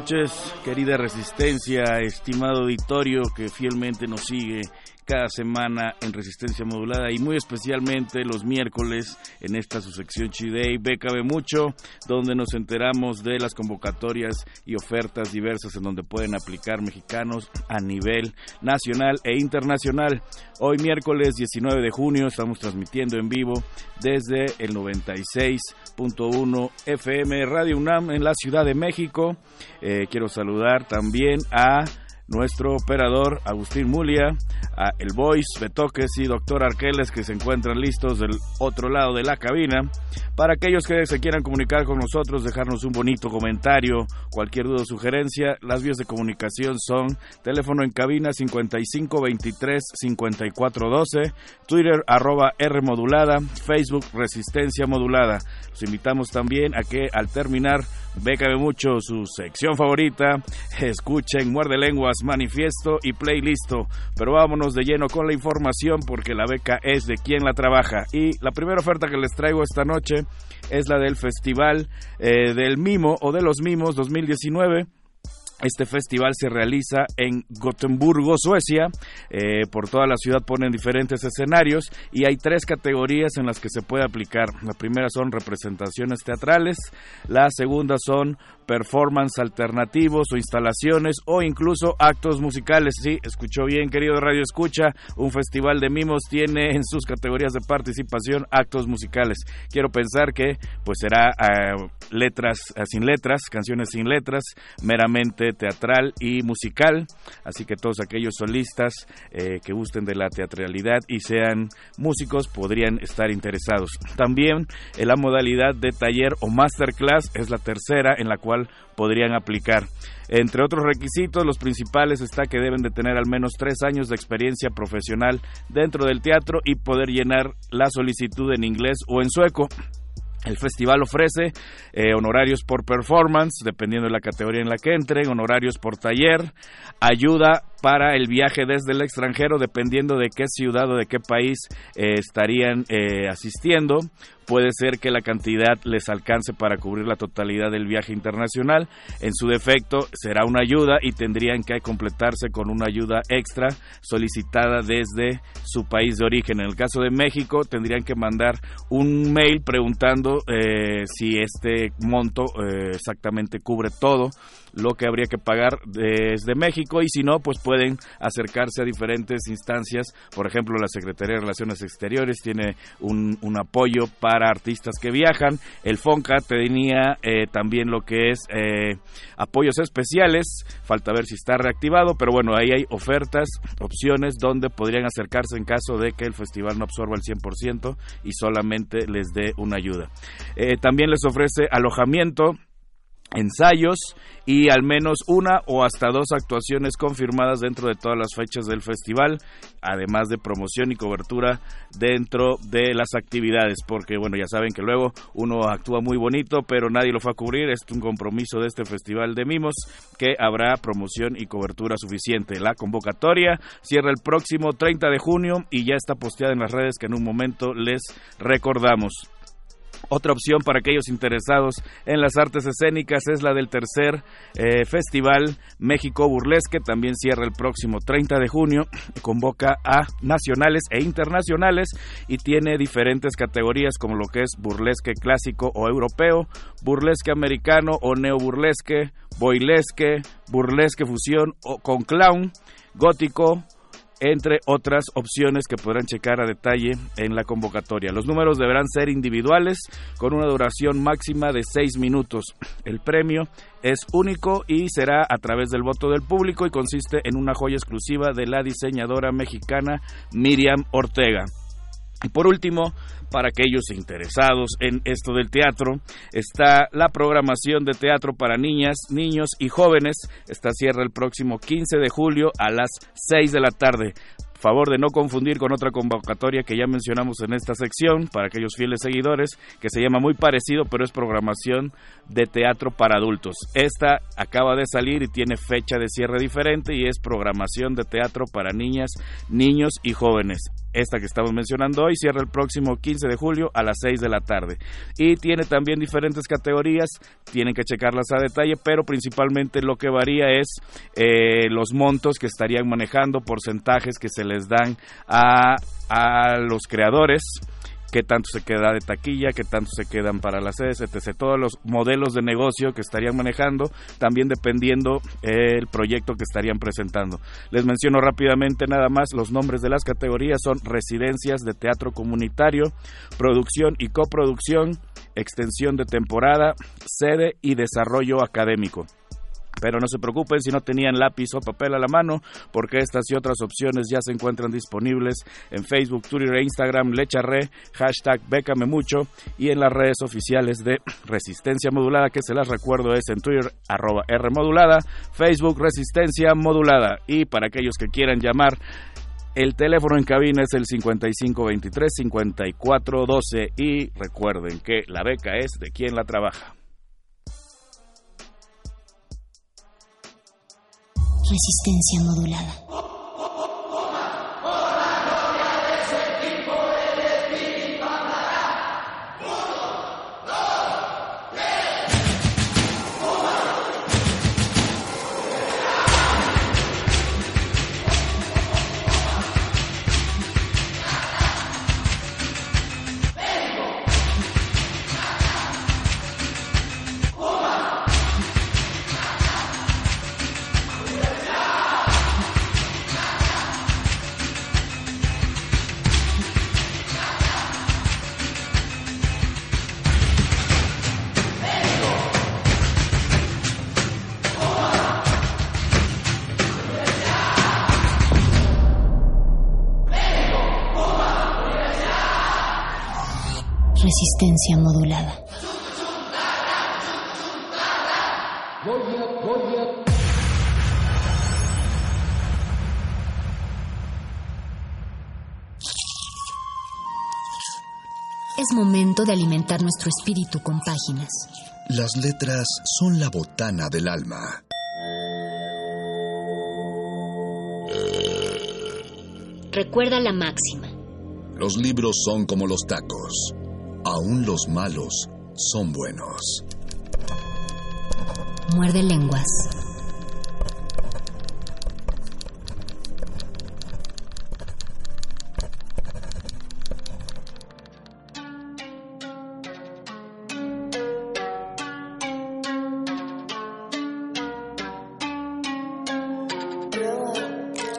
Noches, querida Resistencia, estimado auditorio que fielmente nos sigue cada semana en Resistencia Modulada y muy especialmente los miércoles en esta su sección Chidey, Bécabe Mucho, donde nos enteramos de las convocatorias y ofertas diversas en donde pueden aplicar mexicanos a nivel nacional e internacional. Hoy miércoles 19 de junio estamos transmitiendo en vivo desde el 96.1 FM Radio UNAM en la Ciudad de México. Eh, quiero saludar también a nuestro operador Agustín Mulia, a el Voice Betoques y Doctor Arqueles que se encuentran listos del otro lado de la cabina. Para aquellos que se quieran comunicar con nosotros, dejarnos un bonito comentario, cualquier duda o sugerencia, las vías de comunicación son teléfono en cabina 5523-5412, Twitter arroba R modulada, Facebook Resistencia modulada. Los invitamos también a que al terminar Bécame mucho su sección favorita. Escuchen Muerde Manifiesto y Playlisto. Pero vámonos de lleno con la información porque la beca es de quien la trabaja. Y la primera oferta que les traigo esta noche es la del Festival eh, del Mimo o de los Mimos 2019. Este festival se realiza en Gotemburgo, Suecia. Eh, por toda la ciudad ponen diferentes escenarios y hay tres categorías en las que se puede aplicar. La primera son representaciones teatrales, la segunda son performance alternativos o instalaciones o incluso actos musicales. Sí, escuchó bien, querido Radio Escucha, un festival de mimos tiene en sus categorías de participación actos musicales. Quiero pensar que pues será eh, letras eh, sin letras, canciones sin letras, meramente teatral y musical. Así que todos aquellos solistas eh, que gusten de la teatralidad y sean músicos podrían estar interesados. También en la modalidad de taller o masterclass es la tercera en la cual podrían aplicar. Entre otros requisitos, los principales está que deben de tener al menos tres años de experiencia profesional dentro del teatro y poder llenar la solicitud en inglés o en sueco. El festival ofrece eh, honorarios por performance, dependiendo de la categoría en la que entren, honorarios por taller, ayuda para el viaje desde el extranjero, dependiendo de qué ciudad o de qué país eh, estarían eh, asistiendo. Puede ser que la cantidad les alcance para cubrir la totalidad del viaje internacional. En su defecto, será una ayuda y tendrían que completarse con una ayuda extra solicitada desde su país de origen. En el caso de México, tendrían que mandar un mail preguntando eh, si este monto exactamente cubre todo lo que habría que pagar desde México y si no, pues pueden acercarse a diferentes instancias. Por ejemplo, la Secretaría de Relaciones Exteriores tiene un, apoyo para artistas que viajan. El FONCA tenía eh, también lo que es eh, apoyos especiales. Falta ver si está reactivado, pero bueno, ahí hay ofertas, opciones donde podrían acercarse en caso de que el festival no absorba el 100% y solamente les dé una ayuda. Eh, también les ofrece alojamiento ensayos y al menos una o hasta dos actuaciones confirmadas dentro de todas las fechas del festival, además de promoción y cobertura dentro de las actividades, porque bueno, ya saben que luego uno actúa muy bonito, pero nadie lo fue a cubrir, es un compromiso de este festival de mimos que habrá promoción y cobertura suficiente. La convocatoria cierra el próximo 30 de junio y ya está posteada en las redes que en un momento les recordamos. Otra opción para aquellos interesados en las artes escénicas es la del tercer eh, Festival México Burlesque. También cierra el próximo 30 de junio. Convoca a nacionales e internacionales y tiene diferentes categorías como lo que es burlesque clásico o europeo, burlesque americano o neoburlesque, boilesque, burlesque fusión o con clown, gótico, entre otras opciones que podrán checar a detalle en la convocatoria. Los números deberán ser individuales con una duración máxima de seis minutos. El premio es único y será a través del voto del público y consiste en una joya exclusiva de la diseñadora mexicana Miriam Ortega. Y por último, para aquellos interesados en esto del teatro, está la programación de teatro para niñas, niños y jóvenes. Esta cierra el próximo 15 de julio a las 6 de la tarde. Favor de no confundir con otra convocatoria que ya mencionamos en esta sección para aquellos fieles seguidores, que se llama muy parecido, pero es programación de teatro para adultos. Esta acaba de salir y tiene fecha de cierre diferente y es programación de teatro para niñas, niños y jóvenes. Esta que estamos mencionando hoy cierra el próximo 15 de julio a las 6 de la tarde. Y tiene también diferentes categorías, tienen que checarlas a detalle, pero principalmente lo que varía es eh, los montos que estarían manejando, porcentajes que se les dan a, a los creadores qué tanto se queda de taquilla, qué tanto se quedan para las sedes, etc. Todos los modelos de negocio que estarían manejando, también dependiendo el proyecto que estarían presentando. Les menciono rápidamente nada más los nombres de las categorías son residencias de teatro comunitario, producción y coproducción, extensión de temporada, sede y desarrollo académico. Pero no se preocupen si no tenían lápiz o papel a la mano, porque estas y otras opciones ya se encuentran disponibles en Facebook, Twitter e Instagram, Lecharre, hashtag Bécame Mucho, y en las redes oficiales de Resistencia Modulada, que se las recuerdo es en Twitter, arroba R Modulada, Facebook Resistencia Modulada. Y para aquellos que quieran llamar, el teléfono en cabina es el 5523-5412 y recuerden que la beca es de quien la trabaja. Resistencia modulada. Resistencia modulada. Es momento de alimentar nuestro espíritu con páginas. Las letras son la botana del alma. Recuerda la máxima. Los libros son como los tacos. Aún los malos son buenos. Muerde lenguas.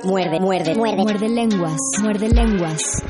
Muerde, muerde, muerde. Muerde lenguas. Muerde lenguas.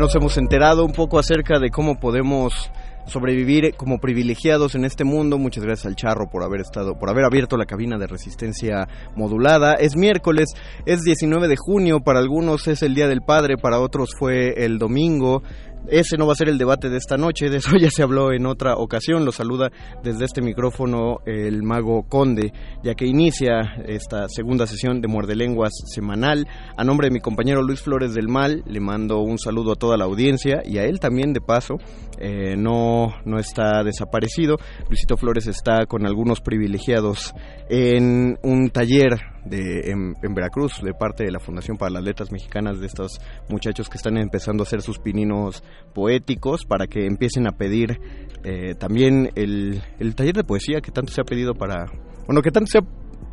Nos hemos enterado un poco acerca de cómo podemos sobrevivir como privilegiados en este mundo. Muchas gracias al Charro por haber estado, por haber abierto la cabina de resistencia modulada. Es miércoles, es 19 de junio, para algunos es el Día del Padre, para otros fue el domingo. Ese no va a ser el debate de esta noche, de eso ya se habló en otra ocasión. Lo saluda desde este micrófono el mago Conde, ya que inicia esta segunda sesión de Muerde Lenguas semanal. A nombre de mi compañero Luis Flores del Mal, le mando un saludo a toda la audiencia y a él también de paso. Eh, no, no está desaparecido. Luisito Flores está con algunos privilegiados en un taller de, en, en Veracruz de parte de la Fundación para las Letras Mexicanas de estos muchachos que están empezando a hacer sus pininos poéticos para que empiecen a pedir eh, también el, el taller de poesía que tanto se ha pedido para, bueno, que tanto se ha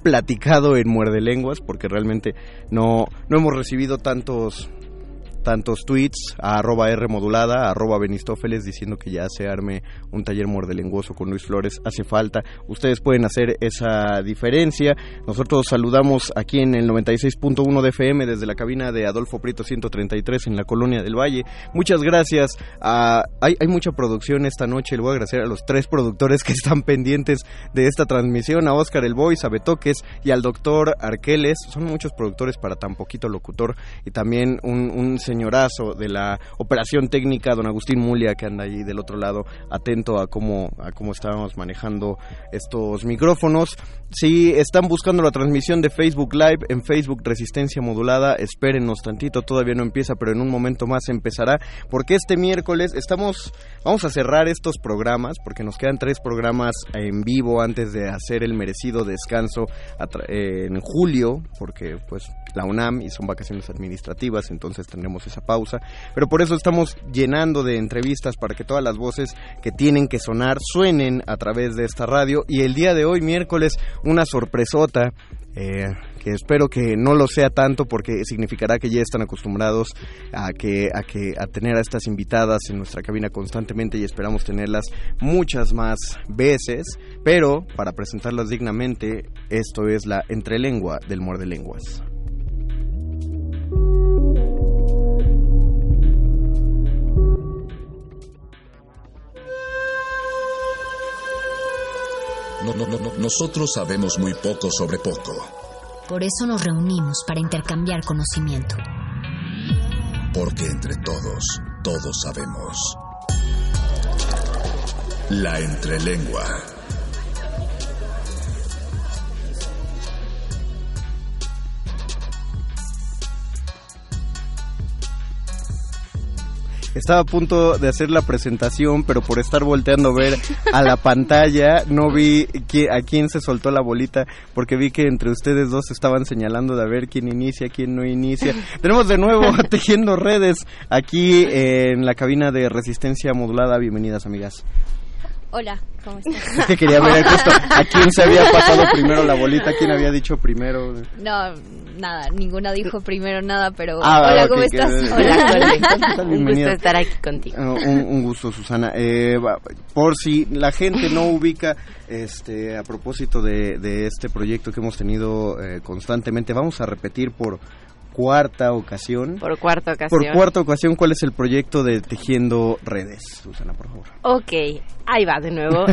platicado en Muerde Lenguas porque realmente no, no hemos recibido tantos tantos tweets a arroba R modulada, arroba Benistófeles diciendo que ya se arme un taller mordelenguoso con Luis Flores, hace falta. Ustedes pueden hacer esa diferencia. Nosotros saludamos aquí en el 96.1 de FM desde la cabina de Adolfo Prieto 133 en la Colonia del Valle. Muchas gracias. Hay, mucha producción esta noche. Le voy a agradecer a los tres productores que están pendientes de esta transmisión, a Oscar El Boy, a Betoques y al doctor Arqueles. Son muchos productores para tan poquito locutor y también un, un señorazo de la operación técnica, don Agustín Mulia, que anda allí del otro lado, atento a cómo, a cómo estábamos manejando estos micrófonos. Si están buscando la transmisión de Facebook Live en Facebook Resistencia Modulada, espérenos tantito, todavía no empieza, pero en un momento más empezará, porque este miércoles estamos, vamos a cerrar estos programas, porque nos quedan tres programas en vivo antes de hacer el merecido descanso eh, en julio, porque pues la UNAM y son vacaciones administrativas, entonces tendremos esa pausa. Pero por eso estamos llenando de entrevistas para que todas las voces que tienen que sonar suenen a través de esta radio. Y el día de hoy, miércoles, una sorpresota. eh, que espero que no lo sea tanto porque significará que ya están acostumbrados a que a que a tener a estas invitadas en nuestra cabina constantemente y esperamos tenerlas muchas más veces, pero para presentarlas dignamente, esto es la entrelengua del Muerde Lenguas. No- no- no- no- nosotros sabemos muy poco sobre poco. Por eso nos reunimos para intercambiar conocimiento. Porque entre todos, todos sabemos. La entrelengua. Estaba a punto de hacer la presentación, pero por estar volteando a ver a la pantalla, no vi a quién se soltó la bolita, porque vi que entre ustedes dos estaban señalando de a ver quién inicia, quién no inicia. Tenemos de nuevo tejiendo redes aquí en la cabina de resistencia modulada. Bienvenidas, amigas. Hola, ¿cómo estás? Es que quería ver justo a quién se había pasado primero la bolita, quién había dicho primero. No, nada, ninguna dijo primero nada, pero Ah, hola, ok, ¿cómo que- estás? Hola. ¿qué tal? Un gusto estar aquí contigo. Ah, un, un gusto, Susana. Eh, por si la gente no ubica, este, a propósito de, de este proyecto que hemos tenido eh, constantemente, vamos a repetir por cuarta ocasión. Por cuarta ocasión. Por cuarta ocasión, ¿cuál es el proyecto de Tejiendo Redes? Susana, por favor. Ok, ahí va de nuevo.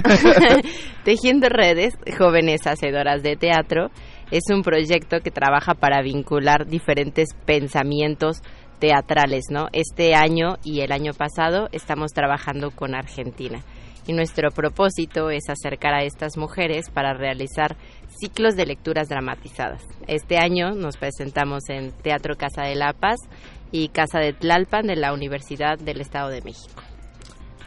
Tejiendo Redes, jóvenes hacedoras de teatro, es un proyecto que trabaja para vincular diferentes pensamientos teatrales, ¿no? Este año y el año pasado estamos trabajando con Argentina y nuestro propósito es acercar a estas mujeres para realizar ciclos de lecturas dramatizadas. Este año nos presentamos en Teatro Casa de la Paz y Casa de Tlalpan de la Universidad del Estado de México.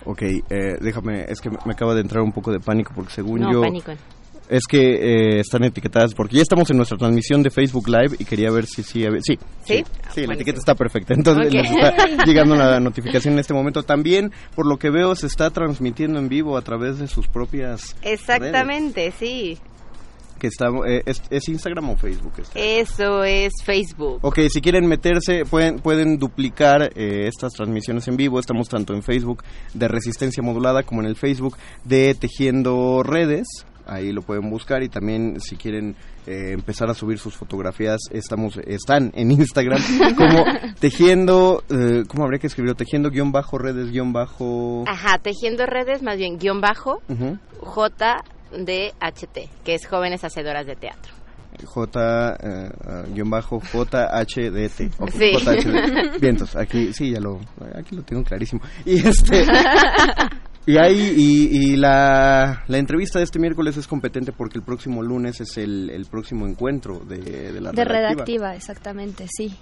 Ok, eh, déjame, es que me acaba de entrar un poco de pánico porque según no, yo... pánico. Es que eh, están etiquetadas porque ya estamos en nuestra transmisión de Facebook Live y quería ver si sí. Sí, sí. Sí, sí la etiqueta está perfecta. Entonces okay. nos está llegando la notificación en este momento. También, por lo que veo, se está transmitiendo en vivo a través de sus propias. Exactamente, redes. sí. Que está, eh, es, es, Instagram o Facebook? Está? Eso es Facebook. Ok, si quieren meterse, pueden, pueden duplicar eh, estas transmisiones en vivo. Estamos tanto en Facebook de Resistencia Modulada como en el Facebook de Tejiendo Redes ahí lo pueden buscar y también si quieren eh, empezar a subir sus fotografías estamos están en Instagram como tejiendo eh, cómo habría que escribirlo tejiendo guion bajo redes guion bajo ajá tejiendo redes más bien guion bajo uh -huh. J D H T que es jóvenes hacedoras de teatro J uh, guion bajo J H D T okay. sí. JHD. bien entonces aquí sí ya lo aquí lo tengo clarísimo y este Y ahí y, y la, la, entrevista de este miércoles es competente porque el próximo lunes es el, el próximo encuentro de, de la de redactiva. redactiva, exactamente, sí.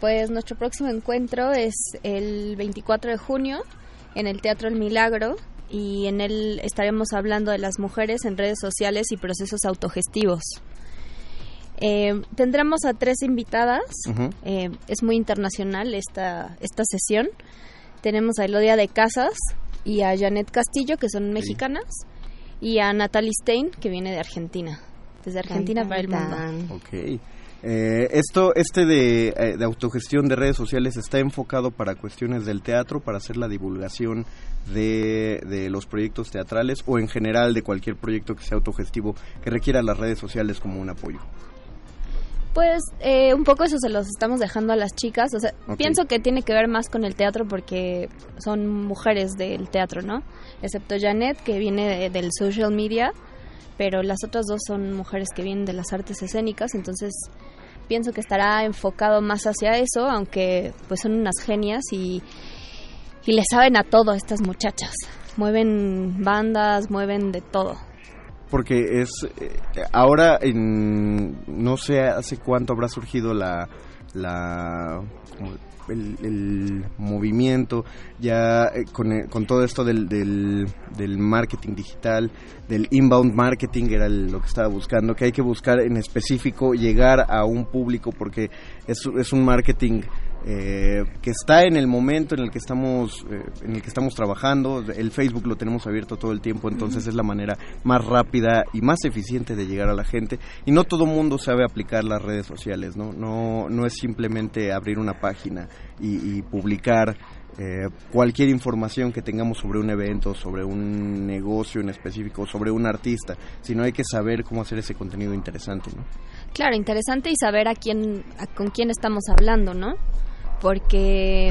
Pues nuestro próximo encuentro es el 24 de junio en el Teatro El Milagro y en él estaremos hablando de las mujeres en redes sociales y procesos autogestivos. Eh, tendremos a tres invitadas, uh -huh. eh, es muy internacional esta, esta sesión. Tenemos a Elodia de Casas, y a Janet Castillo, que son mexicanas, sí. y a Natalie Stein, que viene de Argentina, desde Argentina para el mundo. Ok. Eh, esto, este de, eh, de, autogestión de redes sociales está enfocado para cuestiones del teatro, para hacer la divulgación de, de, los proyectos teatrales o en general de cualquier proyecto que sea autogestivo que requiera las redes sociales como un apoyo. Pues eh, un poco eso se los estamos dejando a las chicas. O sea, okay. pienso que tiene que ver más con el teatro porque son mujeres del teatro, ¿no? Excepto Janet, que viene de, del social media, pero las otras dos son mujeres que vienen de las artes escénicas, entonces pienso que estará enfocado más hacia eso, aunque pues son unas genias y, y le saben a todo estas muchachas. Mueven bandas, mueven de todo porque es eh, ahora en no sé hace cuánto habrá surgido la la el, movimiento ya eh, con, eh, con, todo esto del, del, del, marketing digital del inbound marketing era el, lo que estaba buscando que hay que buscar en específico llegar a un público porque es, es un marketing eh, que está en el momento en el que estamos eh, en el que estamos trabajando el Facebook lo tenemos abierto todo el tiempo entonces es la manera más rápida y más eficiente de llegar a la gente y no todo mundo sabe aplicar las redes sociales no no no es simplemente abrir una página y, y publicar eh, cualquier información que tengamos sobre un evento, sobre un negocio en específico, sobre un artista, sino hay que saber cómo hacer ese contenido interesante, ¿no? Claro, interesante y saber a quién, a con quién estamos hablando, ¿no? Porque,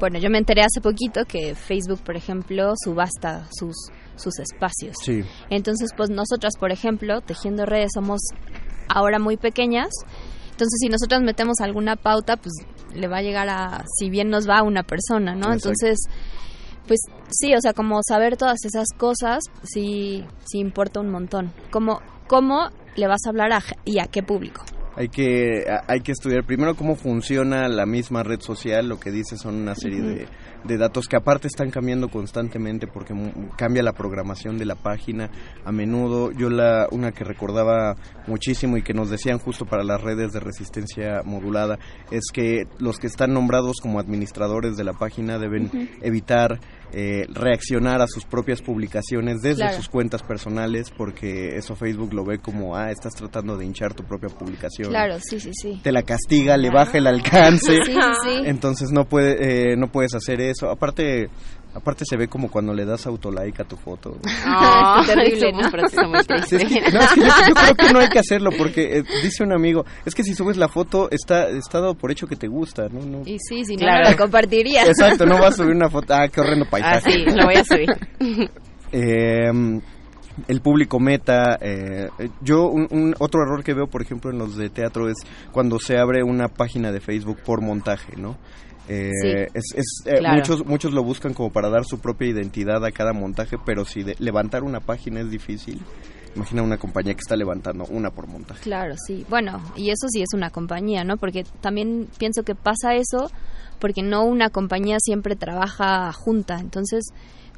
bueno, yo me enteré hace poquito que Facebook, por ejemplo, subasta sus sus espacios. Sí. Entonces, pues nosotras, por ejemplo, tejiendo redes somos ahora muy pequeñas. Entonces, si nosotros metemos alguna pauta, pues le va a llegar a, si bien nos va a una persona, ¿no? Exacto. Entonces, pues sí, o sea, como saber todas esas cosas, sí, sí importa un montón. Como, ¿Cómo le vas a hablar a, y a qué público? Hay que, hay que estudiar primero cómo funciona la misma red social, lo que dice son una serie uh -huh. de, de, datos que aparte están cambiando constantemente porque cambia la programación de la página a menudo. Yo la una que recordaba muchísimo y que nos decían justo para las redes de resistencia modulada es que los que están nombrados como administradores de la página deben uh -huh. evitar eh, reaccionar a sus propias publicaciones desde Claro. sus cuentas personales porque eso Facebook lo ve como ah estás tratando de hinchar tu propia publicación Claro, sí, sí, sí. te la castiga le baja el alcance Sí, sí, sí. entonces no puede eh, no puedes hacer eso aparte Aparte se ve como cuando le das autolike a tu foto. Ah, Qué terrible, ¿no? pero está muy es triste. que- no, es que yo, yo creo que no hay que hacerlo porque eh, dice un amigo, es que si subes la foto está, está dado por hecho que te gusta, ¿no? no. Y sí, si no, Claro. no la compartiría. Exacto, no vas a subir una foto, ah, qué horrendo Ah, paisaje. sí, lo voy a subir. Eh, el público meta. eh, yo, un, un- otro error que veo, por ejemplo, en los de teatro es cuando se abre una página de Facebook por montaje, ¿no? Eh, Sí, es, es, eh, claro. muchos muchos lo buscan como para dar su propia identidad a cada montaje, pero si de- levantar una página es difícil, imagina una compañía que está levantando una por montaje. Claro, sí. Bueno, y eso sí es una compañía, ¿no? Porque también pienso que pasa eso porque no una compañía siempre trabaja junta. Entonces,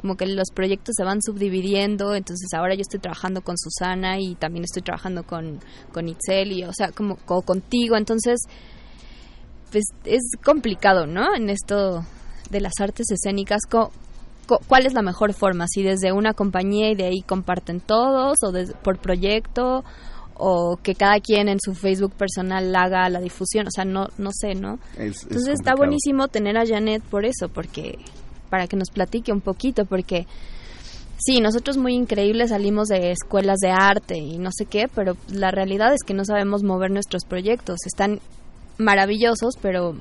como que los proyectos se van subdividiendo. Entonces, ahora yo estoy trabajando con Susana y también estoy trabajando con, con Itzel y, o sea, como, como contigo. Entonces, pues es complicado, ¿no? En esto de las artes escénicas, ¿cuál es la mejor forma? Si desde una compañía y de ahí comparten todos o des- por proyecto o que cada quien en su Facebook personal haga la difusión, o sea, no no sé, ¿no? Es- es Entonces está buenísimo tener a Janet por eso, porque para que nos platique un poquito, porque sí, nosotros muy increíbles salimos de escuelas de arte y no sé qué, pero la realidad es que no sabemos mover nuestros proyectos. Están maravillosos, pero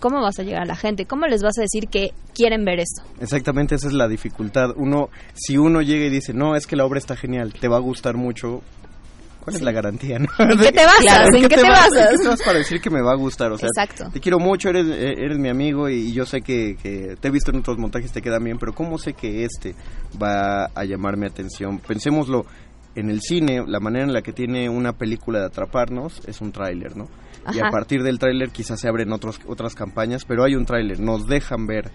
¿cómo vas a llegar a la gente? ¿Cómo les vas a decir que quieren ver esto? Exactamente, esa es la dificultad. Uno, si uno llega y dice, no, es que la obra está genial, te va a gustar mucho, ¿cuál es la garantía? no? ¿En qué te basas? Claro, ¿En qué te vas- basas? ¿en qué te vas para decir que me va a gustar? O sea, Exacto. te quiero mucho, eres, eh, eres mi amigo y yo sé que, que te he visto en otros montajes, te quedan bien, pero ¿cómo sé que este va a llamar mi atención? Pensémoslo, en el cine, la manera en la que tiene una película de atraparnos es un tráiler, ¿no? Y a partir del tráiler quizás se abren otros, otras campañas, pero hay un tráiler, nos dejan ver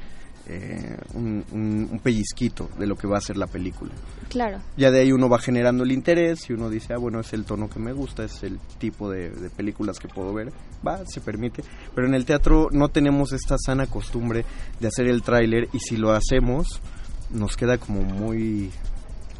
eh, un, un- un pellizquito de lo que va a ser la película. Claro. Ya de ahí uno va generando el interés y uno dice, ah, bueno, es el tono que me gusta, es el tipo de, de películas que puedo ver. Va, se permite. Pero en el teatro no tenemos esta sana costumbre de hacer el tráiler y si lo hacemos nos queda como muy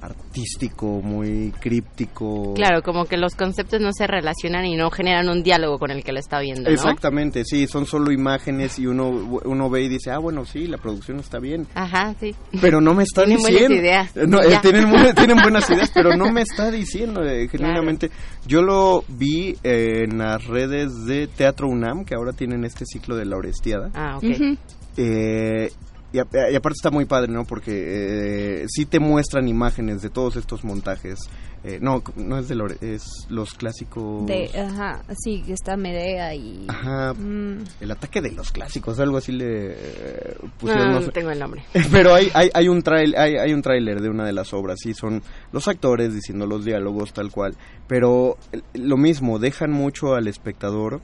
artístico, muy críptico. Claro, como que los conceptos no se relacionan y no generan un diálogo con el que lo está viendo, ¿no? Exactamente, sí, son solo imágenes y uno, uno ve y dice, ah, bueno, sí, la producción está bien. Ajá, sí. Pero no me está Tienen buenas diciendo. ideas. No, eh, Ya. tienen, tienen buenas ideas, pero no me está diciendo. eh, genuinamente, yo lo vi eh, en las redes de Teatro UNAM, que ahora tienen este ciclo de la Orestiada. Ah, ok. Eh, y, a- y aparte está muy padre, ¿no? Porque eh, sí te muestran imágenes de todos estos montajes. Eh, no, no es de Lore- es los clásicos. De, ajá, sí, está Medea y... Ajá, Mm, el ataque de los clásicos, algo así le eh, pusieron. No, no no sé. tengo el nombre. Pero hay, hay, hay un trail, hay, hay un tráiler de una de las obras, sí, son los actores diciendo los diálogos tal cual, pero lo mismo, dejan mucho al espectador,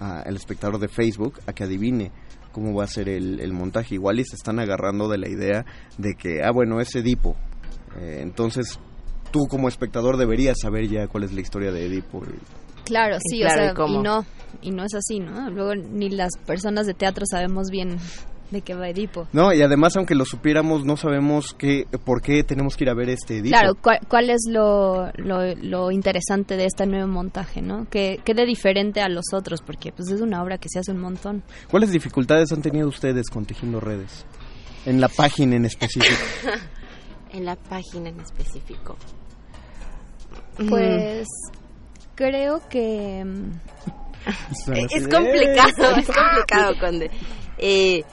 a- al espectador de Facebook, a que adivine cómo va a ser el, el montaje. Igual y se están agarrando de la idea de que, ah, bueno, es Edipo. Eh, entonces, tú como espectador deberías saber ya cuál es la historia de Edipo. Claro, sí, Claro, o sea, y no, y no es así, ¿no? Luego ni las personas de teatro sabemos bien de qué va Edipo. No, y además, aunque lo supiéramos, no sabemos qué, por qué tenemos que ir a ver este Edipo. Claro, ¿cuál, cuál es lo, lo, lo interesante de este nuevo montaje, no? ¿Qué, ¿Qué de diferente a los otros? Porque pues es una obra que se hace un montón. ¿Cuáles dificultades han tenido ustedes con Tejiendo Redes? En la página en específico. En la página en específico. Mm. Pues creo que... mm, es complicado, es complicado, Conde. Eh,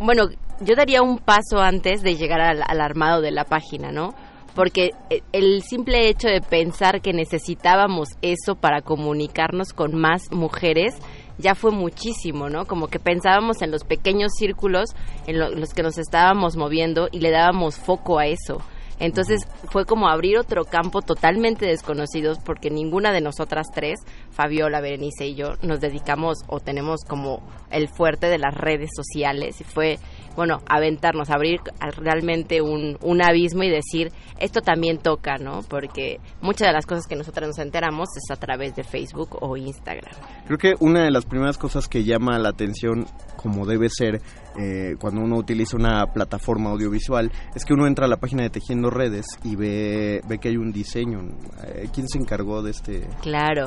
bueno, yo daría un paso antes de llegar al, armado de la página, ¿no? Porque eh, el simple hecho de pensar que necesitábamos eso para comunicarnos con más mujeres ya fue muchísimo, ¿no? Como que pensábamos en los pequeños círculos en lo- los que nos estábamos moviendo y le dábamos foco a eso. Entonces fue como abrir otro campo totalmente desconocido porque ninguna de nosotras tres, Fabiola, Berenice y yo, nos dedicamos o tenemos como el fuerte de las redes sociales y fue, bueno, aventarnos, abrir realmente un, un abismo y decir, esto también toca, ¿no? Porque muchas de las cosas que nosotras nos enteramos es a través de Facebook o Instagram. Creo que una de las primeras cosas que llama la atención, como debe ser eh, cuando uno utiliza una plataforma audiovisual, es que uno entra a la página de Tejiendo Redes y ve, ve que hay un diseño. Eh, ¿Quién se encargó de este? Claro.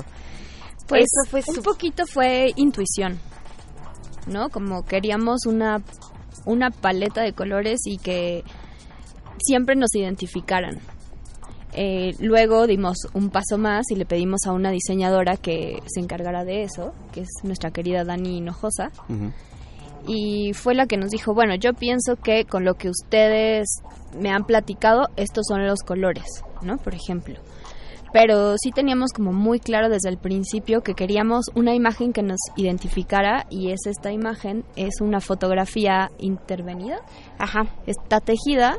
Pues Eso fue un su- poquito fue intuición, ¿no? Como queríamos una una paleta de colores y que siempre nos identificaran. Eh, luego dimos un paso más y le pedimos a una diseñadora que se encargara de eso, que es nuestra querida Dani Hinojosa. Y fue la que nos dijo, bueno, yo pienso que con lo que ustedes me han platicado, estos son los colores, ¿no? Por ejemplo. Pero sí teníamos como muy claro desde el principio que queríamos una imagen que nos identificara y es esta imagen, es una fotografía intervenida. Ajá. Está tejida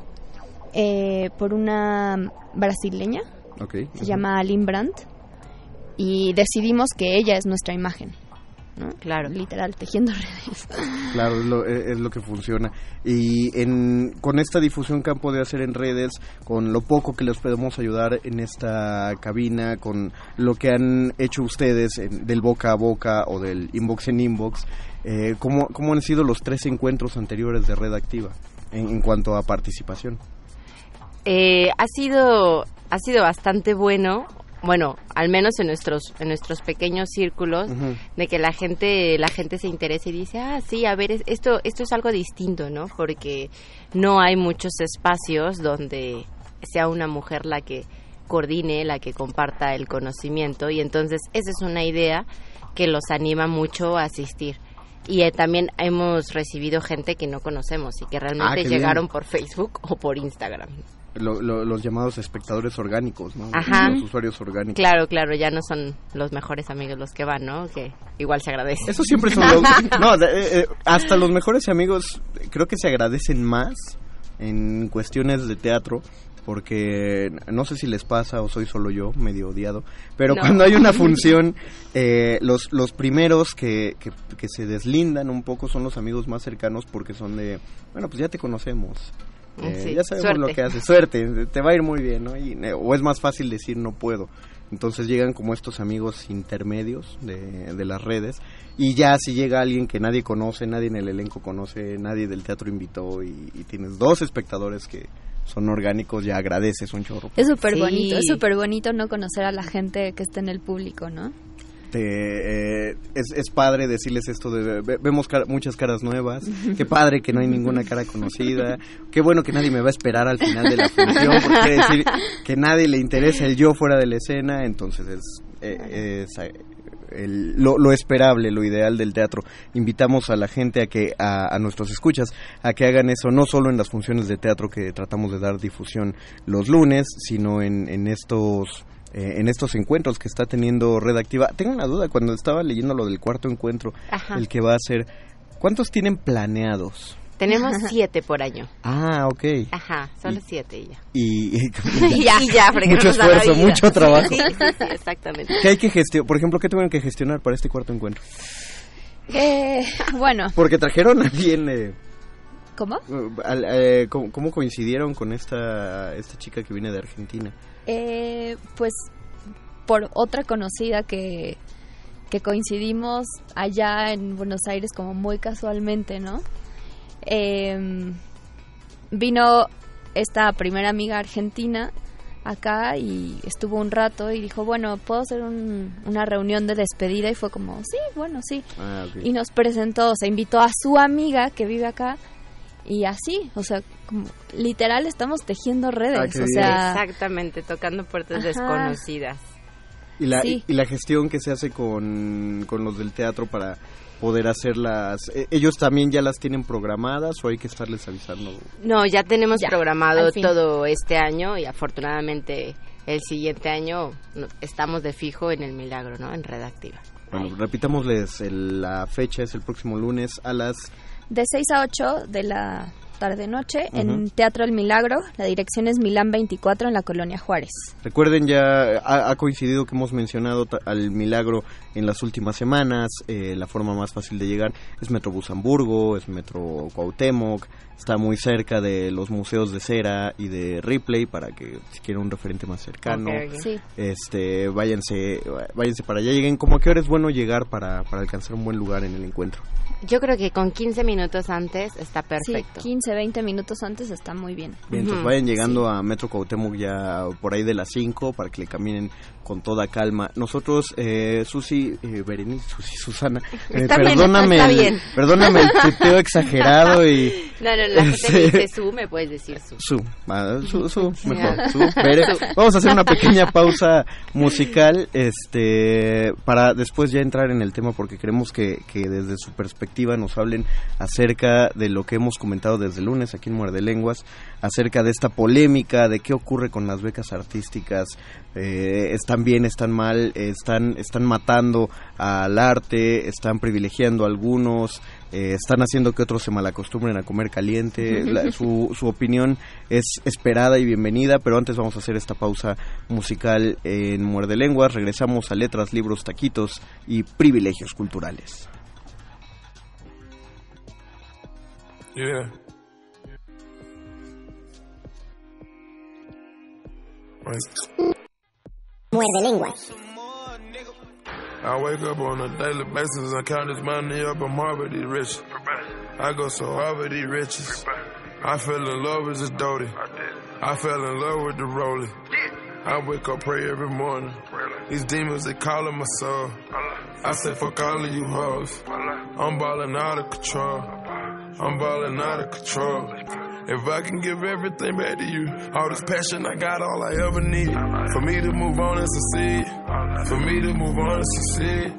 eh, por una brasileña, se llama Aline Brandt, y decidimos que ella es nuestra imagen. ¿No? Claro. Literal, tejiendo redes. Claro, es lo, es lo que funciona. Y en, con esta difusión que han podido hacer en redes, con lo poco que les podemos ayudar en esta cabina, con lo que han hecho ustedes en- del boca a boca o del inbox en inbox, eh, ¿cómo, ¿cómo han sido los tres encuentros anteriores de Red Activa en, en cuanto a participación? Eh, ha sido ha sido bastante bueno bueno al menos en nuestros en nuestros pequeños círculos de que la gente la gente se interese y dice ah sí a ver es- esto esto es algo distinto no porque no hay muchos espacios donde sea una mujer la que coordine la que comparta el conocimiento y entonces esa es una idea que los anima mucho a asistir. Y eh, también hemos recibido gente que no conocemos y que Ah, realmente llegaron bien. por Facebook o por Instagram Lo- lo- los llamados espectadores orgánicos, ¿no? Ajá. Los usuarios orgánicos. Claro, claro, ya no son los mejores amigos los que van, ¿no? Que igual se agradece. Eso siempre son los... No, eh, eh, hasta los mejores amigos creo que se agradecen más en cuestiones de teatro porque no sé si les pasa o soy solo yo, medio odiado, pero No. cuando hay una función, eh, los, los primeros que, que, que se deslindan un poco son los amigos más cercanos porque son de, bueno, pues ya te conocemos. Eh, Sí, ya sabemos suerte. lo que haces, suerte, te va a ir muy bien, ¿no? Y, eh, o es más fácil decir no puedo. Entonces llegan como estos amigos intermedios de, de las redes y ya si llega alguien que nadie conoce, nadie en el elenco conoce, nadie del teatro invitó y, y tienes dos espectadores que son orgánicos, ya agradeces un chorro. Es súper Sí. bonito, es súper bonito no conocer a la gente que está en el público, ¿no? Te, eh, es, es padre decirles esto de ve- vemos muchas caras nuevas, qué padre que no hay ninguna cara conocida, qué bueno que nadie me va a esperar al final de la función, porque quiere decir que nadie le interesa el yo fuera de la escena, entonces es, eh, es, eh, el- lo, lo esperable, lo ideal del teatro. Invitamos a la gente a que, a, a nuestros escuchas, a que hagan eso no solo en las funciones de teatro que tratamos de dar difusión los lunes, sino en, en estos eh, en estos encuentros que está teniendo Red Activa. Tengo una duda, cuando estaba leyendo lo del cuarto encuentro, Ajá. el que va a ser, ¿cuántos tienen planeados? Tenemos siete por año. Ah, ok. Ajá, solo siete y ya. Y, Y ya, y ya, mucho esfuerzo, mucho trabajo. Sí, sí, sí, exactamente. ¿Qué hay que gestionar? Por ejemplo, ¿qué tuvieron que gestionar para este cuarto encuentro? Eh, bueno, Porque trajeron a alguien... eh, ¿cómo? al- eh, ¿cómo, cómo coincidieron con esta, esta chica que viene de Argentina? Eh, pues por otra conocida que, que coincidimos allá en Buenos Aires como muy casualmente, ¿no? Eh, vino esta primera amiga argentina acá y estuvo un rato y dijo, bueno, ¿puedo hacer un- una reunión de despedida? Y fue como, sí, bueno, sí. Ah. Y nos presentó, o sea, invitó a su amiga que vive acá y así, o sea, como, literal estamos tejiendo redes, Ah, o sea, Exactamente, tocando puertas Ajá. desconocidas. Y la, Sí. y, y la gestión que se hace con, con los del teatro para poder hacerlas... eh, ¿Ellos también ya las tienen programadas o hay que estarles avisando? No, ya tenemos Ya, programado todo este año y afortunadamente el siguiente año estamos de fijo en el milagro, ¿no? En Redactiva. Bueno, repitámosles, el- la fecha es el próximo lunes a las... de 6 a 8 de la tarde-noche en Ujú. Teatro El Milagro, la dirección es Milán 24 en la Colonia Juárez. Recuerden, ya ha, ha coincidido que hemos mencionado al Milagro en las últimas semanas. eh, la forma más fácil de llegar es Metro Bus Hamburgo, es Metro Cuauhtémoc. Está muy cerca de los museos de cera y de Ripley para que si quieren un referente más cercano. Sí. Este, váyanse, váyanse para allá. Lleguen como a qué hora es bueno llegar para, para alcanzar un buen lugar en el encuentro. Yo creo que con 15 minutos antes está perfecto. Sí, 15, 20 minutos antes está muy bien. Bien, entonces vayan llegando a Metro Cuauhtémoc ya por ahí de las 5 para que le caminen con toda calma. Nosotros, eh, Susi, eh, Berenice, Susi, Susana, eh, bien, perdóname, está el, bien. perdóname el tuteo exagerado y... No, no, la gente me dice su, me puedes decir su. Su, va, su, su, mejor, su, Bere. Su. Vamos a hacer una pequeña pausa musical, este, para después ya entrar en el tema porque queremos que, que desde su perspectiva nos hablen acerca de lo que hemos comentado desde el lunes aquí en Muerde Lenguas, acerca de esta polémica, de qué ocurre con las becas artísticas, eh, están bien, están mal, están, están matando al arte, están privilegiando a algunos, eh, están haciendo que otros se malacostumbren a comer caliente. La- su, su opinión es esperada y bienvenida, pero antes vamos a hacer esta pausa musical en Muerde Lenguas. Regresamos a letras, libros, taquitos y privilegios culturales. Yeah. Muerde lenguas. I wake up on a daily basis and count this money up. I'm hard these riches. I go so hard with these riches. I fell in love with this Doty. I fell in love with the Rolly. I wake up, pray every morning. These demons, they calling my soul. I say, fuck all of you hoes. I'm balling out of control. I'm balling out of control. If I can give everything back to you, all this passion I got, all I ever need. For me to move on and succeed. For me to move on and succeed.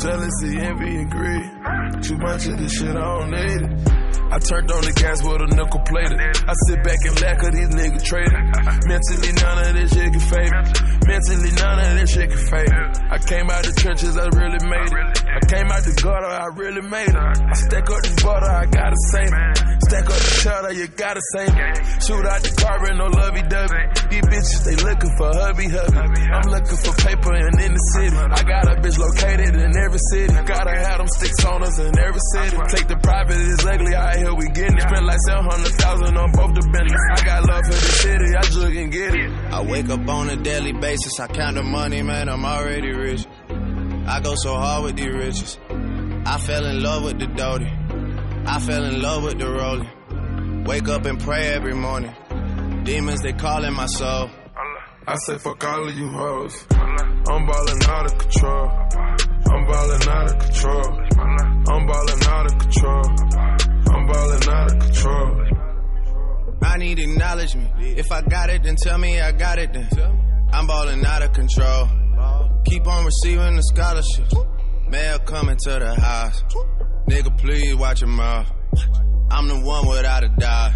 Jealousy, envy, and greed. Too much of this shit, I don't need it. I turned on the gas with a nickel plated. I sit back and laugh at these niggas trading. Mentally, none of this shit can fade. me. Mentally, none of this shit can fade. I came out the trenches, I really made it. I came out the gutter, I really made it. I stack up this butter, I gotta save it. Stack up the cheddar, you gotta save it. Shoot out the car and no lovey dovey. These bitches, they looking for hubby hubby. I'm looking for paper and in the city. I got a bitch located in every city. Gotta have them sticks on us in every city. Take the private, it's ugly out here, we getting it. Spent like 700,000 on both the business. I got love for the city, I just can get it. I wake up on a daily basis. I count the money, man. I'm already rich. I go so hard with these riches. I fell in love with the Doty. I fell in love with the Rolling. Wake up and pray every morning. Demons, they calling my soul. I say fuck all of you hoes. I'm balling out of control. I'm balling out of control. I'm balling out of control. I'm balling out of control. I need acknowledgement. If I got it, then tell me I got it then. I'm balling out of control. Keep on receiving the scholarships. Mail coming to the house. Nigga, please watch your mouth. I'm the one without a doubt.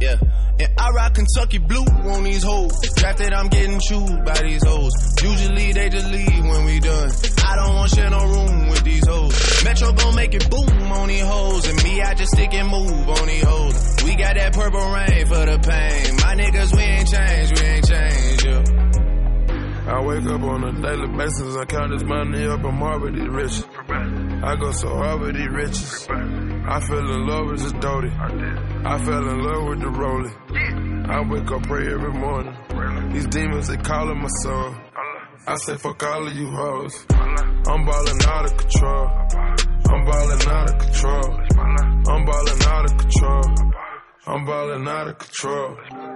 Yeah. And I rock Kentucky blue on these hoes. Drafted, I'm getting chewed by these hoes. Usually they just leave when we done. I don't want share no room with these hoes. Metro gon' make it boom on these hoes. And me, I just stick and move on these hoes. We got that purple rain for the pain. My niggas, we ain't changed, we ain't changed, yeah. I wake up on a daily basis. I count this money up. I'm hard with these riches. I go so hard with these riches. I fell in love with this Doty. I fell in love with the rolling. I wake up, pray every morning. These demons, they calling my soul. I say, fuck all of you hoes. I'm balling out of control. I'm balling out of control. I'm balling out of control. I'm balling out of control.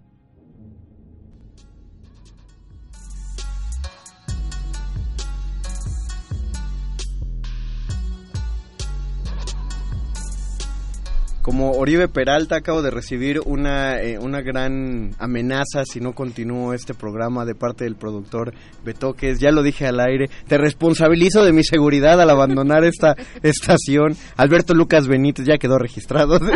Oribe Peralta acabo de recibir una, eh, una gran amenaza si no continúo este programa de parte del productor Betoques. Ya lo dije al aire. Te responsabilizo de mi seguridad al abandonar esta estación. Alberto Lucas Benítez ya quedó registrado.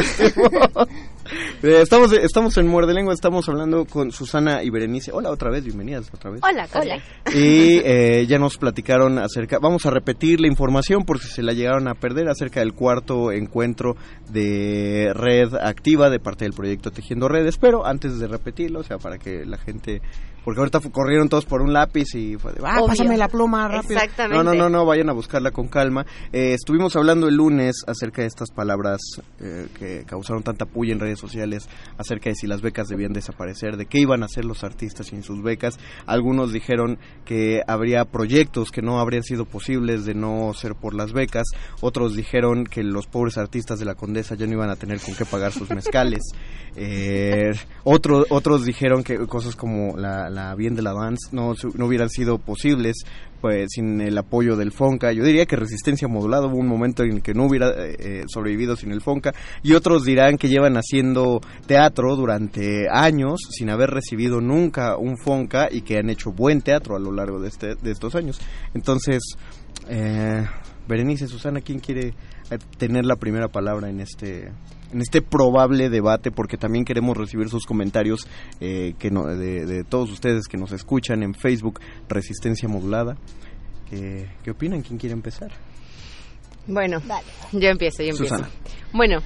Eh, estamos, estamos en Muerde Lengua, estamos hablando con Susana y Berenice. Hola otra vez, bienvenidas otra vez. Hola, hola. Y eh, ya nos platicaron acerca, vamos a repetir la información por si se la llegaron a perder acerca del cuarto encuentro de red activa de parte del proyecto Tejiendo Redes, pero antes de repetirlo, o sea, para que la gente porque ahorita corrieron todos por un lápiz y fue de, ah, Obvio. pásame la pluma rápido. Exactamente. No, no, no, no, vayan a buscarla con calma. Eh, estuvimos hablando el lunes acerca de estas palabras eh, que causaron tanta puya en redes sociales, acerca de si las becas debían desaparecer, de qué iban a hacer los artistas sin sus becas. Algunos dijeron que habría proyectos que no habrían sido posibles de no ser por las becas. Otros dijeron que los pobres artistas de la Condesa ya no iban a tener con qué pagar sus mezcales. Eh, otro- otros dijeron que cosas como la, la bien de la dance no, no hubieran sido posibles pues sin el apoyo del Fonca. Yo diría que Resistencia Modulada hubo un momento en el que no hubiera eh, eh, sobrevivido sin el Fonca y otros dirán que llevan haciendo teatro durante años sin haber recibido nunca un Fonca y que han hecho buen teatro a lo largo de, este, de estos años. Entonces, eh, Berenice, Susana, ¿quién quiere eh, tener la primera palabra en este en este probable debate porque también queremos recibir sus comentarios eh, que no- de, de todos ustedes que nos escuchan en Facebook Resistencia Modulada. ¿Qué, qué opinan? ¿Quién quiere empezar? Bueno, yo empiezo, yo empiezo. Susana. Bueno,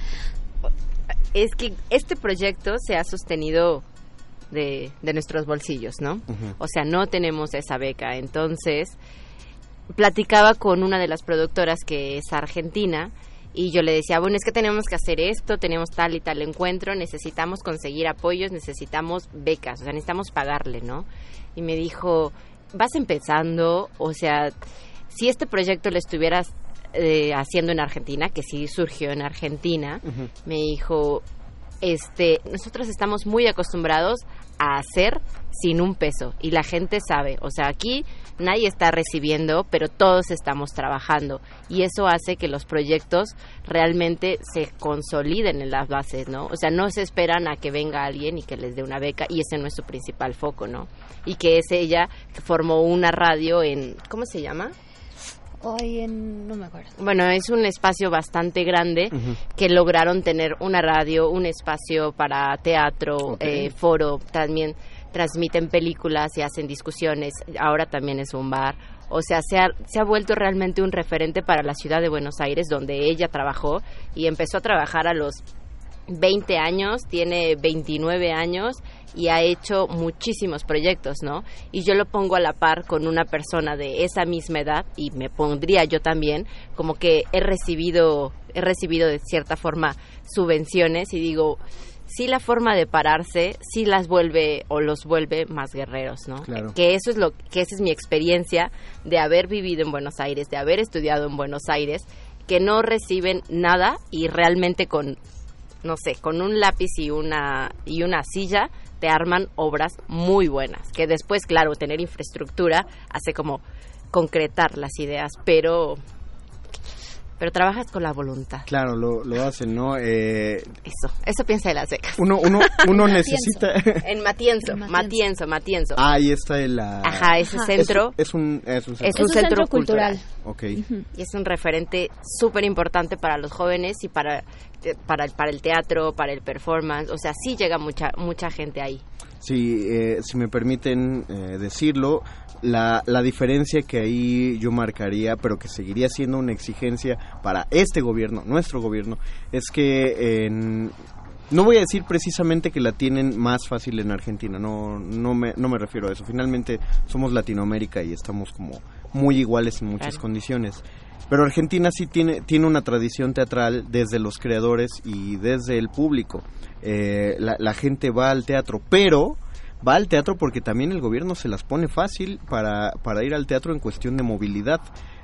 es que este proyecto se ha sostenido de, de nuestros bolsillos, ¿no? O sea, no tenemos esa beca. Entonces, platicaba con una de las productoras que es argentina y yo le decía, bueno, es que tenemos que hacer esto, tenemos tal y tal encuentro, necesitamos conseguir apoyos, necesitamos becas, o sea, necesitamos pagarle, ¿no? Y me dijo, vas empezando, o sea, si este proyecto lo estuvieras eh, haciendo en Argentina, que sí surgió en Argentina, me dijo, este, nosotros estamos muy acostumbrados a hacer sin un peso y la gente sabe, o sea, aquí nadie está recibiendo, pero todos estamos trabajando y eso hace que los proyectos realmente se consoliden en las bases, ¿no? O sea, no se esperan a que venga alguien y que les dé una beca y ese no es su principal foco, ¿no? Y que es ella que formó una radio en, ¿cómo se llama? Hoy en... no me acuerdo. Bueno, es un espacio bastante grande que lograron tener una radio, un espacio para teatro, eh, foro, también transmiten películas y hacen discusiones, ahora también es un bar. O sea, se ha, se ha vuelto realmente un referente para la ciudad de Buenos Aires, donde ella trabajó y empezó a trabajar a los 20 años, tiene 29 años y ha hecho muchísimos proyectos, ¿no? Y yo lo pongo a la par con una persona de esa misma edad y me pondría yo también como que he recibido he recibido de cierta forma subvenciones y digo, sí la forma de pararse sí las vuelve o los vuelve más guerreros, ¿no? Claro. Que eso es lo que esa es mi experiencia de haber vivido en Buenos Aires, de haber estudiado en Buenos Aires, que no reciben nada y realmente con no sé, con un lápiz y una y una silla te arman obras muy buenas, que después, claro, tener infraestructura hace como concretar las ideas, pero pero trabajas con la voluntad. Claro, lo, lo hacen, ¿no? Eh, Eso, eso piensa de las becas. uno, uno, uno necesita... En Matienzo, Matienzo, Matienzo. Ah, ahí está el... ah, Ajá, ese centro. Es, es un, es un centro. Es un centro cultural. Ok. Y es un referente súper importante para los jóvenes y para, para, el- para el teatro, para el performance. O sea, sí llega mucha, mucha gente ahí. Sí, eh, si me permiten eh, decirlo, la, la diferencia que ahí yo marcaría, pero que seguiría siendo una exigencia para este gobierno, nuestro gobierno, es que en- no voy a decir precisamente que la tienen más fácil en Argentina, no, no, me, no me refiero a eso. Finalmente somos Latinoamérica y estamos como muy iguales en muchas Claro. condiciones. Pero Argentina sí tiene, tiene una tradición teatral desde los creadores y desde el público. Eh, la, la gente va al teatro, pero va al teatro porque también el gobierno se las pone fácil para, para ir al teatro en cuestión de movilidad.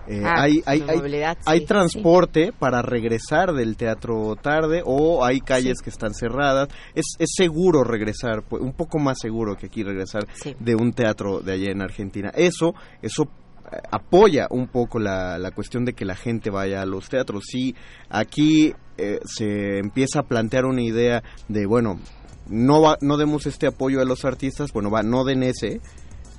Eh, Ah, hay, hay, hay- movilidad, hay sí, transporte para regresar del teatro tarde o hay calles Sí. que están cerradas. Es, es seguro regresar, pues, un poco más seguro que aquí regresar de un teatro de allá en Argentina. Eso, eso eh, apoya un poco la, la cuestión de que la gente vaya a los teatros. Si aquí eh, se empieza a plantear una idea de, bueno, no, va, no demos este apoyo a los artistas, bueno, va, no den ese,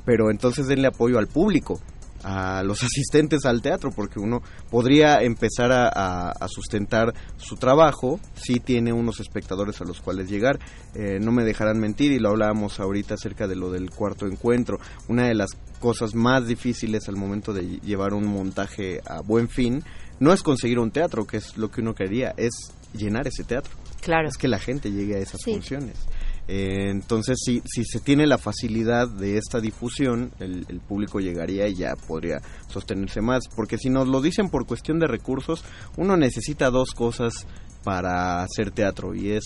pero entonces denle apoyo al público a los asistentes al teatro porque uno podría empezar a, sustentar su trabajo si tiene unos espectadores a los cuales llegar. Eh, no me dejarán mentir y lo hablábamos ahorita acerca de lo del cuarto encuentro. Una de las cosas más difíciles al momento de lle- llevar un montaje a buen fin no es conseguir un teatro que es lo que uno quería es llenar ese teatro Claro. es que la gente llegue a esas Sí. funciones Eh, entonces, si, si se tiene la facilidad de esta difusión, el, el público llegaría y ya podría sostenerse más. Porque si nos lo dicen por cuestión de recursos, uno necesita dos cosas para hacer teatro y es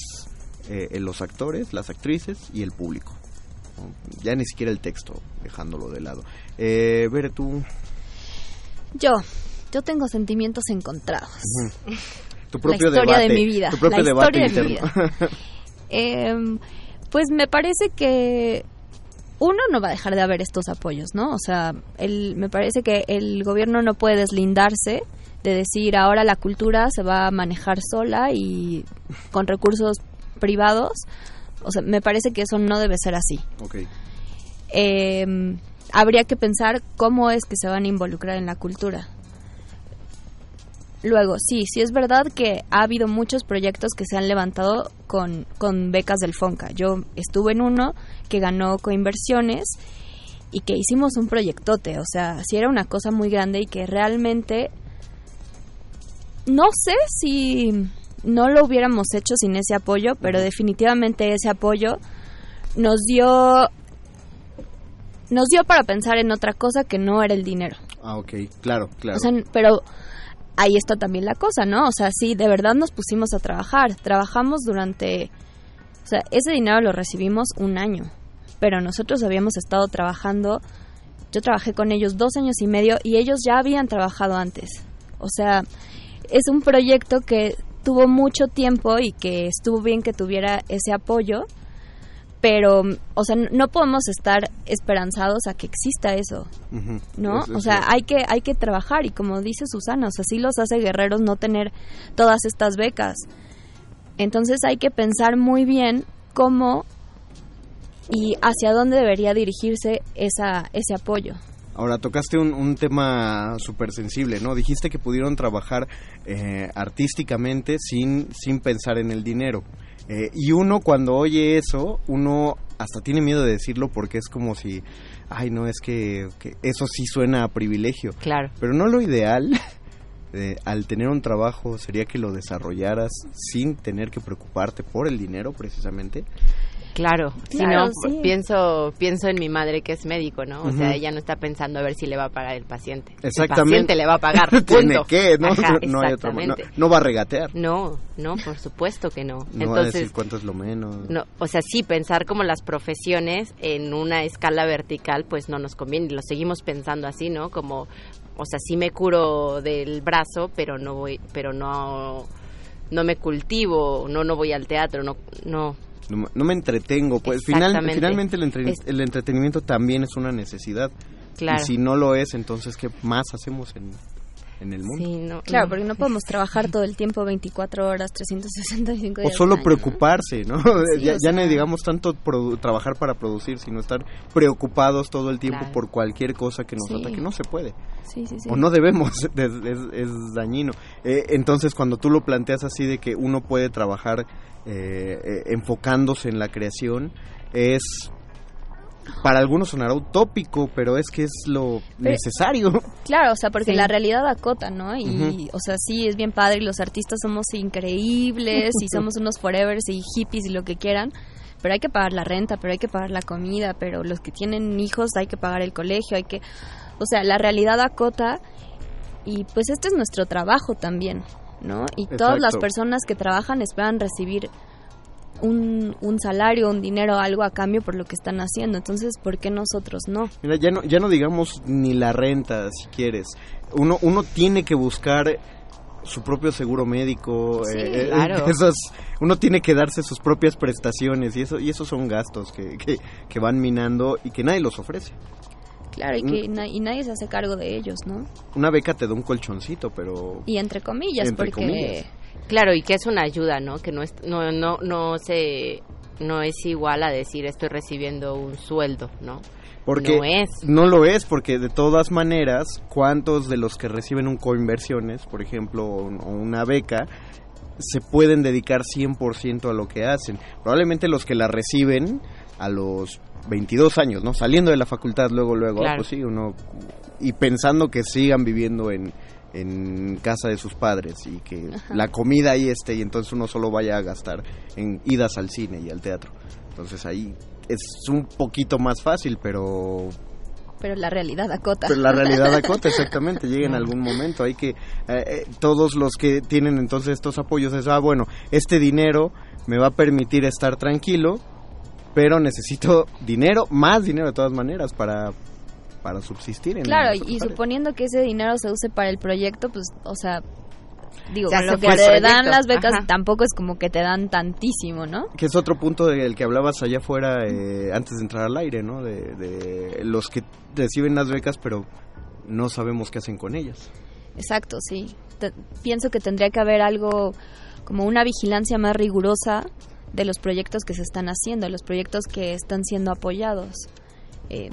eh, los actores, las actrices y el público. Ya ni siquiera el texto, dejándolo de lado. Eh, Bere, tú, Yo, yo tengo sentimientos encontrados. tu propio la historia debate, de mi vida. tu propio la debate historia de mi interno. vida. Em, pues me parece que uno no va a dejar de haber estos apoyos, ¿no? O sea, el, me parece que el gobierno no puede deslindarse de decir ahora la cultura se va a manejar sola y con recursos privados. O sea, me parece que eso no debe ser así. Ok. Eh, habría que pensar cómo es que se van a involucrar en la cultura. Luego, sí, sí es verdad que ha habido muchos proyectos que se han levantado con, con becas del FONCA. Yo estuve en uno que ganó coinversiones y que hicimos un proyectote. O sea, sí era una cosa muy grande y que realmente no sé si no lo hubiéramos hecho sin ese apoyo, pero definitivamente ese apoyo nos dio nos dio para pensar en otra cosa que no era el dinero. Ah, ok, claro, claro. O sea, pero ahí está también la cosa, ¿no? O sea, sí, de verdad nos pusimos a trabajar. Trabajamos durante... O sea, ese dinero lo recibimos un año, pero nosotros habíamos estado trabajando... Yo trabajé con ellos dos años y medio y ellos ya habían trabajado antes. O sea, es un proyecto que tuvo mucho tiempo y que estuvo bien que tuviera ese apoyo, pero, o sea, no podemos estar esperanzados a que exista eso. ¿no? O sea, hay que hay que trabajar y como dice Susana, o sea, sí los hace guerreros no tener todas estas becas. Entonces hay que pensar muy bien cómo y hacia dónde debería dirigirse esa ese apoyo. Ahora, tocaste un, un tema súper sensible, ¿no? Dijiste que pudieron trabajar eh, artísticamente sin, sin pensar en el dinero. Eh, y uno cuando oye eso, uno hasta tiene miedo de decirlo porque es como si, ay, no, es que, que eso sí suena a privilegio. Claro. Pero no lo ideal, eh, al tener un trabajo, sería que lo desarrollaras sin tener que preocuparte por el dinero, precisamente. Claro, si no, sí. pienso, pienso en mi madre que es médico, ¿no? O sea, ella no está pensando a ver si le va a pagar el paciente. Exactamente. El paciente le va a pagar, Tiene que, ¿no? Ajá, no hay otra ma- no, no va a regatear. No, no, por supuesto que no. No va a Entonces, decir cuánto es lo menos. no, o sea, sí, pensar como las profesiones en una escala vertical, pues no nos conviene. Lo seguimos pensando así, ¿no? Como, o sea, sí me curo del brazo, pero no voy, pero no, no me cultivo, no, no voy al teatro, no, no. No, me- no me entretengo. Pues final- finalmente el, entre- Es- el entretenimiento también es una necesidad. Claro. Y si no lo es, entonces, ¿qué más hacemos en, en el mundo? Sí, no, Claro, porque no podemos trabajar todo el tiempo 24 horas, 365 O días. solo año, ¿no? preocuparse, ¿no? Sí, ya, o ya no digamos tanto produ- trabajar para producir, sino estar preocupados todo el tiempo Claro. por cualquier cosa que nos Sí. ataque. No se puede. Sí, sí, sí. O no debemos, es, es- es dañino. Eh, entonces, cuando tú lo planteas así de que uno puede trabajar eh, eh, enfocándose en la creación, es... Para algunos sonará utópico, pero es que es lo Pero- necesario. Claro, o sea, porque Sí. la realidad acota, ¿no? Y, o sea, sí, es bien padre y los artistas somos increíbles y somos unos forevers y hippies y lo que quieran, pero hay que pagar la renta, pero hay que pagar la comida, pero los que tienen hijos hay que pagar el colegio, hay que... O sea, la realidad acota y pues este es nuestro trabajo también, ¿no? Y todas las personas que trabajan esperan recibir un, un salario, un dinero, algo a cambio por lo que están haciendo. Entonces, ¿por qué nosotros no? Mira, ya no, ya no digamos ni la renta, si quieres. Uno, uno tiene que buscar su propio seguro médico. Sí, eh, eh, claro. esas- uno tiene que darse sus propias prestaciones y eso y esos son gastos que, que, que van minando y que nadie los ofrece. Claro, y, que na- y nadie se hace cargo de ellos, ¿no? Una beca te da un colchoncito, pero... Y entre comillas, Entre porque... comillas. Claro, y que es una ayuda, ¿no? Que no es, no, no, no se, no es igual a decir estoy recibiendo un sueldo, ¿no? Porque No es. no lo es, porque de todas maneras, ¿cuántos de los que reciben un coinversiones, por ejemplo, o una beca, se pueden dedicar 100% a lo que hacen? Probablemente los que la reciben a los 22 años, ¿no? Saliendo de la facultad luego, luego, ah, Claro. pues sí, uno... Y pensando que sigan viviendo en, en casa de sus padres y que Ajá. la comida ahí esté y entonces uno solo vaya a gastar en idas al cine y al teatro. Entonces ahí es un poquito más fácil, pero Pero la realidad acota. Pero la realidad acota, exactamente, llega en algún momento. Hay que, eh, eh, todos los que tienen entonces estos apoyos, es, ah, bueno, este dinero me va a permitir estar tranquilo, pero necesito dinero, más dinero de todas maneras, para, para subsistir. En Claro, y lugares. suponiendo que ese dinero se use para el proyecto, pues, o sea, digo, lo que te dan las becas Ajá. tampoco es como que te dan tantísimo, ¿no? Que es otro punto del que hablabas allá afuera eh, antes de entrar al aire, ¿no? De, de los que reciben las becas, pero no sabemos qué hacen con ellas. Exacto, sí. Te- pienso que tendría que haber algo como una vigilancia más rigurosa de los proyectos que se están haciendo, de los proyectos que están siendo apoyados. Eh,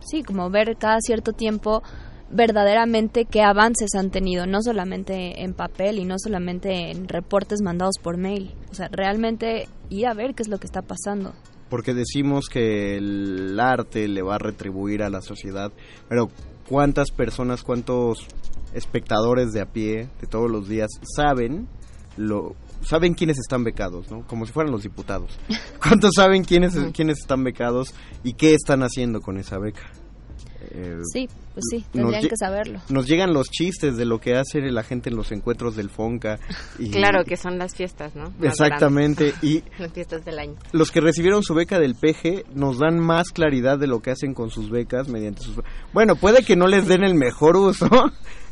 sí, como ver cada cierto tiempo verdaderamente qué avances han tenido, no solamente en papel y no solamente en reportes mandados por mail. O sea, realmente ir a ver qué es lo que está pasando. Porque decimos que el arte le va a retribuir a la sociedad, pero ¿cuántas personas, cuántos espectadores de a pie de todos los días saben lo saben quiénes están becados, ¿no? Como si fueran los diputados. ¿Cuántos saben quiénes quiénes están becados y qué están haciendo con esa beca? Eh, Sí, pues sí, tendrían que saberlo. Nos llegan los chistes de lo que hace la gente en los encuentros del Fonca. Y, Claro que son las fiestas, ¿no? Más Exactamente. Y las fiestas del año. los que recibieron su beca del PG nos dan más claridad de lo que hacen con sus becas mediante sus... Bueno, puede que no les den el mejor uso,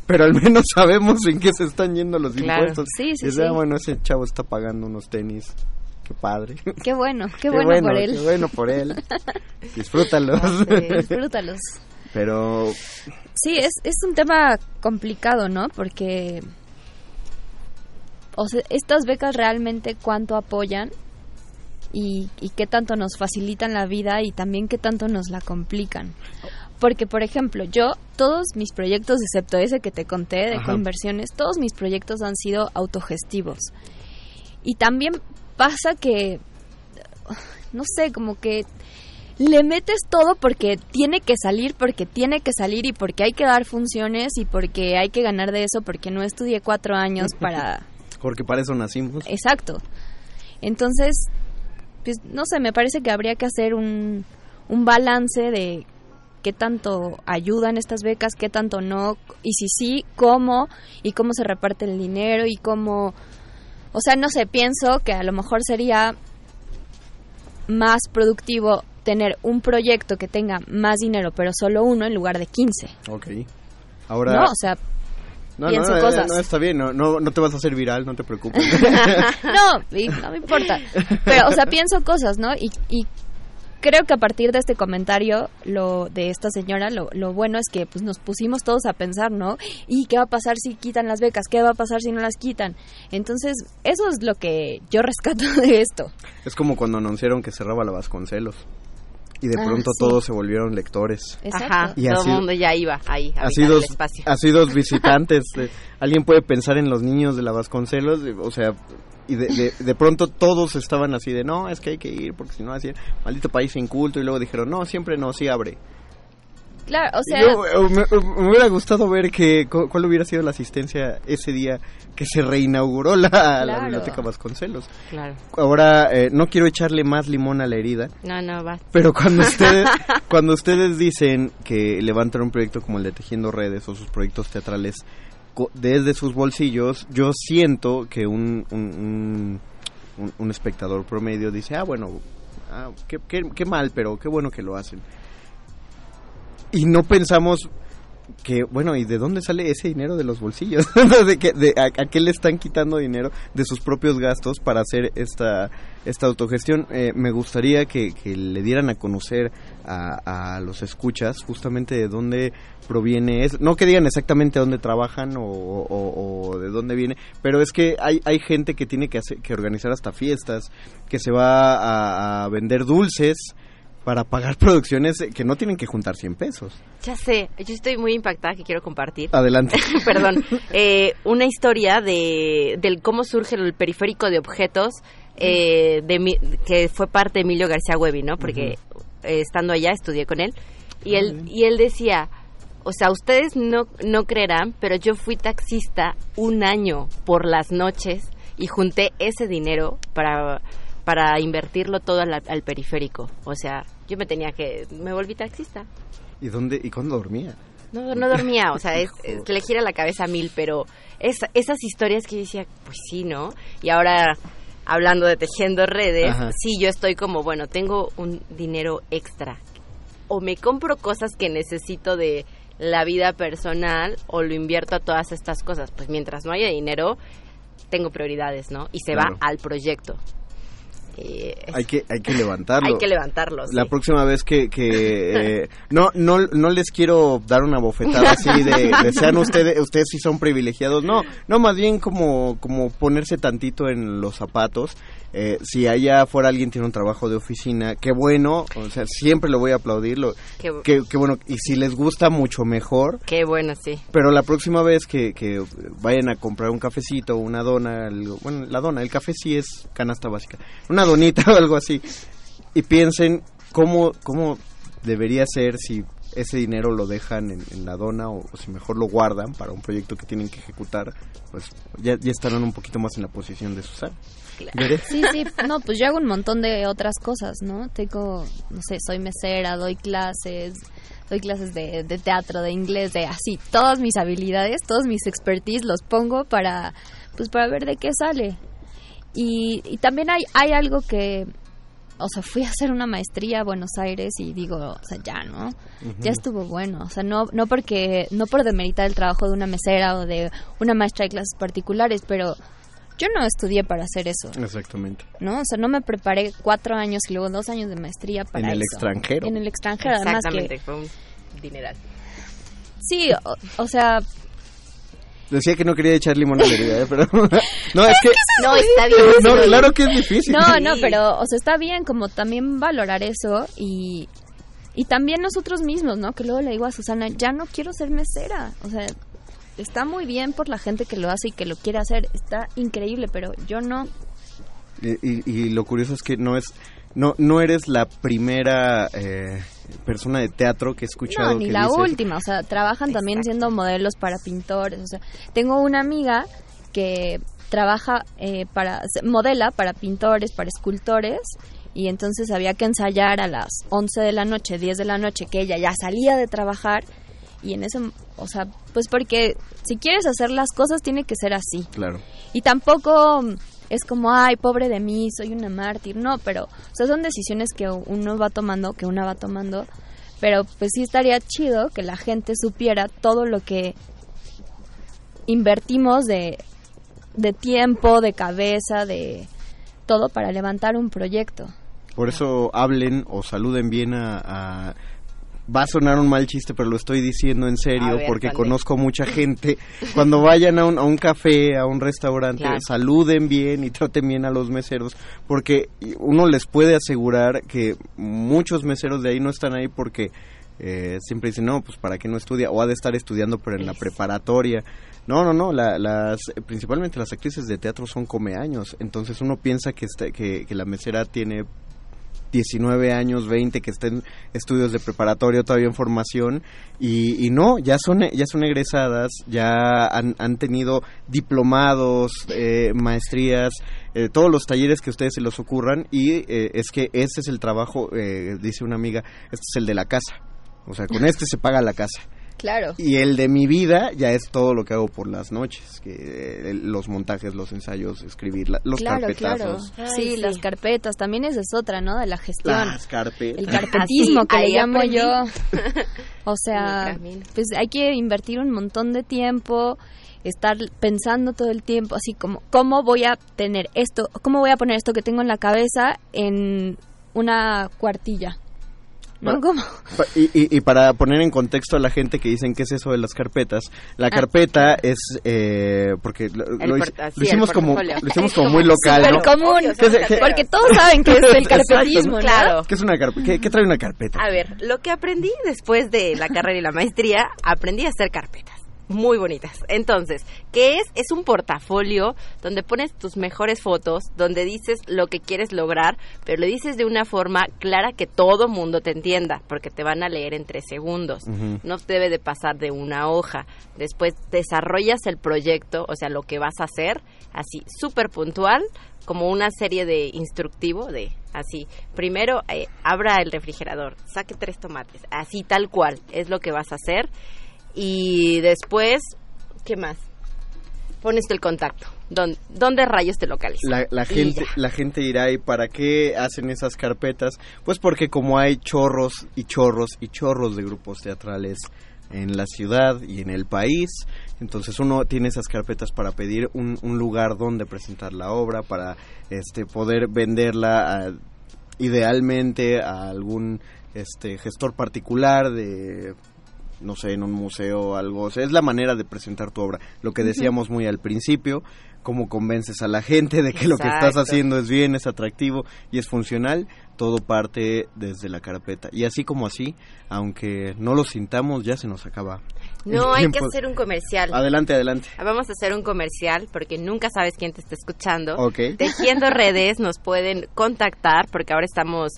pero al menos sabemos en qué se están yendo los Claro. impuestos. Sí, sí, Y sí. "Ah, bueno, ese chavo está pagando unos tenis. Qué padre. Qué bueno, qué, bueno, por él. Qué bueno por él. Disfrútalos. Disfrútalos. Pero Sí, es, es un tema complicado, ¿no? Porque, o sea, estas becas realmente cuánto apoyan y, y qué tanto nos facilitan la vida y también qué tanto nos la complican. Porque, por ejemplo, yo, todos mis proyectos, excepto ese que te conté de Ajá. conversiones, todos mis proyectos han sido autogestivos. Y también pasa que, no sé, como que le metes todo porque tiene que salir, porque tiene que salir y porque hay que dar funciones y porque hay que ganar de eso, porque no estudié cuatro años para... porque para eso nacimos. Exacto. Entonces, pues no sé, me parece que habría que hacer un, un balance de qué tanto ayudan estas becas, qué tanto no, y si sí, cómo, y cómo se reparte el dinero, y cómo... O sea, no sé, pienso que a lo mejor sería más productivo tener un proyecto que tenga más dinero, pero solo uno en lugar de 15. Ok. Ahora... No, o sea, No, no, pienso no, cosas. no, está bien, no, no, no te vas a hacer viral, no te preocupes. no, y no me importa. Pero, o sea, pienso cosas, ¿no? Y, y creo que a partir de este comentario lo de esta señora, lo, lo bueno es que pues nos pusimos todos a pensar, ¿no? ¿Y qué va a pasar si quitan las becas? ¿Qué va a pasar si no las quitan? Entonces, eso es lo que yo rescato de esto. Es como cuando anunciaron que cerraba la Vasconcelos. Y de Ah, pronto sí. todos se volvieron lectores. Ajá, Y todo el mundo ya iba ahí a Así dos, el espacio. así dos visitantes. eh, Alguien puede pensar en los niños de la Vasconcelos, eh, o sea, y de, de, de pronto todos estaban así de, no, es que hay que ir, porque si no, así, maldito país inculto, y luego dijeron, no, siempre no, sí abre. Claro, o sea, yo, eh, me, me hubiera gustado ver que, cu- cuál hubiera sido la asistencia ese día que se reinauguró la, biblioteca Vasconcelos. Claro. Ahora, eh, no quiero echarle más limón a la herida, No, no, va. pero cuando ustedes, cuando ustedes dicen que levantan un proyecto como el de Tejiendo Redes o sus proyectos teatrales desde sus bolsillos, yo siento que un, un, espectador promedio dice, ah, bueno, ah, qué- qué mal, pero qué bueno que lo hacen. Y no pensamos que, bueno, ¿y de dónde sale ese dinero de los bolsillos? ¿De, que, de a, a qué le están quitando dinero de sus propios gastos para hacer esta, esta autogestión? Eh, me gustaría que, le dieran a conocer a, a los escuchas justamente de dónde proviene eso. No que digan exactamente dónde trabajan o, de dónde viene, pero es que hay, hay gente que tiene que, hacer, que organizar hasta fiestas, que se va a vender dulces para pagar producciones que no tienen que juntar 100 pesos. Ya sé, yo estoy muy impactada que quiero compartir. Adelante. Perdón. Eh, una historia de del cómo surge el periférico de objetos eh, de mi- que fue parte de Emilio García Huevi, ¿no? Porque eh, estando allá estudié con él y él y él decía, o sea, ustedes no no creerán, pero yo fui taxista un año por las noches y junté ese dinero para para invertirlo todo al, al periférico. O sea, yo me tenía que, me volví taxista. ¿Y dónde y cuándo dormía? No, no dormía, o sea, es, es que le gira la cabeza a mil, pero es, esas historias que yo decía, pues sí, ¿no? Y ahora, hablando de tejiendo redes, Ajá. sí, yo estoy como, bueno, tengo un dinero extra. O me compro cosas que necesito de la vida personal o lo invierto a todas estas cosas. Pues mientras no haya dinero, tengo prioridades, ¿no? Y se Claro. va al proyecto. Hay que hay que levantarlo. Hay que levantarlo, sí. La próxima vez que, que eh, no no no les quiero dar una bofetada así de, de sean ustedes ustedes sí son privilegiados. No, no más bien como como ponerse tantito en los zapatos. Eh, si allá afuera alguien tiene un trabajo de oficina, qué bueno, o sea, siempre lo voy a aplaudir, lo, Qué- qué, qué bueno, y si les gusta mucho mejor, Qué bueno, sí. pero la próxima vez que, que vayan a comprar un cafecito una dona, bueno, la dona, el café sí es canasta básica, una donita o algo así, y piensen cómo, cómo debería ser si ese dinero lo dejan en, en la dona o, o si mejor lo guardan para un proyecto que tienen que ejecutar, pues ya, ya estarán un poquito más en la posición de Susana. Sí, sí, no, pues yo hago un montón de otras cosas, ¿no? Tengo, no sé, soy mesera, doy clases, doy clases de, de teatro, de inglés, de así, todas mis habilidades, todos mis expertise los pongo para, pues para ver de qué sale. Y, y también hay, hay algo que, o sea, fui a hacer una maestría a Buenos Aires y digo, o sea, ya, ¿no? Ya estuvo bueno, o sea, no, no porque, no por demeritar el trabajo de una mesera o de una maestra de clases particulares, pero yo no estudié para hacer eso. Exactamente. ¿no? O sea, no me preparé cuatro años y luego dos años de maestría para En el eso. extranjero. En el extranjero, además Exactamente, que... fue un dineral. Sí, o, o sea... Decía que no quería echar limón a la herida, ¿eh? pero no, es que No, está bien. no, claro que es difícil. No, no, pero, o sea, está bien como también valorar eso y... Y también nosotros mismos, ¿no? Que luego le digo a Susana, ya no quiero ser mesera. O sea, está muy bien por la gente que lo hace y que lo quiere hacer. Está increíble, pero yo no. Y, y- y lo curioso es que no es no no eres la primera eh, persona de teatro que he escuchado No, ni que la dice última, o sea, trabajan también siendo modelos para pintores, o sea, tengo una amiga que trabaja eh, para, modela para pintores, para escultores, y entonces había que ensayar a las 11 de la noche, 10 de la noche, que ella ya salía de trabajar, y en ese, o sea, pues porque si quieres hacer las cosas tiene que ser así. Claro. Y tampoco es como, ay, pobre de mí, soy una mártir. No, pero, o sea, son decisiones que uno va tomando, que una va tomando. Pero pues sí estaría chido que la gente supiera todo lo que invertimos de, de tiempo, de cabeza, de todo para levantar un proyecto. Por eso hablen o saluden bien a, a- Va a sonar un mal chiste, pero lo estoy diciendo en serio ver, porque conozco mucha gente. Cuando vayan a un, a un café, a un restaurante, Claro. saluden bien y traten bien a los meseros, porque uno les puede asegurar que muchos meseros de ahí no están ahí porque eh, siempre dicen, no, pues para qué no estudia, o ha de estar estudiando, pero en la preparatoria. No, no, no, la- las, principalmente las actrices de teatro son comeaños, entonces uno piensa que, está- que, que la mesera tiene 19 años, 20, que estén estudios de preparatoria todavía en formación. Y, y no, ya son ya son egresadas, ya han, tenido diplomados, eh, maestrías, eh, todos los talleres que ustedes se los ocurran. Y eh, es que ese es el trabajo, eh, dice una amiga, este es el de la casa, o sea, con este se paga la casa. Claro. Y el de mi vida ya es todo lo que hago por las noches, que eh, los montajes, los ensayos, escribir, la- los claro, claro. carpetazos. Sí, las carpetas, también esa es otra, ¿no? De la gestión. Las carpetas. El carpetismo Así, que le llamo aprendí. yo. O sea, pues hay que invertir un montón de tiempo, estar pensando todo el tiempo, así como, ¿cómo voy a tener esto? ¿Cómo voy a poner esto que tengo en la cabeza en una cuartilla? ¿No? ¿Cómo? Y, y- y para poner en contexto a la gente que dicen qué es eso de las carpetas, la Ah. carpeta es eh, porque lo, lo ah, sí, lo hicimos el como lo hicimos como muy local, ¿no? común, ¿Qué se- qué- porque todos saben que es el Exacto, carpetismo, ¿no? Claro. ¿Qué es una carpeta? ¿Qué, qué trae una carpeta? A ver, lo que aprendí después de la carrera y la maestría, aprendí a hacer carpetas. Muy bonitas. Entonces, ¿qué es? Es un portafolio donde pones tus mejores fotos, donde dices lo que quieres lograr, pero lo dices de una forma clara que todo mundo te entienda, porque te van a leer en tres segundos. No debe de pasar de una hoja. Después desarrollas el proyecto, o sea, lo que vas a hacer, así, súper puntual, como una serie de instructivo de así. Primero, eh, abra el refrigerador, saque tres tomates, así tal cual, es lo que vas a hacer. Y después, ¿qué más? Pones el contacto. ¿Dónde, dónde rayos te localizas? La, gente, la gente dirá, ¿y para qué hacen esas carpetas? Pues porque como hay chorros y chorros y chorros de grupos teatrales en la ciudad y en el país, entonces uno tiene esas carpetas para pedir un, un lugar donde presentar la obra, para este poder venderla a- idealmente a algún este gestor particular de no sé, en un museo o algo. O sea, es la manera de presentar tu obra. Lo que decíamos muy al principio, cómo convences a la gente de que lo que estás haciendo es bien, es atractivo y es funcional. Todo parte desde la carpeta. Y así como así, aunque no lo sintamos, ya se nos acaba. No, hay que hacer un comercial. Adelante, adelante. Vamos a hacer un comercial porque nunca sabes quién te está escuchando. Ok. Tejiendo redes nos pueden contactar porque ahora estamos,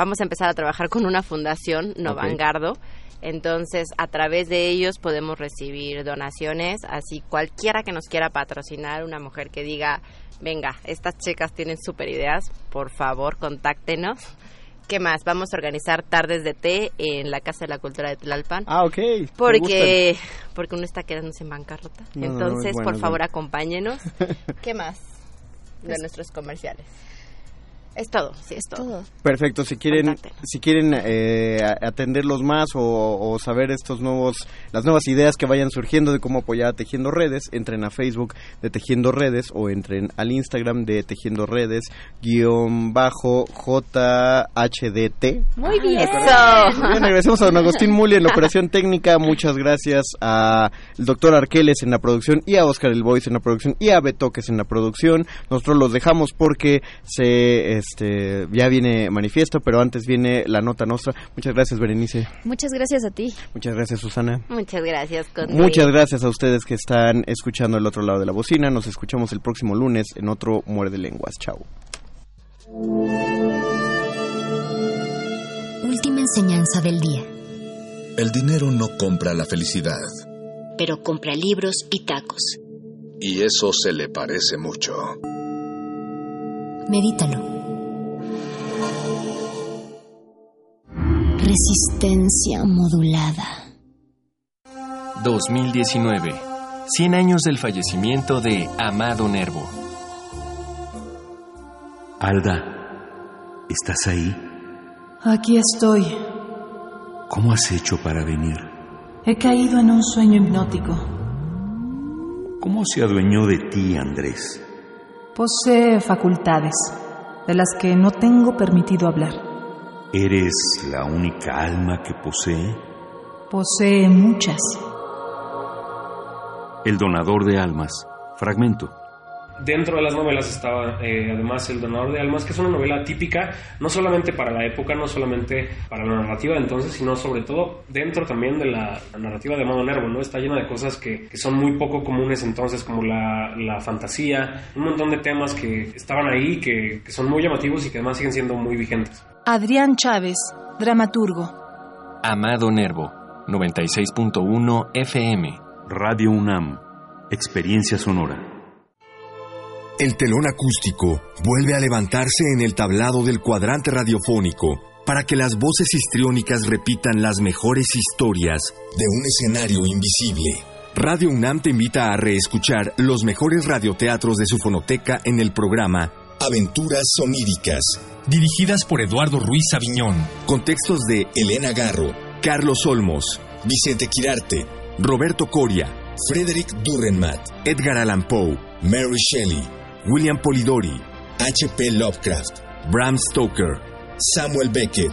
vamos a empezar a trabajar con una fundación, Novangardo. Entonces, a través de ellos podemos recibir donaciones, así cualquiera que nos quiera patrocinar, una mujer que diga, venga, estas chicas tienen super ideas, por favor, contáctenos. ¿Qué más? Vamos a organizar tardes de té en la Casa de la Cultura de Tlalpan. Ah, ok. Porque, porque uno está quedándose en bancarrota. No, no, no, Entonces, bueno, por favor, acompáñenos. ¿Qué más de nuestros comerciales? Es todo, sí, es todo. Perfecto, si quieren, si quieren eh, atenderlos más o, o saber estos nuevos, las nuevas ideas que vayan surgiendo de cómo apoyar a Tejiendo Redes, entren a Facebook de Tejiendo Redes o entren al Instagram de Tejiendo Redes guion bajo JHDT. Muy bien. Muy bien, agradecemos a don Agustín Muli en la operación técnica. Muchas gracias al doctor Arqueles en la producción y a Oscar El Boys en la producción y a Betoques en la producción. Nosotros los dejamos porque se este ya viene manifiesto, pero antes viene la nota nuestra. Muchas gracias, Berenice. Muchas gracias a ti. Muchas gracias, Susana. Muchas gracias, Conde. Muchas gracias a ustedes que están escuchando el otro lado de la bocina. Nos escuchamos el próximo lunes en otro Muerde Lenguas. Chao. Última enseñanza del día. El dinero no compra la felicidad, Pero compra libros y tacos. y eso se le parece mucho. Medítalo. Resistencia modulada. 2019. 100 años del fallecimiento de Amado Nervo. Alda, ¿estás ahí? Aquí estoy. ¿Cómo has hecho para venir? He caído en un sueño hipnótico. ¿Cómo se adueñó de ti, Andrés? Posee facultades de las que no tengo permitido hablar. ¿Eres la única alma que posee? Posee muchas. El donador de almas. Fragmento. Dentro de las novelas estaba eh, además El Donador de Almas, que es una novela típica, no solamente para la época, no solamente para la narrativa de entonces, sino sobre todo dentro también de la narrativa de Amado Nervo, ¿no? Está llena de cosas que, que son muy poco comunes entonces, como la, la fantasía, un montón de temas que estaban ahí, que, que son muy llamativos y que además siguen siendo muy vigentes. Adrián Chávez, dramaturgo. Amado Nervo. 96.1 FM. Radio UNAM. Experiencia sonora. El telón acústico vuelve a levantarse en el tablado del cuadrante radiofónico para que las voces histriónicas repitan las mejores historias de un escenario invisible. Radio UNAM te invita a reescuchar los mejores radioteatros de su fonoteca en el programa Aventuras Soníricas, dirigidas por Eduardo Ruiz Aviñón, con textos de Elena Garro, Carlos Olmos, Vicente Quirarte, Roberto Coria, Frederick Durrenmatt, Edgar Allan Poe, Mary Shelley, William Polidori, H.P. Lovecraft, Bram Stoker, Samuel Beckett,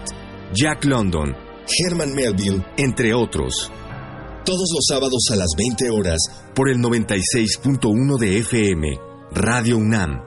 Jack London, Herman Melville, entre otros. Todos los sábados a las 20 horas por el 96.1 de FM, Radio UNAM,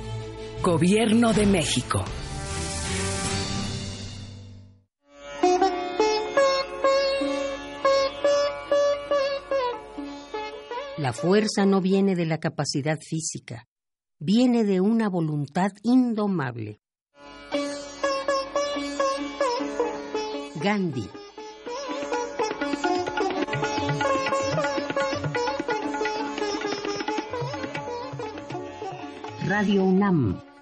Gobierno de México. La fuerza no viene de la capacidad física, viene de una voluntad indomable. Gandhi. Radio UNAM,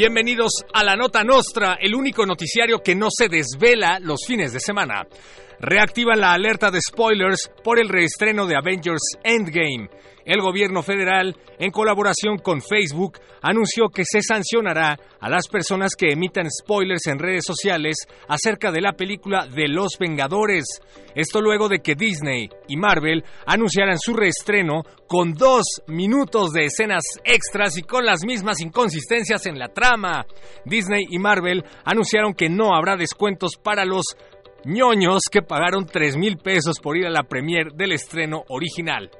Bienvenidos a la Nota Nostra, el único noticiario que no se desvela los fines de semana. Reactivan la alerta de spoilers por el reestreno de Avengers Endgame. El gobierno federal, en colaboración con Facebook, anunció que se sancionará a las personas que emitan spoilers en redes sociales acerca de la película de Los Vengadores. Esto luego de que Disney y Marvel anunciaran su reestreno con dos minutos de escenas extras y con las mismas inconsistencias en la trama. Disney y Marvel anunciaron que no habrá descuentos para los ñoños que pagaron 3 mil pesos por ir a la premier del estreno original.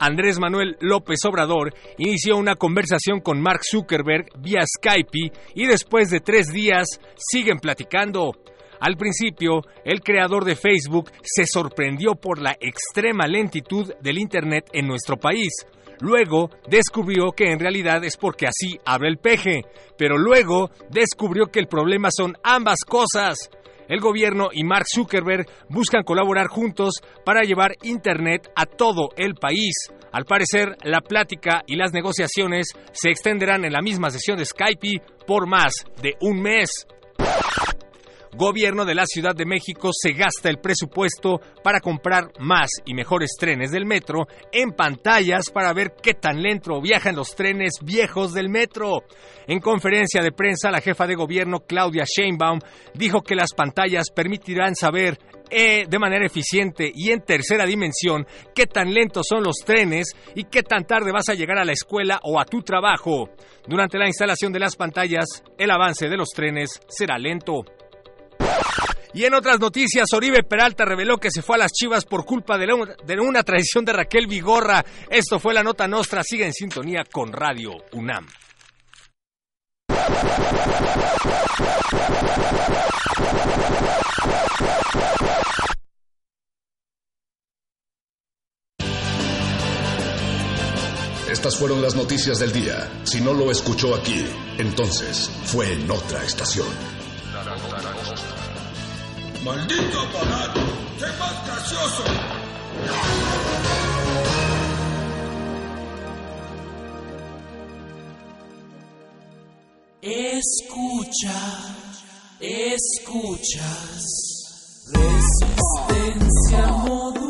Andrés Manuel López Obrador inició una conversación con Mark Zuckerberg vía Skype y después de tres días siguen platicando. Al principio, el creador de Facebook se sorprendió por la extrema lentitud del Internet en nuestro país. Luego descubrió que en realidad es porque así abre el peje, pero luego descubrió que el problema son ambas cosas. El gobierno y Mark Zuckerberg buscan colaborar juntos para llevar Internet a todo el país. Al parecer, la plática y las negociaciones se extenderán en la misma sesión de Skype por más de un mes. Gobierno de la Ciudad de México se gasta el presupuesto para comprar más y mejores trenes del metro en pantallas para ver qué tan lento viajan los trenes viejos del metro. En conferencia de prensa, la jefa de gobierno Claudia Sheinbaum dijo que las pantallas permitirán saber eh, de manera eficiente y en tercera dimensión qué tan lentos son los trenes y qué tan tarde vas a llegar a la escuela o a tu trabajo. Durante la instalación de las pantallas, el avance de los trenes será lento. Y en otras noticias, Oribe Peralta reveló que se fue a las Chivas por culpa de, una traición de Raquel Vigorra. Esto fue la nota nostra. Sigue en sintonía con Radio UNAM. Estas fueron las noticias del día. Si no lo escuchó aquí, entonces fue en otra estación. ¡Maldito aparato! ¡Qué más gracioso! Escucha, escuchas. Resistencia modulada.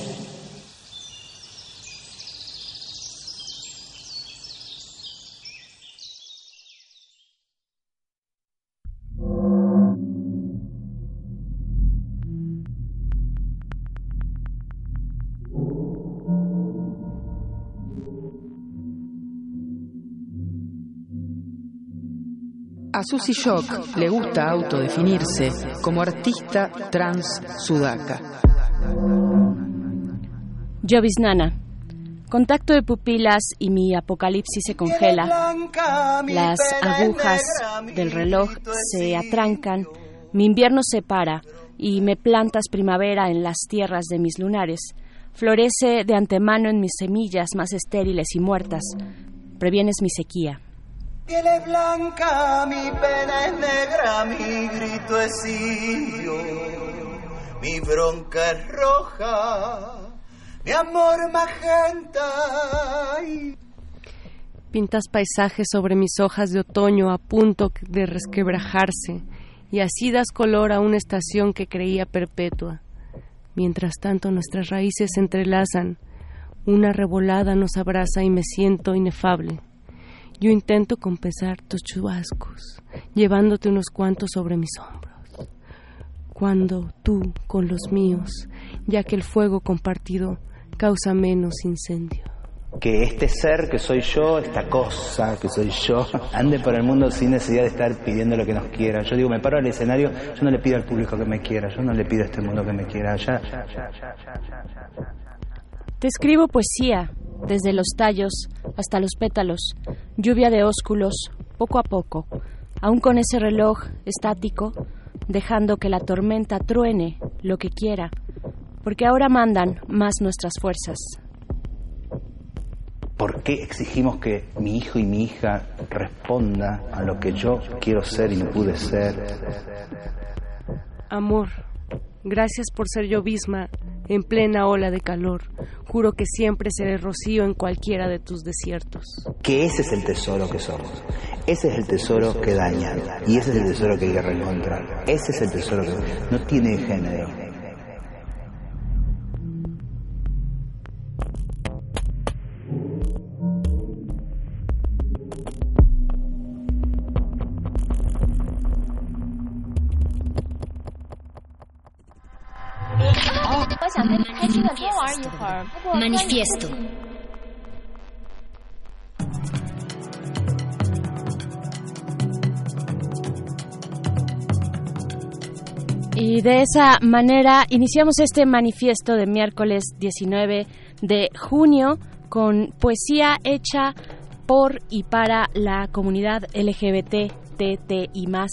A Susie Shock le gusta autodefinirse como artista trans sudaca. Nana. Contacto de pupilas y mi apocalipsis se congela. Las agujas del reloj se atrancan. Mi invierno se para y me plantas primavera en las tierras de mis lunares. Florece de antemano en mis semillas más estériles y muertas. Previenes mi sequía piel es blanca, mi pena es negra, mi grito es indio, mi bronca es roja, mi amor magenta. Pintas paisajes sobre mis hojas de otoño a punto de resquebrajarse y así das color a una estación que creía perpetua. Mientras tanto nuestras raíces se entrelazan, una revolada nos abraza y me siento inefable. Yo intento compensar tus chubascos, llevándote unos cuantos sobre mis hombros. Cuando tú con los míos, ya que el fuego compartido causa menos incendio. Que este ser que soy yo, esta cosa que soy yo, ande por el mundo sin necesidad de estar pidiendo lo que nos quiera. Yo digo, me paro al escenario, yo no le pido al público que me quiera, yo no le pido a este mundo que me quiera. Ya, Te escribo poesía, desde los tallos hasta los pétalos, lluvia de ósculos, poco a poco, aún con ese reloj estático, dejando que la tormenta truene lo que quiera, porque ahora mandan más nuestras fuerzas. ¿Por qué exigimos que mi hijo y mi hija responda a lo que yo quiero ser y no pude ser? Amor, gracias por ser yo misma en plena ola de calor. Juro que siempre seré rocío en cualquiera de tus desiertos. Que ese es el tesoro que somos. Ese es el tesoro que daña. Y ese es el tesoro que hay que reencontrar. Ese es el tesoro que no tiene género. Manifiesto. Y de esa manera iniciamos este manifiesto de miércoles 19 de junio con poesía hecha por y para la comunidad LGBT, y más.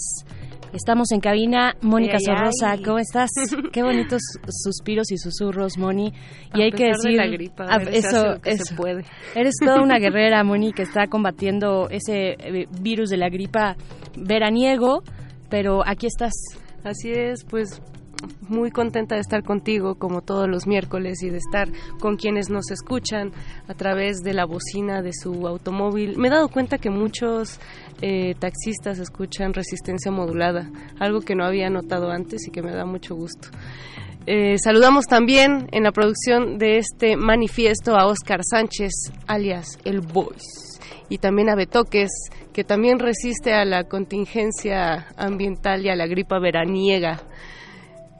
Estamos en cabina, Mónica Sorrosa, ¿cómo estás? Qué bonitos suspiros y susurros, Moni. Y hay que decir, la gripa, eso, eso. puede. Eres toda una guerrera, Moni, que está combatiendo ese eh, virus de la gripa veraniego, pero aquí estás. Así es, pues muy contenta de estar contigo como todos los miércoles y de estar con quienes nos escuchan a través de la bocina de su automóvil. Me he dado cuenta que muchos eh, taxistas escuchan resistencia modulada, algo que no había notado antes y que me da mucho gusto. Eh, saludamos también en la producción de este manifiesto a Oscar Sánchez, alias El Voice, y también a Betoques, que también resiste a la contingencia ambiental y a la gripa veraniega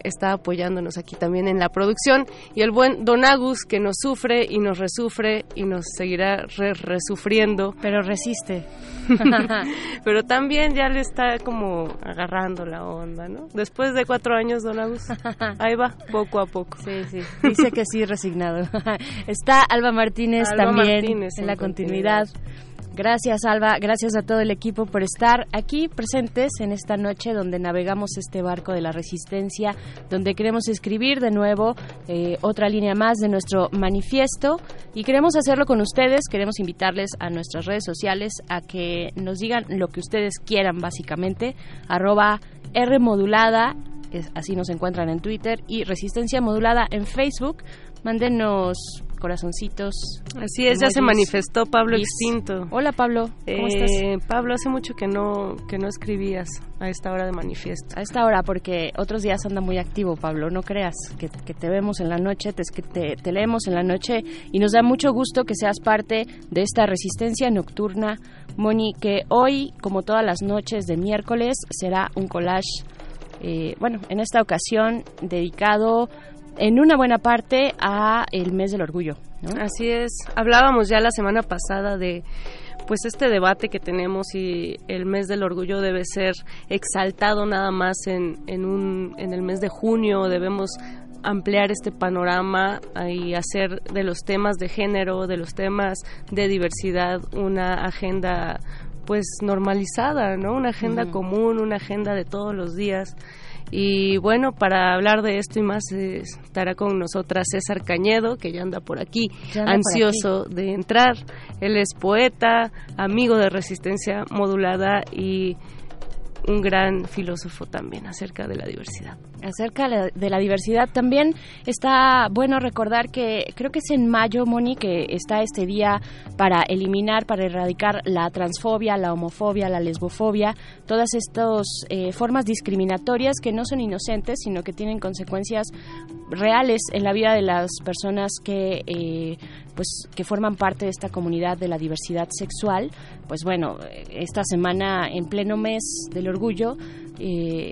está apoyándonos aquí también en la producción y el buen Don Agus que nos sufre y nos resufre y nos seguirá resufriendo. Pero resiste. Pero también ya le está como agarrando la onda, ¿no? Después de cuatro años, Don Agus, ahí va, poco a poco. Sí, sí, dice que sí, resignado. está Alba Martínez también en, la continuidad. Gracias, Alba. Gracias a todo el equipo por estar aquí presentes en esta noche donde navegamos este barco de la resistencia, donde queremos escribir de nuevo eh, otra línea más de nuestro manifiesto y queremos hacerlo con ustedes. Queremos invitarles a nuestras redes sociales a que nos digan lo que ustedes quieran, básicamente. Arroba R modulada, así nos encuentran en Twitter, y Resistencia modulada en Facebook. Mándenos corazoncitos. Así es, ya se manifestó Pablo Extinto. Hola Pablo, ¿cómo estás? Eh, Pablo, hace mucho que no que no escribías a esta hora de manifiesto. A esta hora, porque otros días anda muy activo, Pablo, no creas que, te vemos en la noche, te, te, te leemos en la noche y nos da mucho gusto que seas parte de esta resistencia nocturna, Moni, que hoy, como todas las noches de miércoles, será un collage eh, bueno, en esta ocasión dedicado en una buena parte a el mes del orgullo. Así es. Hablábamos ya la semana pasada de pues este debate que tenemos y el mes del orgullo debe ser exaltado nada más en, en, un, en el mes de junio, debemos ampliar este panorama y hacer de los temas de género, de los temas de diversidad una agenda pues normalizada, ¿no? Una agenda común, una agenda de todos los días. Y bueno, para hablar de esto y más estará con nosotras César Cañedo, que ya anda por aquí, ansioso de entrar. Él es poeta, amigo de resistencia modulada y un gran filósofo también acerca de la diversidad. Acerca de la diversidad también está bueno recordar que creo que es en mayo, Moni, que está este día para eliminar, para erradicar la transfobia, la homofobia, la lesbofobia, todas estas eh, formas discriminatorias que no son inocentes, sino que tienen consecuencias reales en la vida de las personas que eh, pues que forman parte de esta comunidad de la diversidad sexual pues bueno esta semana en pleno mes del orgullo eh,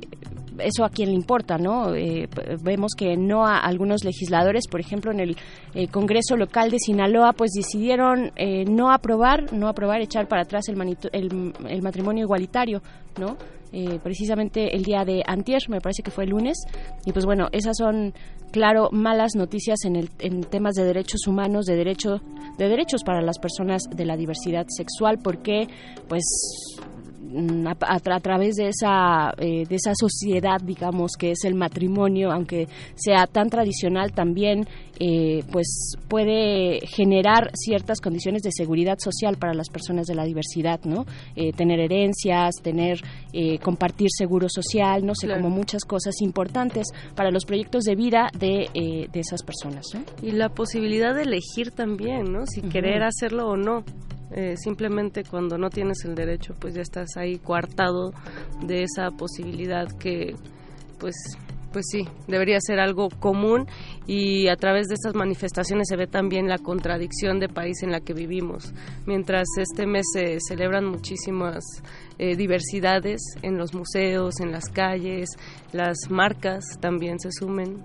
eso a quién le importa, ¿no? Eh, vemos que no a algunos legisladores, por ejemplo, en el eh, Congreso local de Sinaloa, pues decidieron no aprobar, no aprobar, echar para atrás el, el, matrimonio igualitario, ¿no? Precisamente el día de antier, me parece que fue el lunes, y pues bueno, esas son, claro, malas noticias en, el, en temas de derechos humanos, de derecho, de derechos para las personas de la diversidad sexual, porque pues Mm, a, través de esa, eh, de esa sociedad, digamos, que es el matrimonio, aunque sea tan tradicional, también eh, pues puede generar ciertas condiciones de seguridad social para las personas de la diversidad, ¿no? Eh, tener herencias, tener, compartir seguro social, no sé, como muchas cosas importantes para los proyectos de vida de, de esas personas. Y la posibilidad de elegir también, ¿no? Si querer hacerlo o no. Eh, simplemente cuando no tienes el derecho pues ya estás ahí coartado de esa posibilidad que pues pues sí, debería ser algo común y a través de estas manifestaciones se ve también la contradicción de país en la que vivimos. Mientras este mes se celebran muchísimas eh, diversidades en los museos, en las calles, las marcas también se sumen,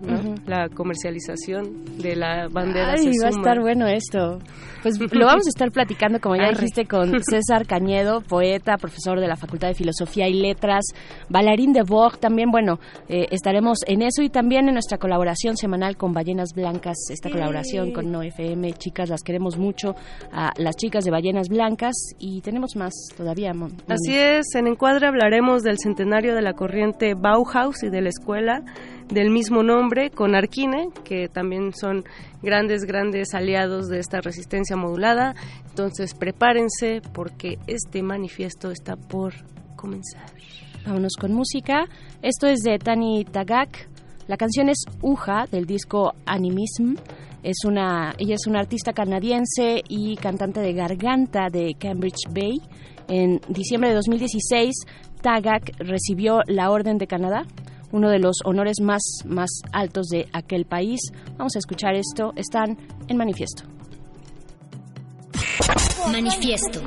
la comercialización de la bandera Ay, va a estar bueno esto. Pues lo vamos a estar platicando, como ya dijiste, con César Cañedo, poeta, profesor de la Facultad de Filosofía y Letras, bailarín de Vogue, también, bueno, eh, estaremos en eso y también en nuestra colaboración semanal con Ballenas Blancas, esta colaboración con NoFM, chicas, las queremos mucho, a las chicas de Ballenas Blancas y tenemos más todavía. Así en Encuadre hablaremos del centenario de la corriente Bauhaus y de la escuela del mismo nombre con Arquine, que también son grandes, grandes aliados de esta resistencia modulada. Entonces prepárense porque este manifiesto está por comenzar. Vámonos con música. Esto es de Tani Tagak. La canción es Uja del disco Animism. Es una, ella es una artista canadiense y cantante de garganta de Cambridge Bay. En diciembre de 2016, Tagak recibió la Orden de Canadá, uno de los honores más, más altos de aquel país. Vamos a escuchar esto. Están en manifiesto. Manifiesto.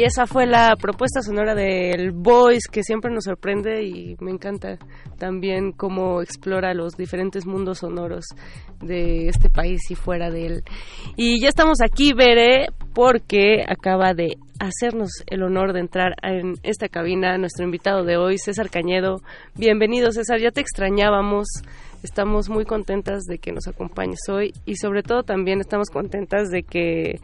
Y esa fue la propuesta sonora del Voice que siempre nos sorprende y me encanta también cómo explora los diferentes mundos sonoros de este país y fuera de él. Y ya estamos aquí, Bere, porque acaba de hacernos el honor de entrar en esta cabina nuestro invitado de hoy, César Cañedo. Bienvenido, César, ya te extrañábamos. Estamos muy contentas de que nos acompañes hoy y sobre todo también estamos contentas de que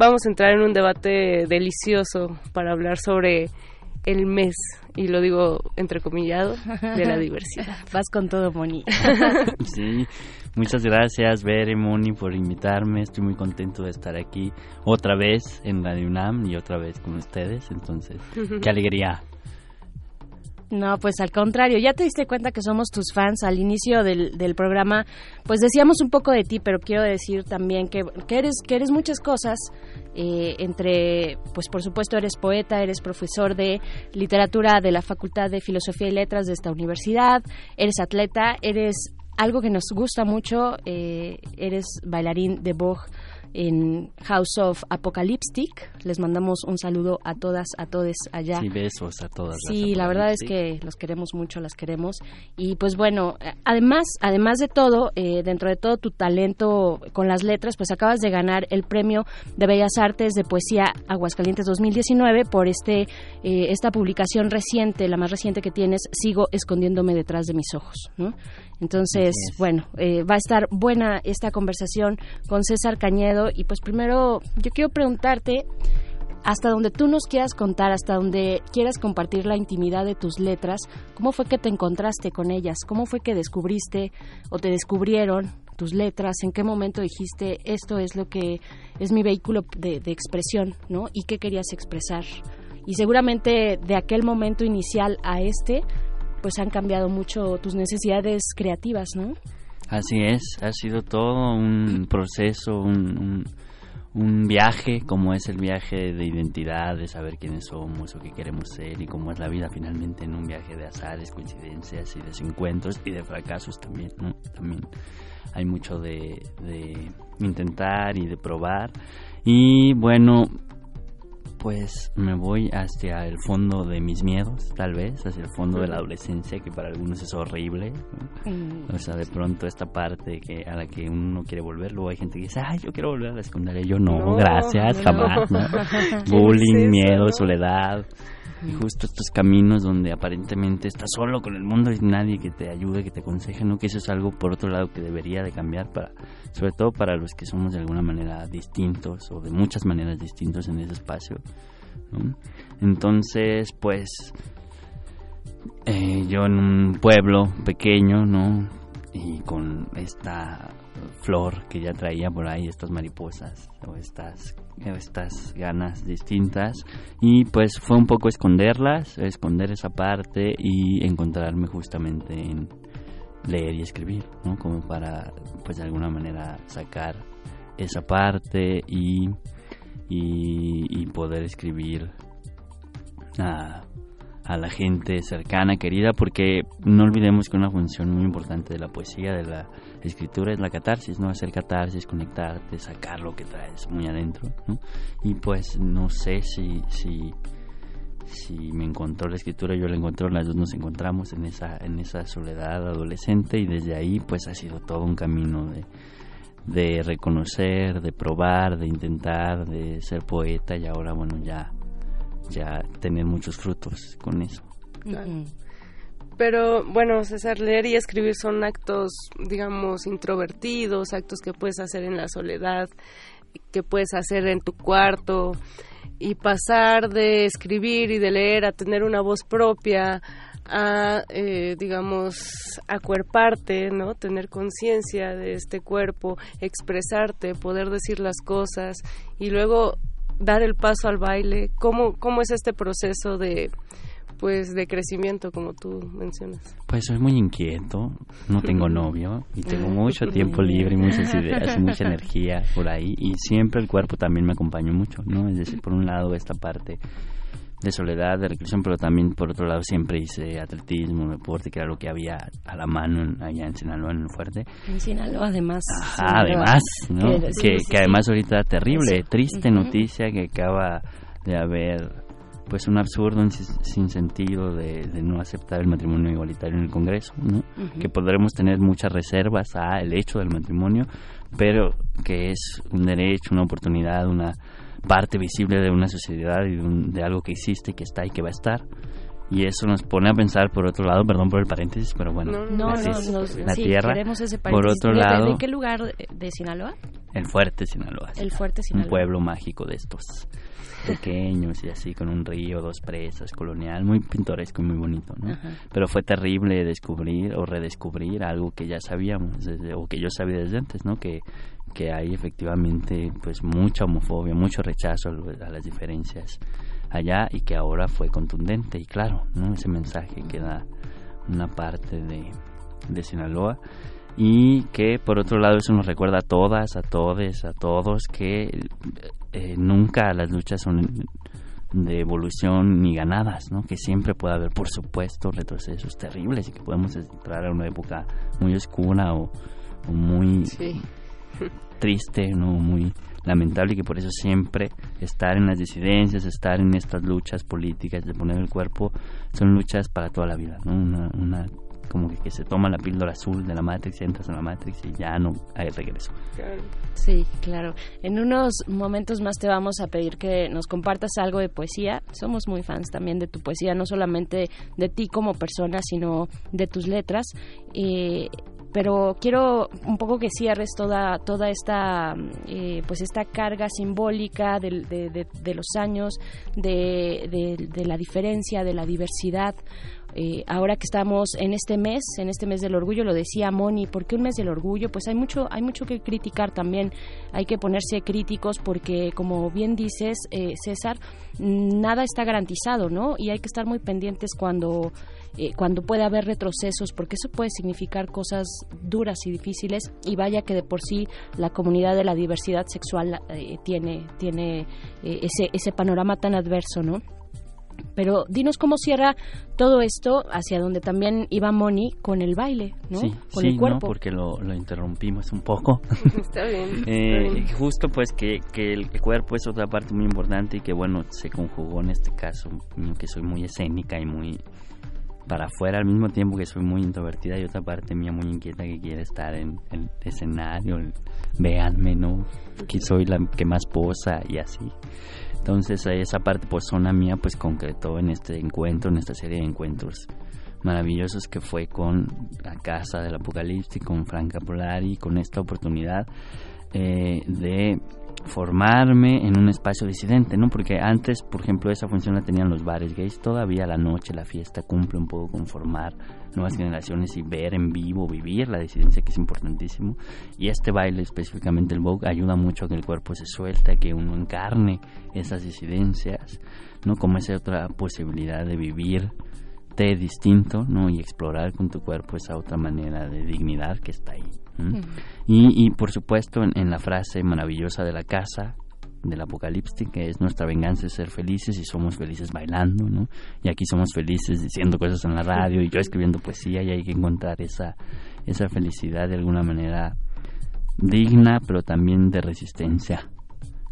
vamos a entrar en un debate delicioso para hablar sobre el mes, y lo digo entrecomillado, de la diversidad. Vas con todo, Moni. sí, muchas gracias, Bere, Moni, por invitarme. Estoy muy contento de estar aquí otra vez en Radio UNAM y otra vez con ustedes. Entonces, qué alegría. No, pues al contrario, ya te diste cuenta que somos tus fans al inicio del, del programa, pues decíamos un poco de ti, pero quiero decir también que, que eres, que eres muchas cosas, eh, entre, pues por supuesto eres poeta, eres profesor de literatura de la Facultad de Filosofía y Letras de esta universidad, eres atleta, eres algo que nos gusta mucho, eh, eres bailarín de Vogue en House of Apocalyptic. Les mandamos un saludo a todas, a todos allá. Sí, besos a todas. Sí, la verdad es que los queremos mucho, las queremos. Y pues bueno, además, además de todo, eh, dentro de todo tu talento con las letras, pues acabas de ganar el premio de Bellas Artes de Poesía Aguascalientes 2019 por este eh, esta publicación reciente, la más reciente que tienes, Sigo escondiéndome detrás de mis ojos. ¿no? Entonces, bueno, eh, va a estar buena esta conversación con César Cañedo y pues primero yo quiero preguntarte hasta donde tú nos quieras contar, hasta donde quieras compartir la intimidad de tus letras, ¿cómo fue que te encontraste con ellas? ¿Cómo fue que descubriste o te descubrieron tus letras? ¿En qué momento dijiste esto es lo que es mi vehículo de, de expresión, ¿no? ¿Y qué querías expresar? Y seguramente de aquel momento inicial a este, pues han cambiado mucho tus necesidades creativas, ¿no? Así es, ha sido todo un proceso, un, un, viaje, como es el viaje de identidad, de saber quiénes somos o qué queremos ser y cómo es la vida finalmente en un viaje de azares, coincidencias y desencuentros y de fracasos también, ¿no? También hay mucho de, de intentar y de probar. Y bueno, pues me voy hacia el fondo de mis miedos, tal vez, hacia el fondo de la adolescencia, que para algunos es horrible. O sea, de pronto esta parte que a la que uno quiere volver, luego hay gente que dice, ay, yo quiero volver a la secundaria. Yo no, gracias, jamás. Bullying, miedo, soledad. Y justo estos caminos donde aparentemente estás solo con el mundo y nadie que te ayude, que te aconseje, ¿no? Que eso es algo, por otro lado, que debería de cambiar para, sobre todo para los que somos de alguna manera distintos o de muchas maneras distintos en ese espacio, Entonces, pues, eh, yo en un pueblo pequeño, ¿no? Y con esta flor que ya traía por ahí, estas mariposas o estas, estas ganas distintas. Y pues fue un poco esconderlas, esconder esa parte y encontrarme justamente en leer y escribir. Como para, pues de alguna manera sacar esa parte y, y, poder escribir a, a la gente cercana, querida, porque no olvidemos que una función muy importante de la poesía, de la escritura, es la catarsis, ¿no? Hacer catarsis, conectarte, sacar lo que traes muy adentro, ¿no? Y pues no sé si, si, me encontró la escritura, yo la encontré, las dos nos encontramos en esa, en esa soledad adolescente y desde ahí pues ha sido todo un camino de, de reconocer, de probar, de intentar, de ser poeta y ahora bueno ya ya tener muchos frutos con eso. Pero bueno, César, leer y escribir son actos, digamos, introvertidos, actos que puedes hacer en la soledad, que puedes hacer en tu cuarto, y pasar de escribir y de leer a tener una voz propia, a, eh, digamos, acuerparte, ¿no? Tener conciencia de este cuerpo, expresarte, poder decir las cosas y luego dar el paso al baile? ¿Cómo, cómo es este proceso de pues de crecimiento como tú mencionas? Pues soy muy inquieto, no tengo novio y tengo mucho tiempo libre y muchas ideas y mucha energía por ahí y siempre el cuerpo también me acompaña mucho, ¿no? Es decir, por un lado esta parte de soledad, de reclusión, pero también por otro lado siempre hice atletismo, deporte, que era lo que había a la mano allá en Sinaloa, en el fuerte. En Sinaloa, además. Ajá, además, ¿no? Que, que, además ahorita terrible, triste noticia que acaba de haber pues un absurdo, un sin sentido de, no aceptar el matrimonio igualitario en el Congreso, ¿no? que podremos tener muchas reservas al hecho del matrimonio, pero que es un derecho, una oportunidad, una parte visible de una sociedad y de, algo que existe, que está y que va a estar. Y eso nos pone a pensar, por otro lado, perdón por el paréntesis, pero bueno, no, la tierra. por otro lado, ¿de qué lugar de Sinaloa? El Fuerte Sinaloa. El Fuerte Sinaloa. Un pueblo mágico de estos pequeños y así con un río, dos presas, colonial, muy pintoresco y muy bonito, ¿no? Pero fue terrible descubrir o redescubrir algo que ya sabíamos o que yo sabía desde antes, ¿no? Que, que hay efectivamente pues mucha homofobia, mucho rechazo a las diferencias allá y que ahora fue contundente y claro, ¿no? Ese mensaje que da una parte de, de Sinaloa y que por otro lado eso nos recuerda a todas, a todos, a todos que eh, nunca las luchas son de evolución ni ganadas, ¿no? Que siempre puede haber, por supuesto, retrocesos terribles y que podemos entrar a una época muy oscura o, muy triste, ¿no? Muy lamentable y que por eso siempre estar en las disidencias, estar en estas luchas políticas de poner el cuerpo, son luchas para toda la vida, ¿no? Una, una como que, se toma la píldora azul de la Matrix, entras en la Matrix y ya no hay regreso. Sí, claro. En unos momentos más te vamos a pedir que nos compartas algo de poesía. Somos muy fans también de tu poesía, no solamente de ti como persona, sino de tus letras. Eh, pero quiero un poco que cierres toda toda esta eh, pues esta carga simbólica de, de, los años de, de, la diferencia de la diversidad eh, ahora que estamos en este mes, en este mes del orgullo, lo decía Moni, ¿por qué un mes del orgullo? Pues hay mucho, hay mucho que criticar también, hay que ponerse críticos porque, como bien dices, eh, César, nada está garantizado, ¿no? Y hay que estar muy pendientes cuando, eh, cuando puede haber retrocesos, porque eso puede significar cosas duras y difíciles, y vaya que de por sí la comunidad de la diversidad sexual tiene, tiene ese, ese panorama tan adverso, ¿no? Pero dinos cómo cierra todo esto hacia donde también iba Moni con el baile, ¿no? Sí, con el cuerpo. porque lo, interrumpimos un poco. Está bien. Eh, justo pues que, que el cuerpo es otra parte muy importante y que bueno, se conjugó en este caso, que soy muy escénica y muy para afuera al mismo tiempo que soy muy introvertida y otra parte mía muy inquieta que quiere estar en el escenario, véanme, ¿no? Que soy la que más posa y así. Entonces esa parte pues zona mía pues concretó en este encuentro, en esta serie de encuentros maravillosos que fue con la Casa del Apocalipsis, con Franca Polari, con esta oportunidad eh, de formarme en un espacio disidente, ¿no? Porque antes, por ejemplo, esa función la tenían los bares gays, todavía la noche, la fiesta cumple un poco con formar nuevas generaciones y ver en vivo, vivir la disidencia que es importantísimo. Y este baile, específicamente el Vogue, ayuda mucho a que el cuerpo se suelte, a que uno encarne esas disidencias, ¿no? Como esa otra posibilidad de vivir distinto, ¿no? Y explorar con tu cuerpo esa otra manera de dignidad que está ahí. Y, y, por supuesto en, la frase maravillosa de la casa del apocalipsis que es nuestra venganza es ser felices y somos felices bailando, ¿no? Y aquí somos felices diciendo cosas en la radio y yo escribiendo poesía y hay que encontrar esa, esa felicidad de alguna manera digna pero también de resistencia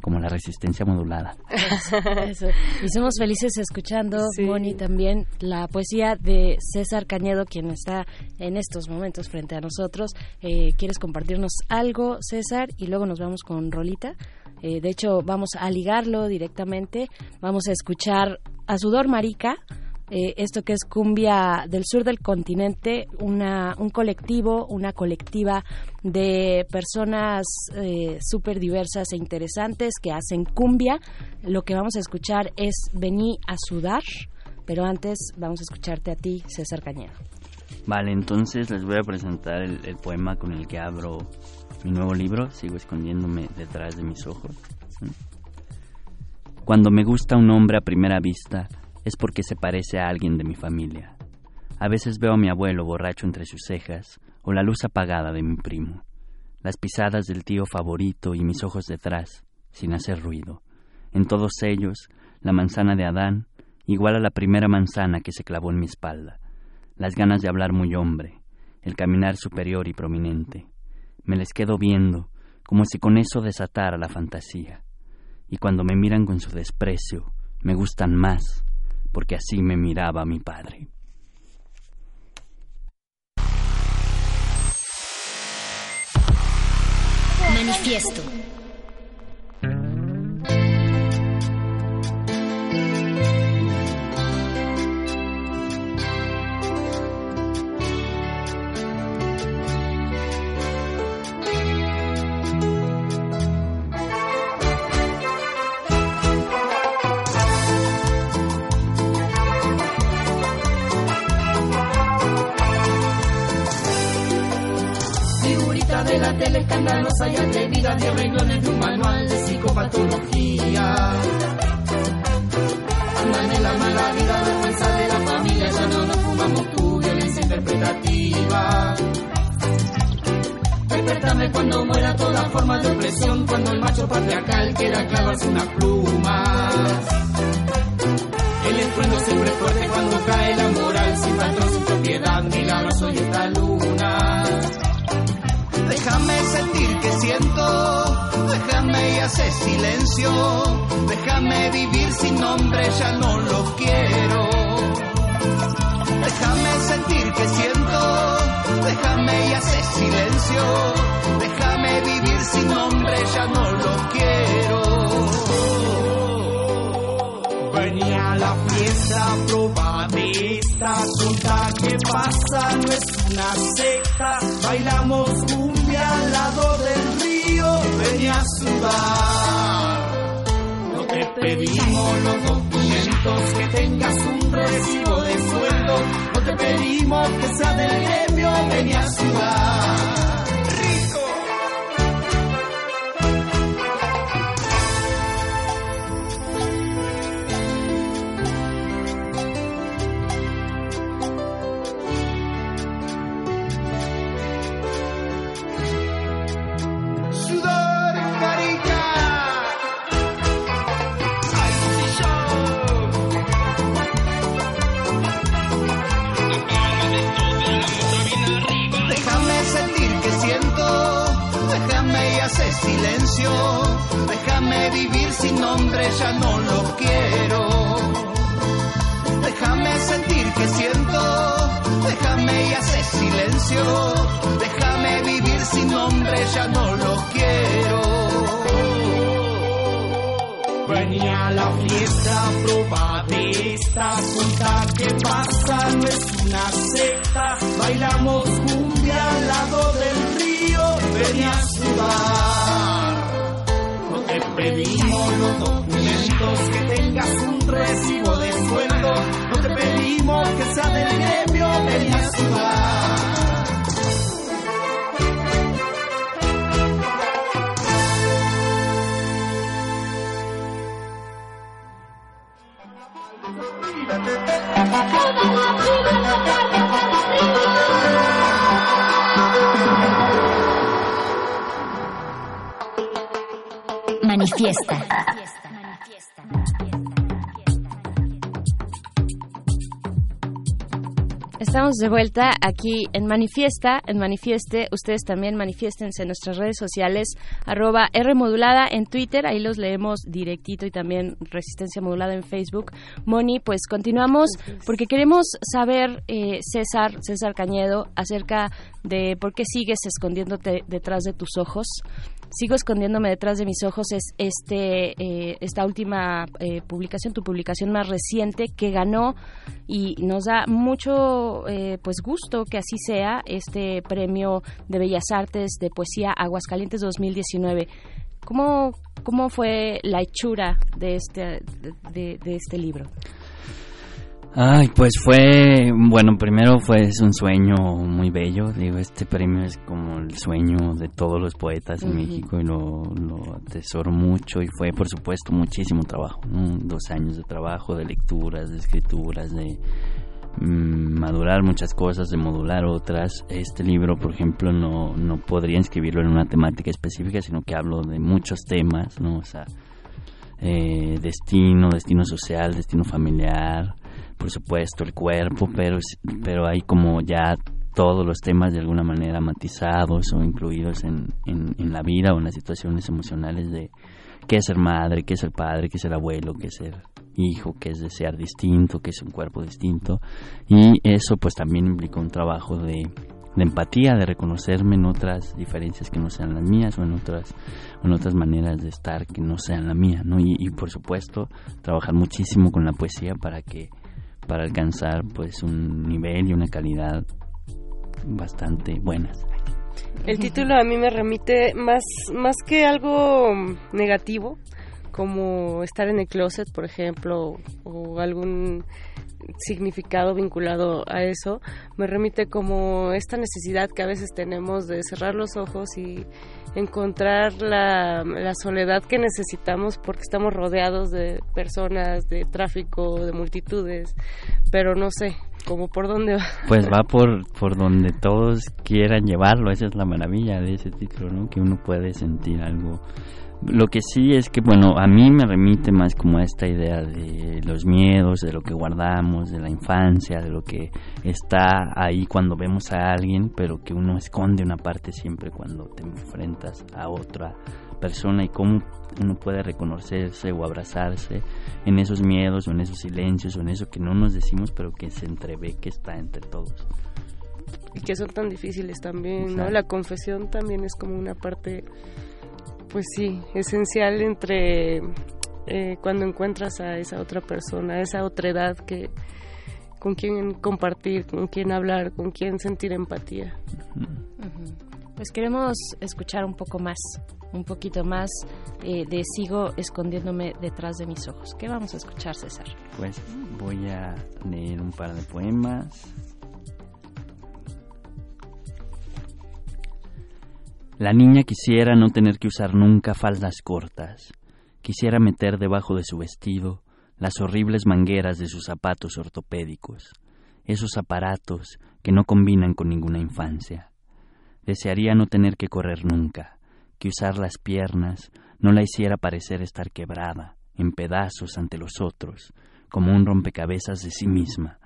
como la resistencia modulada. Y somos felices escuchando, Moni, también la poesía de César Cañedo, quien está en estos momentos frente a nosotros. Eh, ¿Quieres compartirnos algo, César? Y luego nos vamos con Rolita. Eh, de hecho, vamos a ligarlo directamente. Vamos a escuchar a Sudor Marica eh, esto que es Cumbia del Sur del Continente, una, un colectivo, una colectiva de personas eh, súper diversas e interesantes que hacen cumbia. Lo que vamos a escuchar es Vení a sudar, pero antes vamos a escucharte a ti, César Cañedo. Vale, entonces les voy a presentar el, el poema con el que abro mi nuevo libro, Sigo escondiéndome detrás de mis ojos. Cuando me gusta un hombre a primera vista, es porque se parece a alguien de mi familia. A veces veo a mi abuelo borracho entre sus cejas o la luz apagada de mi primo, las pisadas del tío favorito y mis ojos detrás, sin hacer ruido. En todos ellos, la manzana de Adán igual a la primera manzana que se clavó en mi espalda, las ganas de hablar muy hombre, el caminar superior y prominente. Me les quedo viendo, como si con eso desatara la fantasía, y cuando me miran con su desprecio, me gustan más, porque así me miraba mi padre. Manifiesto. Figurita de la escandalosa y atrevida de renglones de un manual de psicopatología. Andan en la mala vida, vergüenza de la familia, ya no nos fumamos tu violencia interpretativa. Despertame cuando muera toda forma de opresión, cuando el macho patriarcal quiera clavarse unas plumas. El estruendo siempre fuerte cuando cae la moral, sin patrón, sin propiedad, milagroso y esta luna. Déjame sentir que siento, déjame y hace silencio, déjame vivir sin nombre, ya no lo quiero. Déjame sentir que siento, déjame y hace silencio, déjame vivir sin nombre, ya no lo quiero. Venía a la fiesta, proba esta tonta que pasa, no es una secta. Bailamos cumbia al lado del río, venía a sudar. No te pedimos los documentos, que tengas un recibo de sueldo. No te pedimos que sea del gremio, venía a sudar. Déjame vivir sin nombre, ya no lo quiero. Déjame sentir que siento, déjame y hace silencio, déjame vivir sin nombre, ya no lo quiero. Venía a la fiesta, proba de esta punta que pasa, no es una secta. Bailamos cumbia al lado del río, venía a sudar. Te pedimos los documentos, que tengas un recibo de sueldo. No te pedimos que sea del gremio, venía a sudar. Manifiesta. Estamos de vuelta aquí en Manifiesta, en Manifieste. Ustedes también manifiéstense en nuestras redes sociales, arroba R modulada en Twitter, ahí los leemos directito y también Resistencia Modulada en Facebook. Moni, pues continuamos porque queremos saber, eh, César, César Cañedo, acerca de por qué sigues escondiéndote detrás de tus ojos. Sigo escondiéndome detrás de mis ojos es este eh, esta última eh, publicación, tu publicación más reciente que ganó y nos da mucho eh, pues gusto que así sea este premio de Bellas Artes de poesía Aguascalientes 2019. ¿Cómo, cómo fue la hechura de este de, de este libro? Ay, pues fue, bueno, primero fue un sueño muy bello, digo, este premio es como el sueño de todos los poetas en. México y lo, lo atesoro mucho y fue por supuesto muchísimo trabajo, ¿no? dos años de trabajo, de lecturas, de escrituras, de mm, madurar muchas cosas, de modular otras. Este libro, por ejemplo, no, no podría inscribirlo en una temática específica, sino que hablo de muchos temas, ¿no? O sea, eh, destino, destino social, destino familiar, por supuesto el cuerpo, pero, pero hay como ya todos los temas de alguna manera matizados o incluidos en, en, la vida o en las situaciones emocionales de qué es ser madre, qué es ser padre, qué es ser abuelo, qué es ser hijo, qué es desear distinto, qué es un cuerpo distinto. Y eso pues también implica un trabajo de, empatía, de reconocerme en otras diferencias que no sean las mías o en otras, en otras maneras de estar que no sean la mía, ¿no? Y por supuesto trabajar muchísimo con la poesía para que para alcanzar pues un nivel y una calidad bastante buenas. El título a mí me remite más, más que algo negativo, como estar en el closet, por ejemplo, o algún significado vinculado a eso, me remite como esta necesidad que a veces tenemos de cerrar los ojos y encontrar la, la, soledad que necesitamos porque estamos rodeados de personas, de tráfico, de multitudes, pero no sé, como por dónde va. Pues va por, por donde todos quieran llevarlo, esa es la maravilla de ese título, ¿no? Que uno puede sentir algo lo que sí es que, bueno, a mí me remite más como a esta idea de los miedos, de lo que guardamos, de la infancia, de lo que está ahí cuando vemos a alguien, pero que uno esconde una parte siempre cuando te enfrentas a otra persona y cómo uno puede reconocerse o abrazarse en esos miedos o en esos silencios o en eso que no nos decimos, pero que se entrevé que está entre todos. Y que son tan difíciles también, ¿no? La confesión también es como una parte pues sí, esencial entre eh, cuando encuentras a esa otra persona, a esa otra edad que con quien compartir, con quien hablar, con quien sentir empatía. Pues queremos escuchar un poco más, un poquito más eh, de Sigo escondiéndome detrás de mis ojos. ¿Qué vamos a escuchar, César? Pues voy a leer un par de poemas La niña quisiera no tener que usar nunca faldas cortas. Quisiera meter debajo de su vestido las horribles mangueras de sus zapatos ortopédicos, esos aparatos que no combinan con ninguna infancia. Desearía no tener que correr nunca, que usar las piernas no la hiciera parecer estar quebrada, en pedazos ante los otros, como un rompecabezas de sí misma,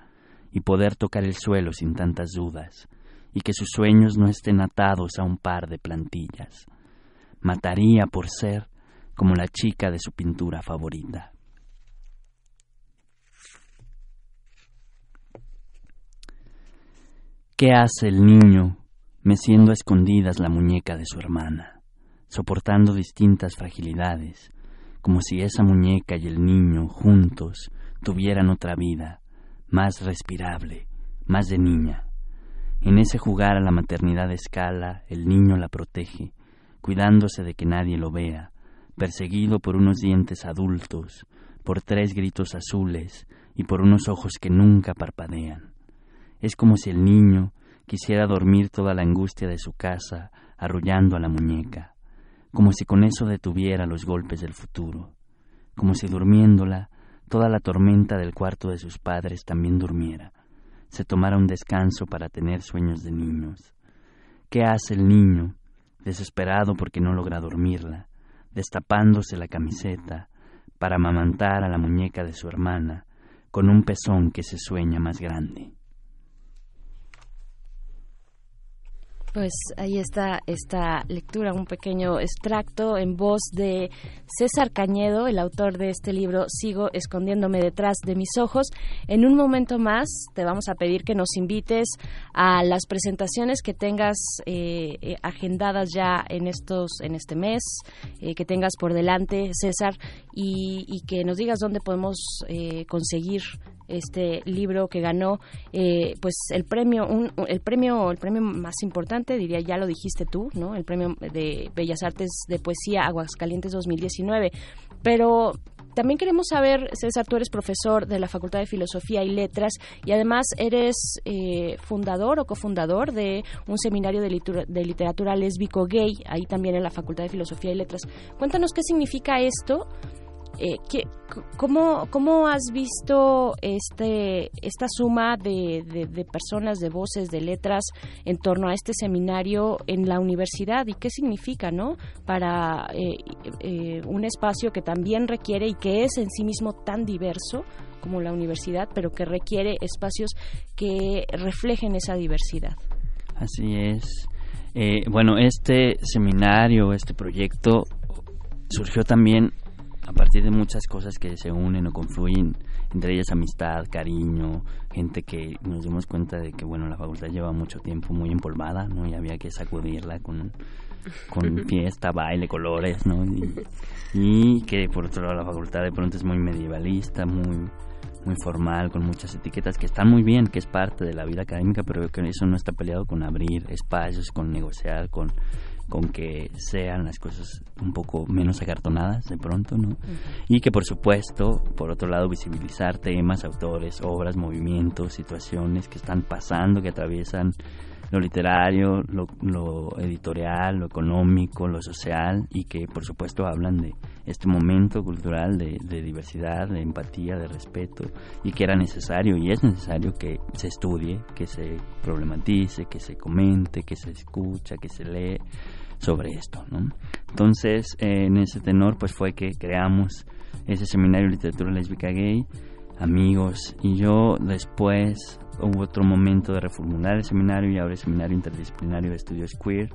y poder tocar el suelo sin tantas dudas, y que sus sueños no estén atados a un par de plantillas. Mataría por ser como la chica de su pintura favorita. ¿Qué hace el niño meciendo a escondidas la muñeca de su hermana, soportando distintas fragilidades, como si esa muñeca y el niño juntos tuvieran otra vida, más respirable, más de niña? En ese jugar a la maternidad de escala, el niño la protege, cuidándose de que nadie lo vea, perseguido por unos dientes adultos, por tres gritos azules y por unos ojos que nunca parpadean. Es como si el niño quisiera dormir toda la angustia de su casa arrullando a la muñeca, como si con eso detuviera los golpes del futuro, como si durmiéndola toda la tormenta del cuarto de sus padres también durmiera se tomara un descanso para tener sueños de niños. ¿Qué hace el niño, desesperado porque no logra dormirla, destapándose la camiseta para amamantar a la muñeca de su hermana con un pezón que se sueña más grande? Pues ahí está esta lectura, un pequeño extracto en voz de César Cañedo, el autor de este libro Sigo escondiéndome detrás de mis ojos. En un momento más te vamos a pedir que nos invites a las presentaciones que tengas eh, eh, agendadas ya en estos en este mes, eh, que tengas por delante, César, y, que nos digas dónde podemos conseguir este libro que ganó eh, pues el premio un, el premio el premio más importante diría ya lo dijiste tú no el premio de Bellas Artes de poesía Aguascalientes 2019 pero también queremos saber, César, tú eres profesor de la Facultad de Filosofía y Letras y además eres eh, fundador o cofundador de un seminario de, de literatura lésbico gay, ahí también en la Facultad de Filosofía y Letras. Cuéntanos qué significa esto Eh, ¿qué, cómo, ¿Cómo has visto este, esta suma de, de, personas, de voces, de letras en torno a este seminario en la universidad y qué significa ¿no? para eh, eh, un espacio que también requiere y que es en sí mismo tan diverso como la universidad, pero que requiere espacios que reflejen esa diversidad? Así es. bueno, este seminario, este proyecto surgió también a partir de muchas cosas que se unen o confluyen, entre ellas amistad, cariño, gente que nos dimos cuenta de que, bueno, la facultad lleva mucho tiempo muy empolvada, ¿no? Y había que sacudirla con, con fiesta, baile, colores, ¿no? Y, que, por otro lado, la facultad de pronto es muy medievalista, muy muy formal, con muchas etiquetas que están muy bien, que es parte de la vida académica, pero que eso no está peleado con abrir espacios, con negociar, con con que sean las cosas un poco menos acartonadas de pronto, ¿no? Y que por supuesto, por otro lado, visibilizar temas, autores, obras, movimientos, situaciones que están pasando, que atraviesan lo literario, lo, editorial, lo económico, lo social y que por supuesto hablan de este momento cultural de, diversidad, de empatía, de respeto y que era necesario y es necesario que se estudie, que se problematice, que se comente, que se escucha, que se lee sobre esto. Entonces, en ese tenor pues fue que creamos ese seminario de literatura lésbica gay amigos y yo después hubo otro momento de reformular el seminario y ahora el seminario interdisciplinario de estudios queer.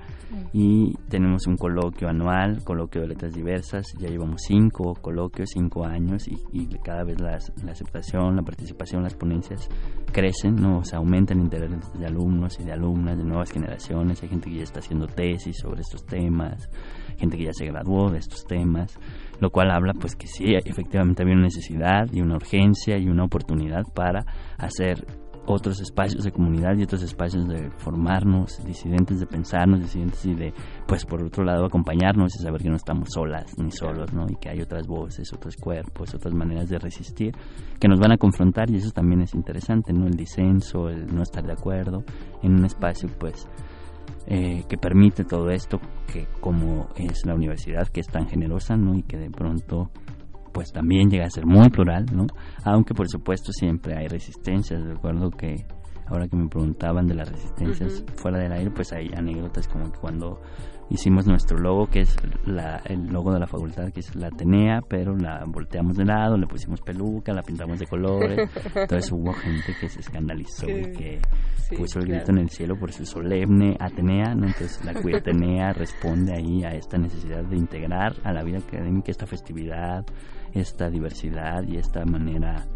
Y tenemos un coloquio anual, coloquio de letras diversas, ya llevamos cinco coloquios, cinco años y, cada vez la aceptación, la participación, las ponencias crecen, ¿no? se aumenta el interés de alumnos y de alumnas de nuevas generaciones, hay gente que ya está haciendo tesis sobre estos temas, gente que ya se graduó de estos temas, lo cual habla pues que sí, efectivamente había una necesidad y una urgencia y una oportunidad para hacer otros espacios de comunidad y otros espacios de formarnos, disidentes de pensarnos, disidentes y de, pues por otro lado, acompañarnos y saber que no estamos solas ni solos, ¿no? Y que hay otras voces, otros cuerpos, otras maneras de resistir que nos van a confrontar y eso también es interesante, ¿no? El disenso, el no estar de acuerdo en un espacio, pues, eh, que permite todo esto, que como es la universidad, que es tan generosa, ¿no? Y que de pronto pues también llega a ser muy plural, ¿no? Aunque por supuesto siempre hay resistencias. Recuerdo que ahora que me preguntaban de las resistencias fuera del aire, pues hay anécdotas como que cuando hicimos nuestro logo, que es el logo de la facultad, que es la Atenea, pero la volteamos de lado, le pusimos peluca, la pintamos de colores. Entonces hubo gente que se escandalizó y que puso el grito en el cielo por su solemne Atenea. Entonces la Queer Atenea responde ahí a esta necesidad de integrar a la vida académica esta festividad, esta diversidad y esta manera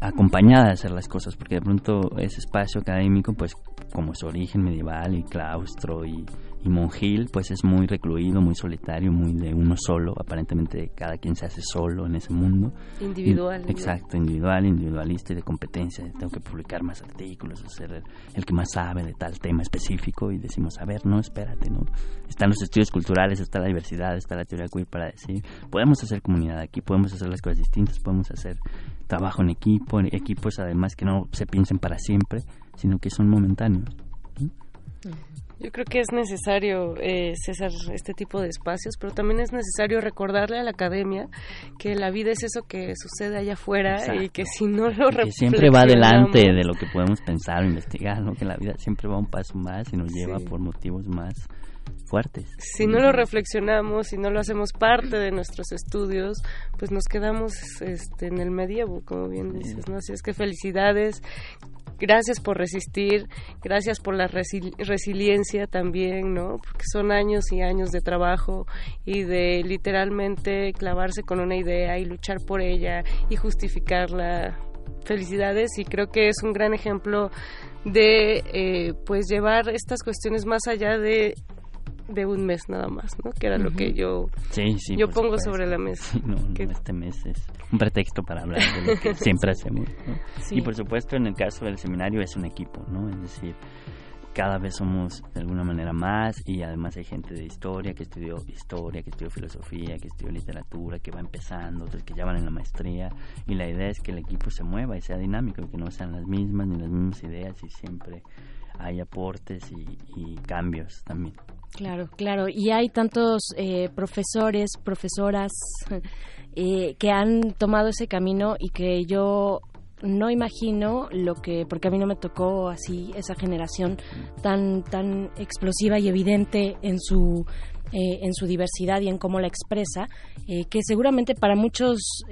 acompañada de hacer las cosas, porque de pronto ese espacio académico, pues como su origen medieval y claustro y y Monjil pues es muy recluido, muy solitario, muy de uno solo, aparentemente cada quien se hace solo en ese mundo. Individual. exacto, individual, individualista y de competencia, tengo que publicar más artículos, ser el, que más sabe de tal tema específico y decimos, a ver, no, espérate, ¿no? Están los estudios culturales, está la diversidad, está la teoría queer para decir, podemos hacer comunidad aquí, podemos hacer las cosas distintas, podemos hacer trabajo en equipo, en equipos además que no se piensen para siempre, sino que son momentáneos. Yo creo que es necesario, eh, César, este tipo de espacios, pero también es necesario recordarle a la academia que la vida es eso que sucede allá afuera y que si no lo que siempre va adelante de lo que podemos pensar o investigar, ¿no? que la vida siempre va un paso más y nos lleva por motivos más fuertes. Si no lo reflexionamos, si no lo hacemos parte de nuestros estudios, pues nos quedamos este, en el medievo, como bien dices, ¿no? Así es que felicidades, gracias por resistir, gracias por la resiliencia también, ¿no? Porque son años y años de trabajo y de literalmente clavarse con una idea y luchar por ella y justificarla. Felicidades y creo que es un gran ejemplo de eh, pues llevar estas cuestiones más allá de de un mes nada más, ¿no? Que era lo que yo, yo pongo sobre la mesa. no, este mes es un pretexto para hablar de lo que siempre hacemos. Y por supuesto, en el caso del seminario es un equipo, ¿no? Es decir, cada vez somos de alguna manera más y además hay gente de historia que estudió historia, que estudió filosofía, que estudió literatura, que va empezando, otros que ya van en la maestría y la idea es que el equipo se mueva y sea dinámico, que no sean las mismas ni las mismas ideas y siempre hay aportes y cambios también. Claro, claro. Y hay tantos eh, profesores, profesoras eh, que han tomado ese camino y que yo no imagino lo que porque a mí no me tocó así esa generación tan tan explosiva y evidente en su eh, en su diversidad y en cómo la expresa que seguramente para muchos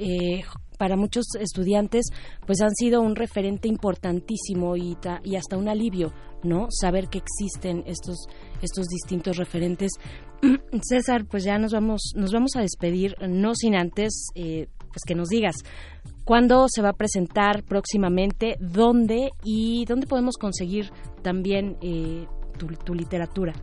para muchos estudiantes pues han sido un referente importantísimo y, y hasta un alivio no saber que existen estos estos distintos referentes. César pues ya nos vamos nos vamos a despedir no sin antes eh, pues que nos digas cuándo se va a presentar próximamente dónde y dónde podemos conseguir también eh, tu, tu literatura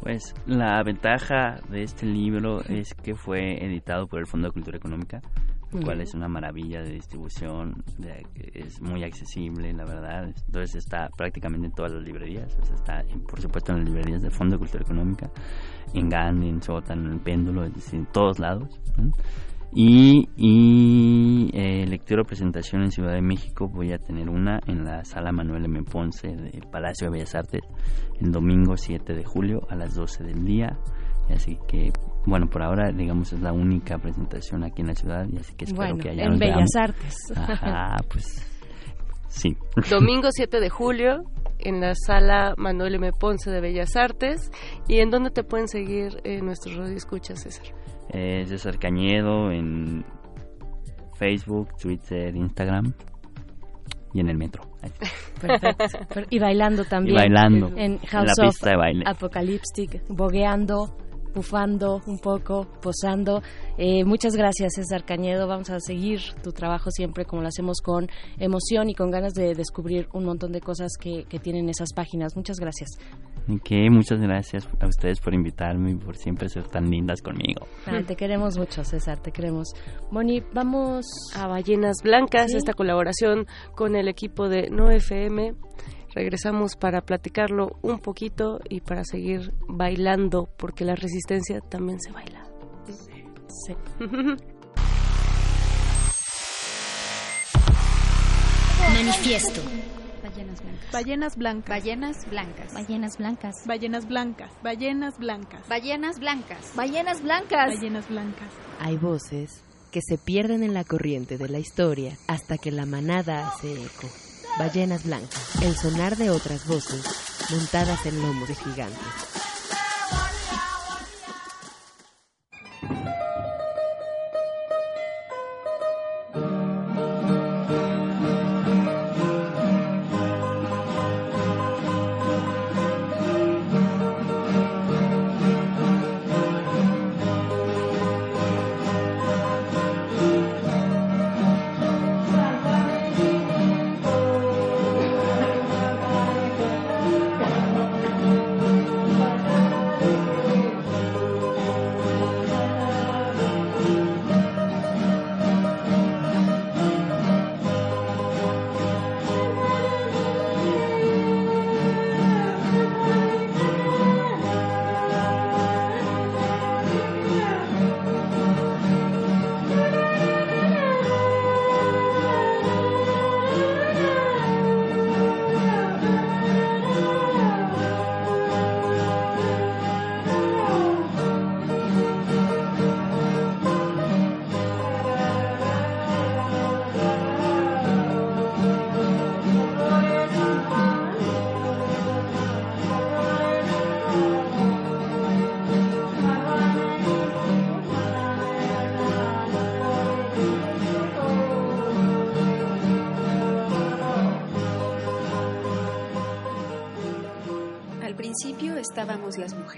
pues la ventaja de este libro es que fue editado por el Fondo de Cultura Económica cual es una maravilla de distribución, es muy accesible, la verdad. Entonces está prácticamente en todas las librerías, está por supuesto en las librerías del Fondo de Cultura Económica, en Gandhi, en Sótano, en Péndulo, en todos lados. Y, y eh, lectura presentación en Ciudad de México voy a tener una en la sala Manuel M. Ponce del Palacio de Bellas Artes el domingo 7 de julio a las 12 del día. Así que bueno, por ahora, digamos, es la única presentación aquí en la ciudad y así que espero que haya... En Bellas Artes. Ajá, pues sí. Domingo 7 de julio en la sala Manuel M. Ponce de Bellas Artes. ¿Y en dónde te pueden seguir eh, nuestros radioescuchas, César? Eh, César Cañedo en Facebook, Twitter, Instagram y en el metro. Perfecto. Y bailando también. Y bailando. En House la pista of de baile. Apocalyptic, bogueando bufando un poco, posando. Eh, muchas gracias, César Cañedo. Vamos a seguir tu trabajo siempre como lo hacemos con emoción y con ganas de descubrir un montón de cosas que, tienen esas páginas. Muchas gracias. Que muchas gracias a ustedes por invitarme y por siempre ser tan lindas conmigo. Ah, te queremos mucho, César, te queremos. Moni, vamos a Ballenas Blancas, esta colaboración con el equipo de No FM regresamos para platicarlo un poquito y para seguir bailando, porque la resistencia también se baila. Sí. Manifiesto. Ballenas blancas. Ballenas blancas. Ballenas blancas. Ballenas blancas. Ballenas blancas. Ballenas blancas. Ballenas blancas. Ballenas blancas. Ballenas blancas. Hay voces que se pierden en la corriente de la historia hasta que la manada hace eco. Ballenas blancas, el sonar de otras voces montadas en lomos de gigantes.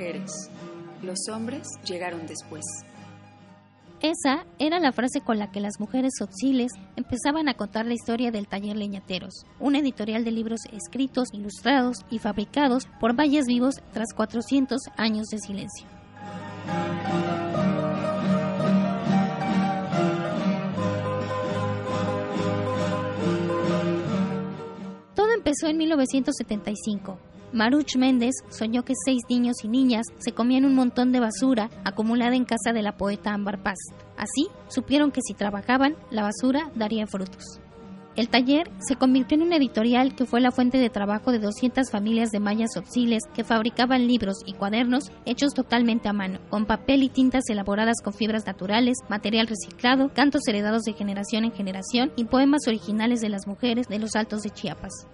Mujeres. Los hombres llegaron después. Esa era la frase con la que las mujeres soxiles empezaban a contar la historia del taller Leñateros, una editorial de libros escritos, ilustrados y fabricados por valles vivos tras 400 años de silencio. Todo empezó en 1975, Maruch Méndez soñó que seis niños y niñas se comían un montón de basura acumulada en casa de la poeta Ámbar Paz. Así, supieron que si trabajaban, la basura daría frutos. El taller se convirtió en una editorial que fue la fuente de trabajo de 200 familias de mayas obsiles que fabricaban libros y cuadernos hechos totalmente a mano, con papel y tintas elaboradas con fibras naturales, material reciclado, cantos heredados de generación en generación y poemas originales de las mujeres de los altos de Chiapas.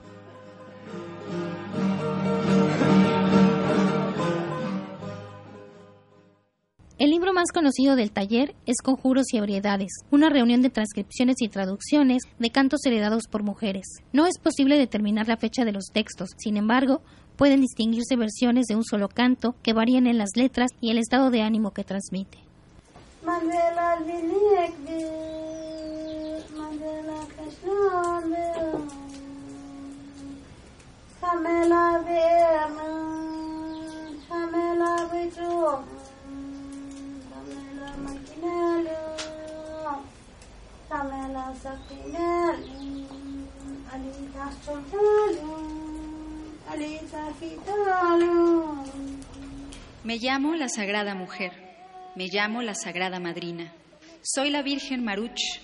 El libro más conocido del taller es Conjuros y Ebriedades, una reunión de transcripciones y traducciones de cantos heredados por mujeres. No es posible determinar la fecha de los textos, sin embargo, pueden distinguirse versiones de un solo canto que varían en las letras y el estado de ánimo que transmite. Me llamo la Sagrada Mujer, me llamo la Sagrada Madrina. Soy la Virgen Maruch,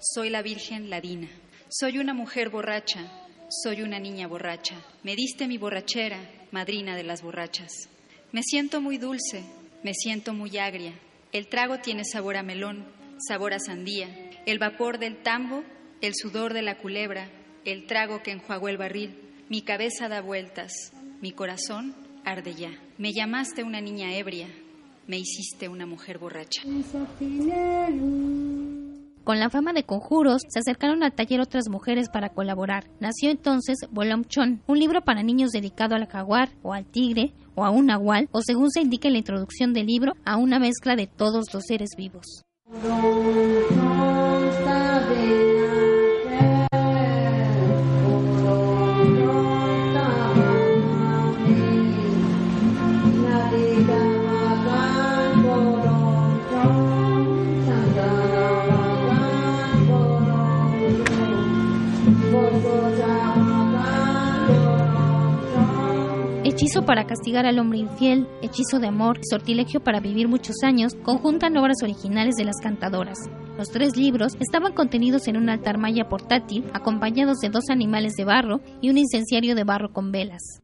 soy la Virgen Ladina. Soy una mujer borracha, soy una niña borracha. Me diste mi borrachera, madrina de las borrachas. Me siento muy dulce, me siento muy agria. El trago tiene sabor a melón, sabor a sandía. El vapor del tambo, el sudor de la culebra, el trago que enjuagó el barril. Mi cabeza da vueltas, mi corazón arde ya. Me llamaste una niña ebria, me hiciste una mujer borracha. Con la fama de conjuros, se acercaron al taller otras mujeres para colaborar. Nació entonces Bolom Chon, un libro para niños dedicado al jaguar o al tigre o a un nahual, o según se indica en la introducción del libro, a una mezcla de todos los seres vivos. Hechizo para castigar al hombre infiel, hechizo de amor, sortilegio para vivir muchos años, conjuntan obras originales de las cantadoras. Los tres libros estaban contenidos en un altar maya portátil, acompañados de dos animales de barro y un incenciario de barro con velas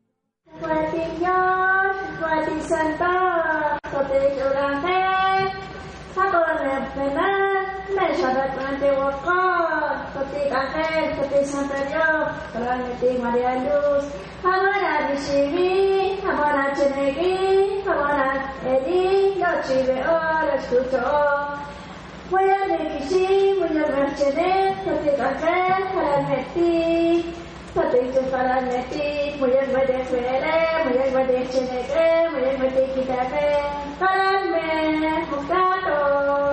me Bellas Tehuacán, Petit Ángel, Petit Santo Dios, Petit María Luz, Habana Bishibi, Habana Chenegui, Habana Edi, Yochibeo, oh, lo escucho. Voy a Rikishi, voy a Mercedes, Petit Ángel, Habana Mercedes. Fatih falan netik, muyek bedek vere, muyek bedek çeneke, muyek bedek kitake. Falan me, muktato,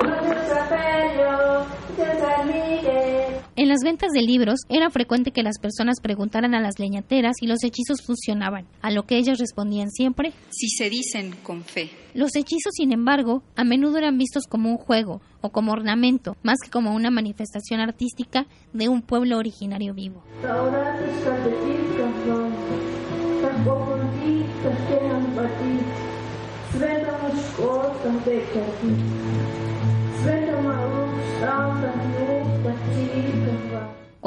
nutur sapelyo, nutur sanike. En las ventas de libros era frecuente que las personas preguntaran a las leñateras si los hechizos funcionaban, a lo que ellas respondían siempre Si se dicen con fe. Los hechizos, sin embargo, a menudo eran vistos como un juego o como ornamento, más que como una manifestación artística de un pueblo originario vivo.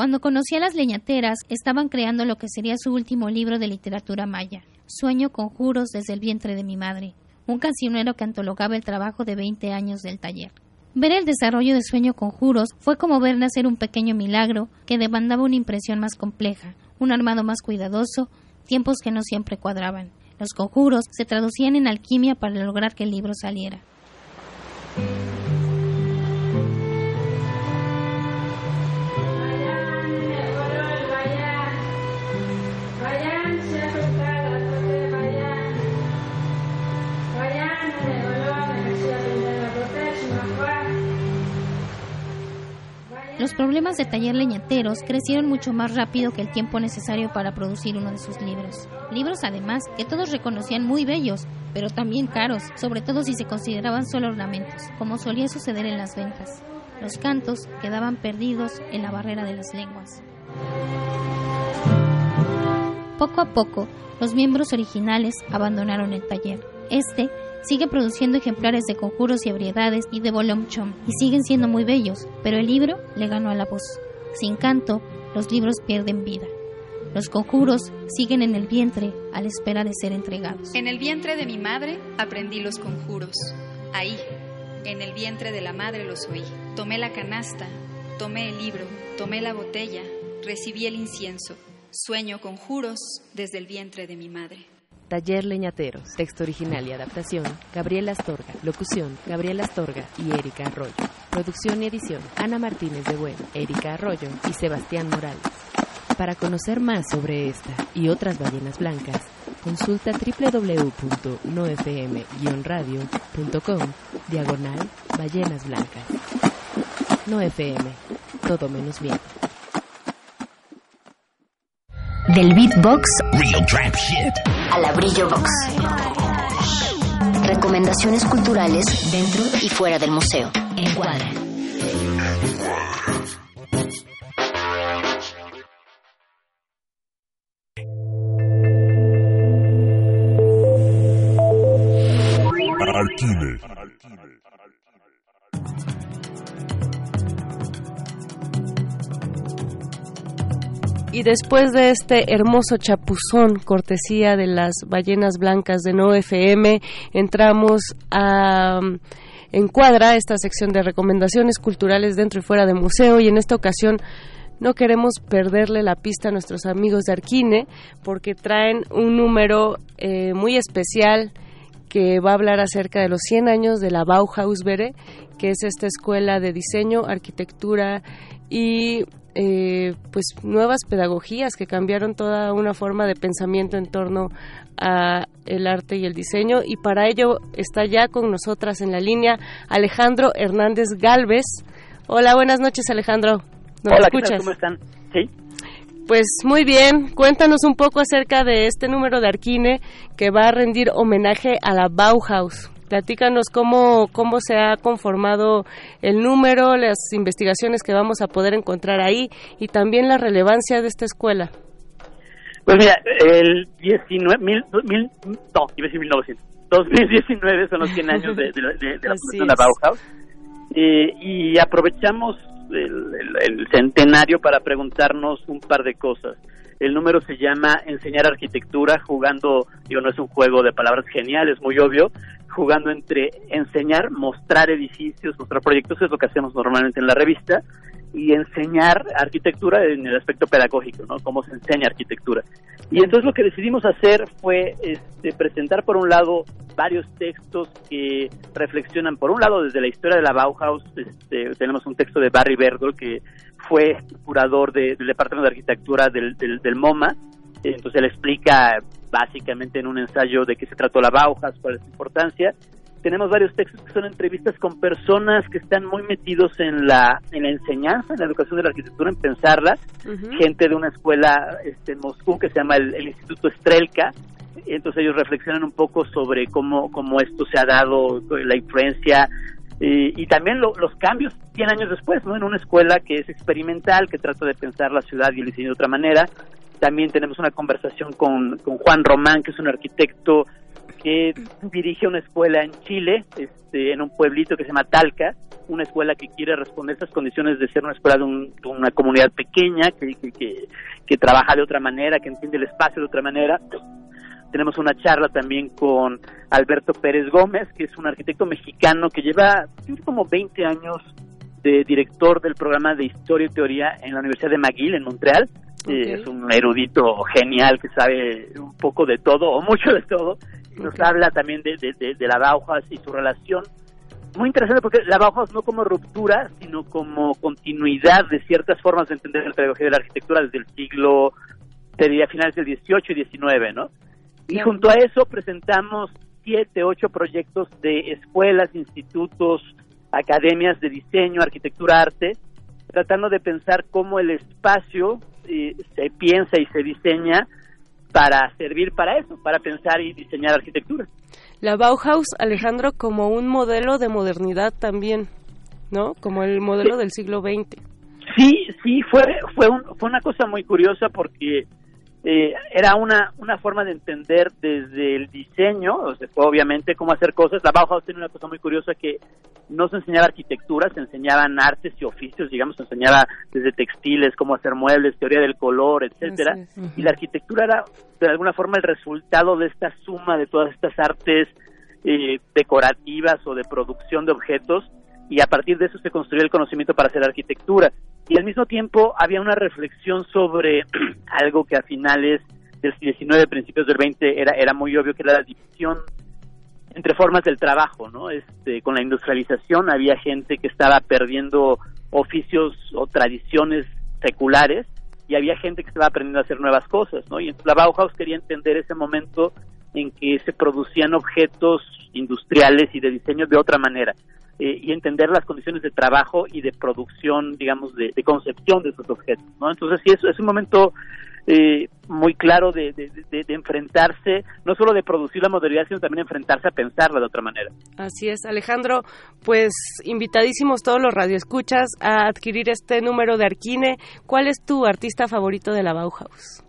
Cuando conocí a las leñateras, estaban creando lo que sería su último libro de literatura maya, Sueño con juros desde el vientre de mi madre, un cancionero que antologaba el trabajo de 20 años del taller. Ver el desarrollo de Sueño con juros fue como ver nacer un pequeño milagro que demandaba una impresión más compleja, un armado más cuidadoso, tiempos que no siempre cuadraban. Los conjuros se traducían en alquimia para lograr que el libro saliera. Los problemas de taller leñateros crecieron mucho más rápido que el tiempo necesario para producir uno de sus libros. Libros además que todos reconocían muy bellos, pero también caros, sobre todo si se consideraban solo ornamentos, como solía suceder en las ventas. Los cantos quedaban perdidos en la barrera de las lenguas. Poco a poco, los miembros originales abandonaron el taller. Este sigue produciendo ejemplares de conjuros y ebriedades y de Bolom Chom, y siguen siendo muy bellos, pero el libro le ganó a la voz. Sin canto, los libros pierden vida. Los conjuros siguen en el vientre a la espera de ser entregados. En el vientre de mi madre aprendí los conjuros. Ahí, en el vientre de la madre los oí. Tomé la canasta, tomé el libro, tomé la botella, recibí el incienso. Sueño conjuros desde el vientre de mi madre. Taller Leñateros. Texto original y adaptación. Gabriela Astorga. Locución. Gabriela Astorga y Erika Arroyo. Producción y edición. Ana Martínez de Buen, Erika Arroyo y Sebastián Morales. Para conocer más sobre esta y otras ballenas blancas, consulta www.nofm-radio.com diagonal ballenas blancas. No FM, todo menos miedo. Del beatbox Real trap shit. a la brillo box. Recomendaciones culturales dentro y fuera del museo. Encuadra. Arquine. Y después de este hermoso chapuzón, cortesía de las ballenas blancas de No FM, entramos a Encuadra, esta sección de recomendaciones culturales dentro y fuera de museo, y en esta ocasión no queremos perderle la pista a nuestros amigos de Arquine, porque traen un número eh, muy especial que va a hablar acerca de los 100 años de la Bauhaus Bere, que es esta escuela de diseño, arquitectura y eh, pues nuevas pedagogías que cambiaron toda una forma de pensamiento en torno a el arte y el diseño y para ello está ya con nosotras en la línea Alejandro Hernández Galvez. Hola, buenas noches Alejandro. ¿Nos Hola, escuchas? ¿cómo están? Sí. Pues muy bien, cuéntanos un poco acerca de este número de Arquine que va a rendir homenaje a la Bauhaus. Platícanos cómo, cómo se ha conformado el número, las investigaciones que vamos a poder encontrar ahí y también la relevancia de esta escuela. Pues mira, el 19, mil, mil, no, iba a decir 1900. 2019 son los 100 años de, de, de- de la fundación de. Bauhaus. Eh, y aprovechamos el, el- el centenario para preguntarnos un par de cosas. El número se llama Enseñar Arquitectura, jugando, digo, no es un juego de palabras genial, es muy obvio, jugando entre enseñar, mostrar edificios, mostrar proyectos, es lo que hacemos normalmente en la revista, y enseñar arquitectura en el aspecto pedagógico, ¿no? Cómo se enseña arquitectura. Y entonces lo que decidimos hacer fue este, presentar por un lado varios textos que reflexionan por un lado desde la historia de la Bauhaus, este, tenemos un texto de Barry Berdol que fue curador de- del Departamento de Arquitectura del, del, del MoMA, entonces él explica básicamente en un ensayo de qué se trató la Bauhaus, cuál es su importancia. Tenemos varios textos que son entrevistas con personas que están muy metidos en la, en la enseñanza, en la educación de la arquitectura, en pensarla. Gente de una escuela este, en Moscú que se llama el, el Instituto Strelka. Entonces ellos reflexionan un poco sobre cómo, cómo esto se ha dado, la influencia eh, y también lo- los cambios 100 años después, ¿no? En una escuela que es experimental, que trata de pensar la ciudad y el diseño de otra manera. También tenemos una conversación con, con Juan Román, que es un arquitecto que dirige una escuela en Chile, este, en un pueblito que se llama Talca, una escuela que quiere responder estas condiciones de ser una escuela de, un- de una comunidad pequeña, que, que, que- trabaja de otra manera, que entiende el espacio de otra manera. Tenemos una charla también con Alberto Pérez Gómez, que es un arquitecto mexicano que lleva como 20 años de director del programa de Historia y Teoría en la Universidad de McGill, en Montreal. Eh, es un erudito genial que sabe un poco de todo, o mucho de todo. Y nos habla también de, de, de- de la Bauhaus y su relación. Muy interesante porque la Bauhaus no como ruptura, sino como continuidad de ciertas formas de entender la pedagogía de la arquitectura desde el siglo, te diría, finales del 18 y 19, ¿no? Y junto a eso presentamos siete, ocho proyectos de escuelas, institutos, academias de diseño, arquitectura, arte, tratando de pensar cómo el espacio eh, se piensa y se diseña para servir para eso, para pensar y diseñar arquitectura. La Bauhaus, Alejandro, como un modelo de modernidad también, ¿no? Como el modelo del siglo XX. Sí, sí, fue, fue, un- fue una cosa muy curiosa porque eh, era una, una forma de entender desde el diseño, o sea, obviamente cómo hacer cosas. La Bauhaus tiene una cosa muy curiosa que no se enseñaba arquitectura, se enseñaban artes y oficios, digamos, se enseñaba desde textiles, cómo hacer muebles, teoría del color, etcétera. Y la arquitectura era de alguna forma el resultado de esta suma de todas estas artes eh, decorativas o de producción de objetos y a partir de eso se construyó el conocimiento para hacer arquitectura. Y al mismo tiempo había una reflexión sobre algo que a finales del 19, principios del 20 era, era muy obvio que era la división entre formas del trabajo, ¿no? Este, con la industrialización había gente que estaba perdiendo oficios o tradiciones seculares y había gente que estaba aprendiendo a hacer nuevas cosas, ¿no? Y la Bauhaus quería entender ese momento en que se producían objetos industriales y de diseño de otra manera. Eh, y entender las condiciones de trabajo y de producción, digamos, de, concepción de esos objetos, ¿no? Entonces, sí, eso es un momento eh, muy claro de, enfrentarse, no solo de producir la modernidad, sino también enfrentarse a pensarla de otra manera. Así es, Alejandro, pues invitadísimos todos los radioescuchas a adquirir este número de Arquine. ¿Cuál es tu artista favorito de la Bauhaus?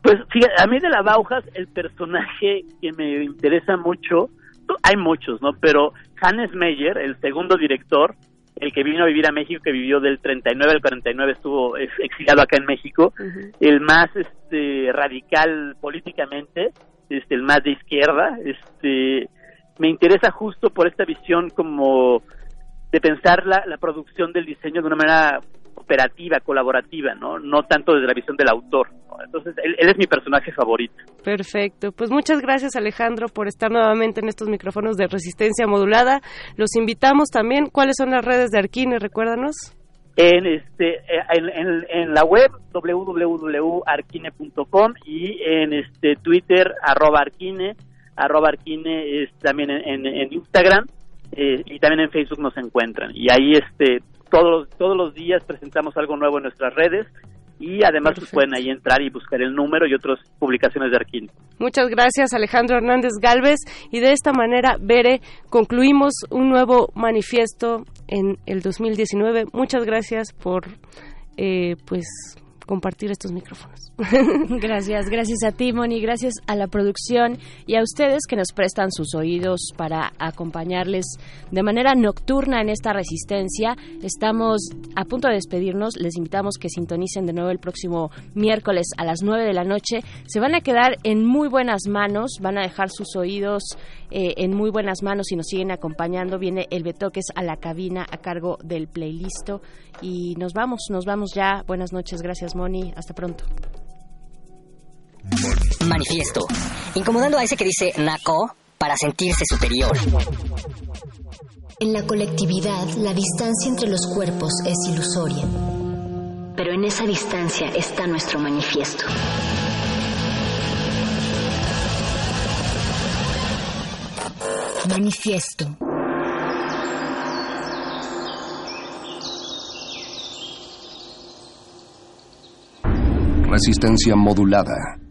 Pues fíjate, a mí de la Bauhaus el personaje que me interesa mucho hay muchos, ¿no? Pero Hannes Meyer, el segundo director, el que vino a vivir a México, que vivió del 39 al 49, estuvo exiliado acá en México, el más este, radical políticamente, este, el más de izquierda, este, me interesa justo por esta visión como de pensar la, la producción del diseño de una manera operativa, colaborativa, ¿no? No tanto desde la visión del autor. Entonces, él, es mi personaje favorito. Perfecto. Pues muchas gracias, Alejandro, por estar nuevamente en estos micrófonos de resistencia modulada. Los invitamos también. ¿Cuáles son las redes de Arquine? Recuérdanos. En, este, en, en, la web www.arquine.com y en este Twitter arroba arquine, arroba arquine es también en, Instagram eh, y también en Facebook nos encuentran. Y ahí este todos los, todos los días presentamos algo nuevo en nuestras redes y además pues, pueden ahí entrar y buscar el número y otras publicaciones de Arquín. Muchas gracias Alejandro Hernández Galvez y de esta manera, Bere, concluimos un nuevo manifiesto en el 2019. Muchas gracias por eh, pues compartir estos micrófonos. gracias, gracias a ti, Moni, gracias a la producción y a ustedes que nos prestan sus oídos para acompañarles de manera nocturna en esta resistencia. Estamos a punto de despedirnos, les invitamos que sintonicen de nuevo el próximo miércoles a las 9 de la noche. Se van a quedar en muy buenas manos, van a dejar sus oídos eh, en muy buenas manos y nos siguen acompañando. Viene el Betoques a la cabina a cargo del playlist y nos vamos, nos vamos ya. Buenas noches, gracias Moni, hasta pronto. Manifiesto. Incomodando a ese que dice Naco para sentirse superior. En la colectividad, la distancia entre los cuerpos es ilusoria. Pero en esa distancia está nuestro manifiesto. Manifiesto. Resistencia modulada.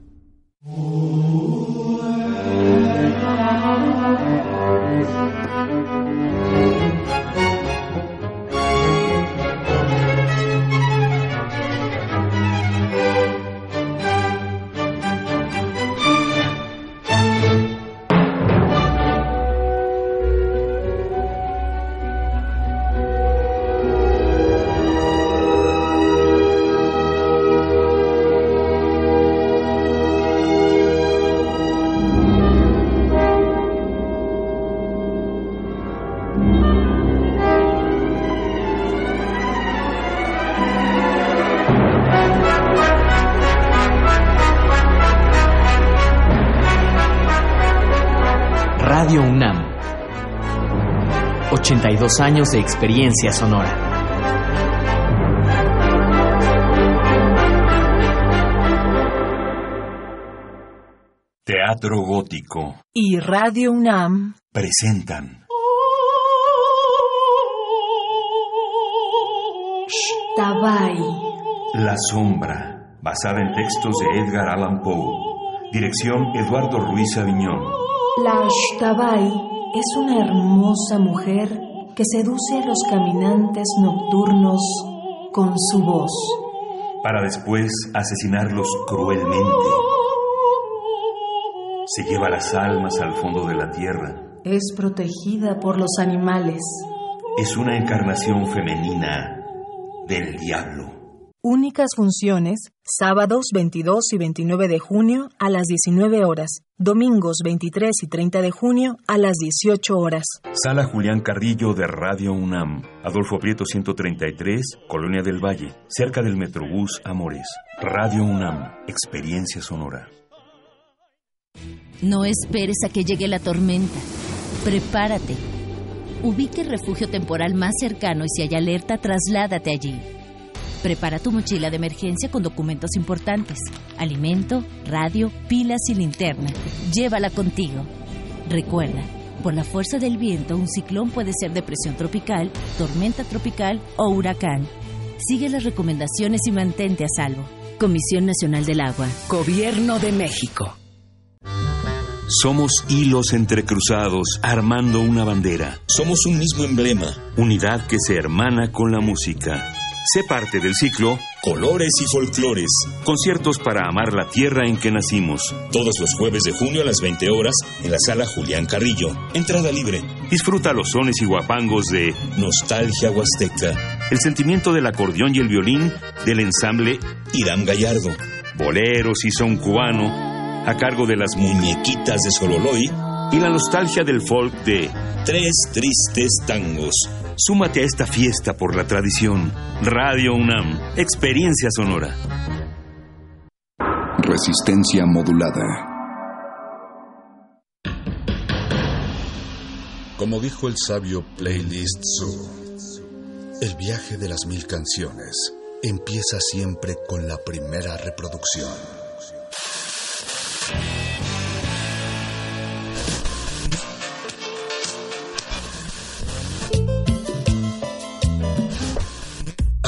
82 años de experiencia sonora. Teatro Gótico y Radio UNAM presentan Tabay La Sombra, basada en textos de Edgar Allan Poe. Dirección Eduardo Ruiz Aviñón. La Ashtabai es una hermosa mujer que seduce a los caminantes nocturnos con su voz. para después asesinarlos cruelmente. Se lleva las almas al fondo de la tierra. Es protegida por los animales. Es una encarnación femenina del diablo. Únicas funciones, sábados 22 y 29 de junio a las 19 horas, domingos 23 y 30 de junio a las 18 horas. Sala Julián Carrillo de Radio UNAM, Adolfo Prieto 133, Colonia del Valle, cerca del Metrobús Amores. Radio UNAM, experiencia sonora. No esperes a que llegue la tormenta. Prepárate. Ubique el refugio temporal más cercano y si hay alerta, trasládate allí. Prepara tu mochila de emergencia con documentos importantes, alimento, radio, pilas y linterna. Llévala contigo. Recuerda, por la fuerza del viento, un ciclón puede ser depresión tropical, tormenta tropical o huracán. Sigue las recomendaciones y mantente a salvo. Comisión Nacional del Agua. Gobierno de México. Somos hilos entrecruzados armando una bandera. Somos un mismo emblema. Unidad que se hermana con la música. Sé parte del ciclo Colores y Folclores. Conciertos para amar la tierra en que nacimos. Todos los jueves de junio a las 20 horas en la sala Julián Carrillo. Entrada libre. Disfruta los sones y guapangos de Nostalgia Huasteca. El sentimiento del acordeón y el violín del ensamble Irán Gallardo. Boleros y son cubano a cargo de las muñequitas de Sololoy y la nostalgia del folk de Tres Tristes Tangos. Súmate a esta fiesta por la tradición. Radio UNAM, experiencia sonora. Resistencia modulada. Como dijo el sabio Playlist Zoo, el viaje de las mil canciones empieza siempre con la primera reproducción.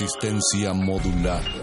Resistencia modular.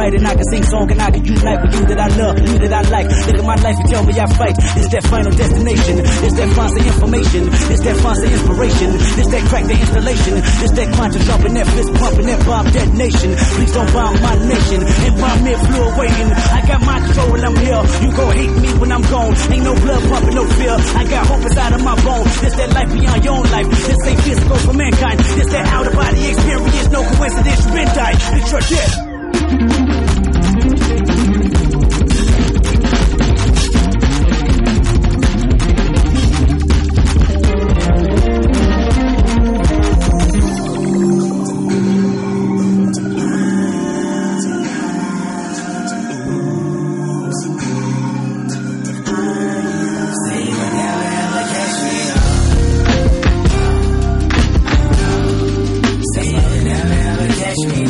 Right and I can sing song and I can unite with you that I love, you that I like. Look at my life and tell me I fight. It's that final destination? It's that constant information? It's that constant inspiration? Is that crack the installation? Is that quantum jumping, that fist pumping, that bomb detonation? Please don't bomb my nation. And bomb me flew waiting. I got my control when I'm here. You gon' hate me when I'm gone. Ain't no blood pumping, no fear. I got hope inside of my bones. This that life beyond your own life. This ain't physical for mankind. This that out of body experience. No coincidence. You been. It's your death. me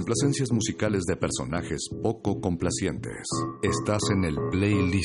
Complacencias musicales, de personajes poco complacientes. Estás en el playlist.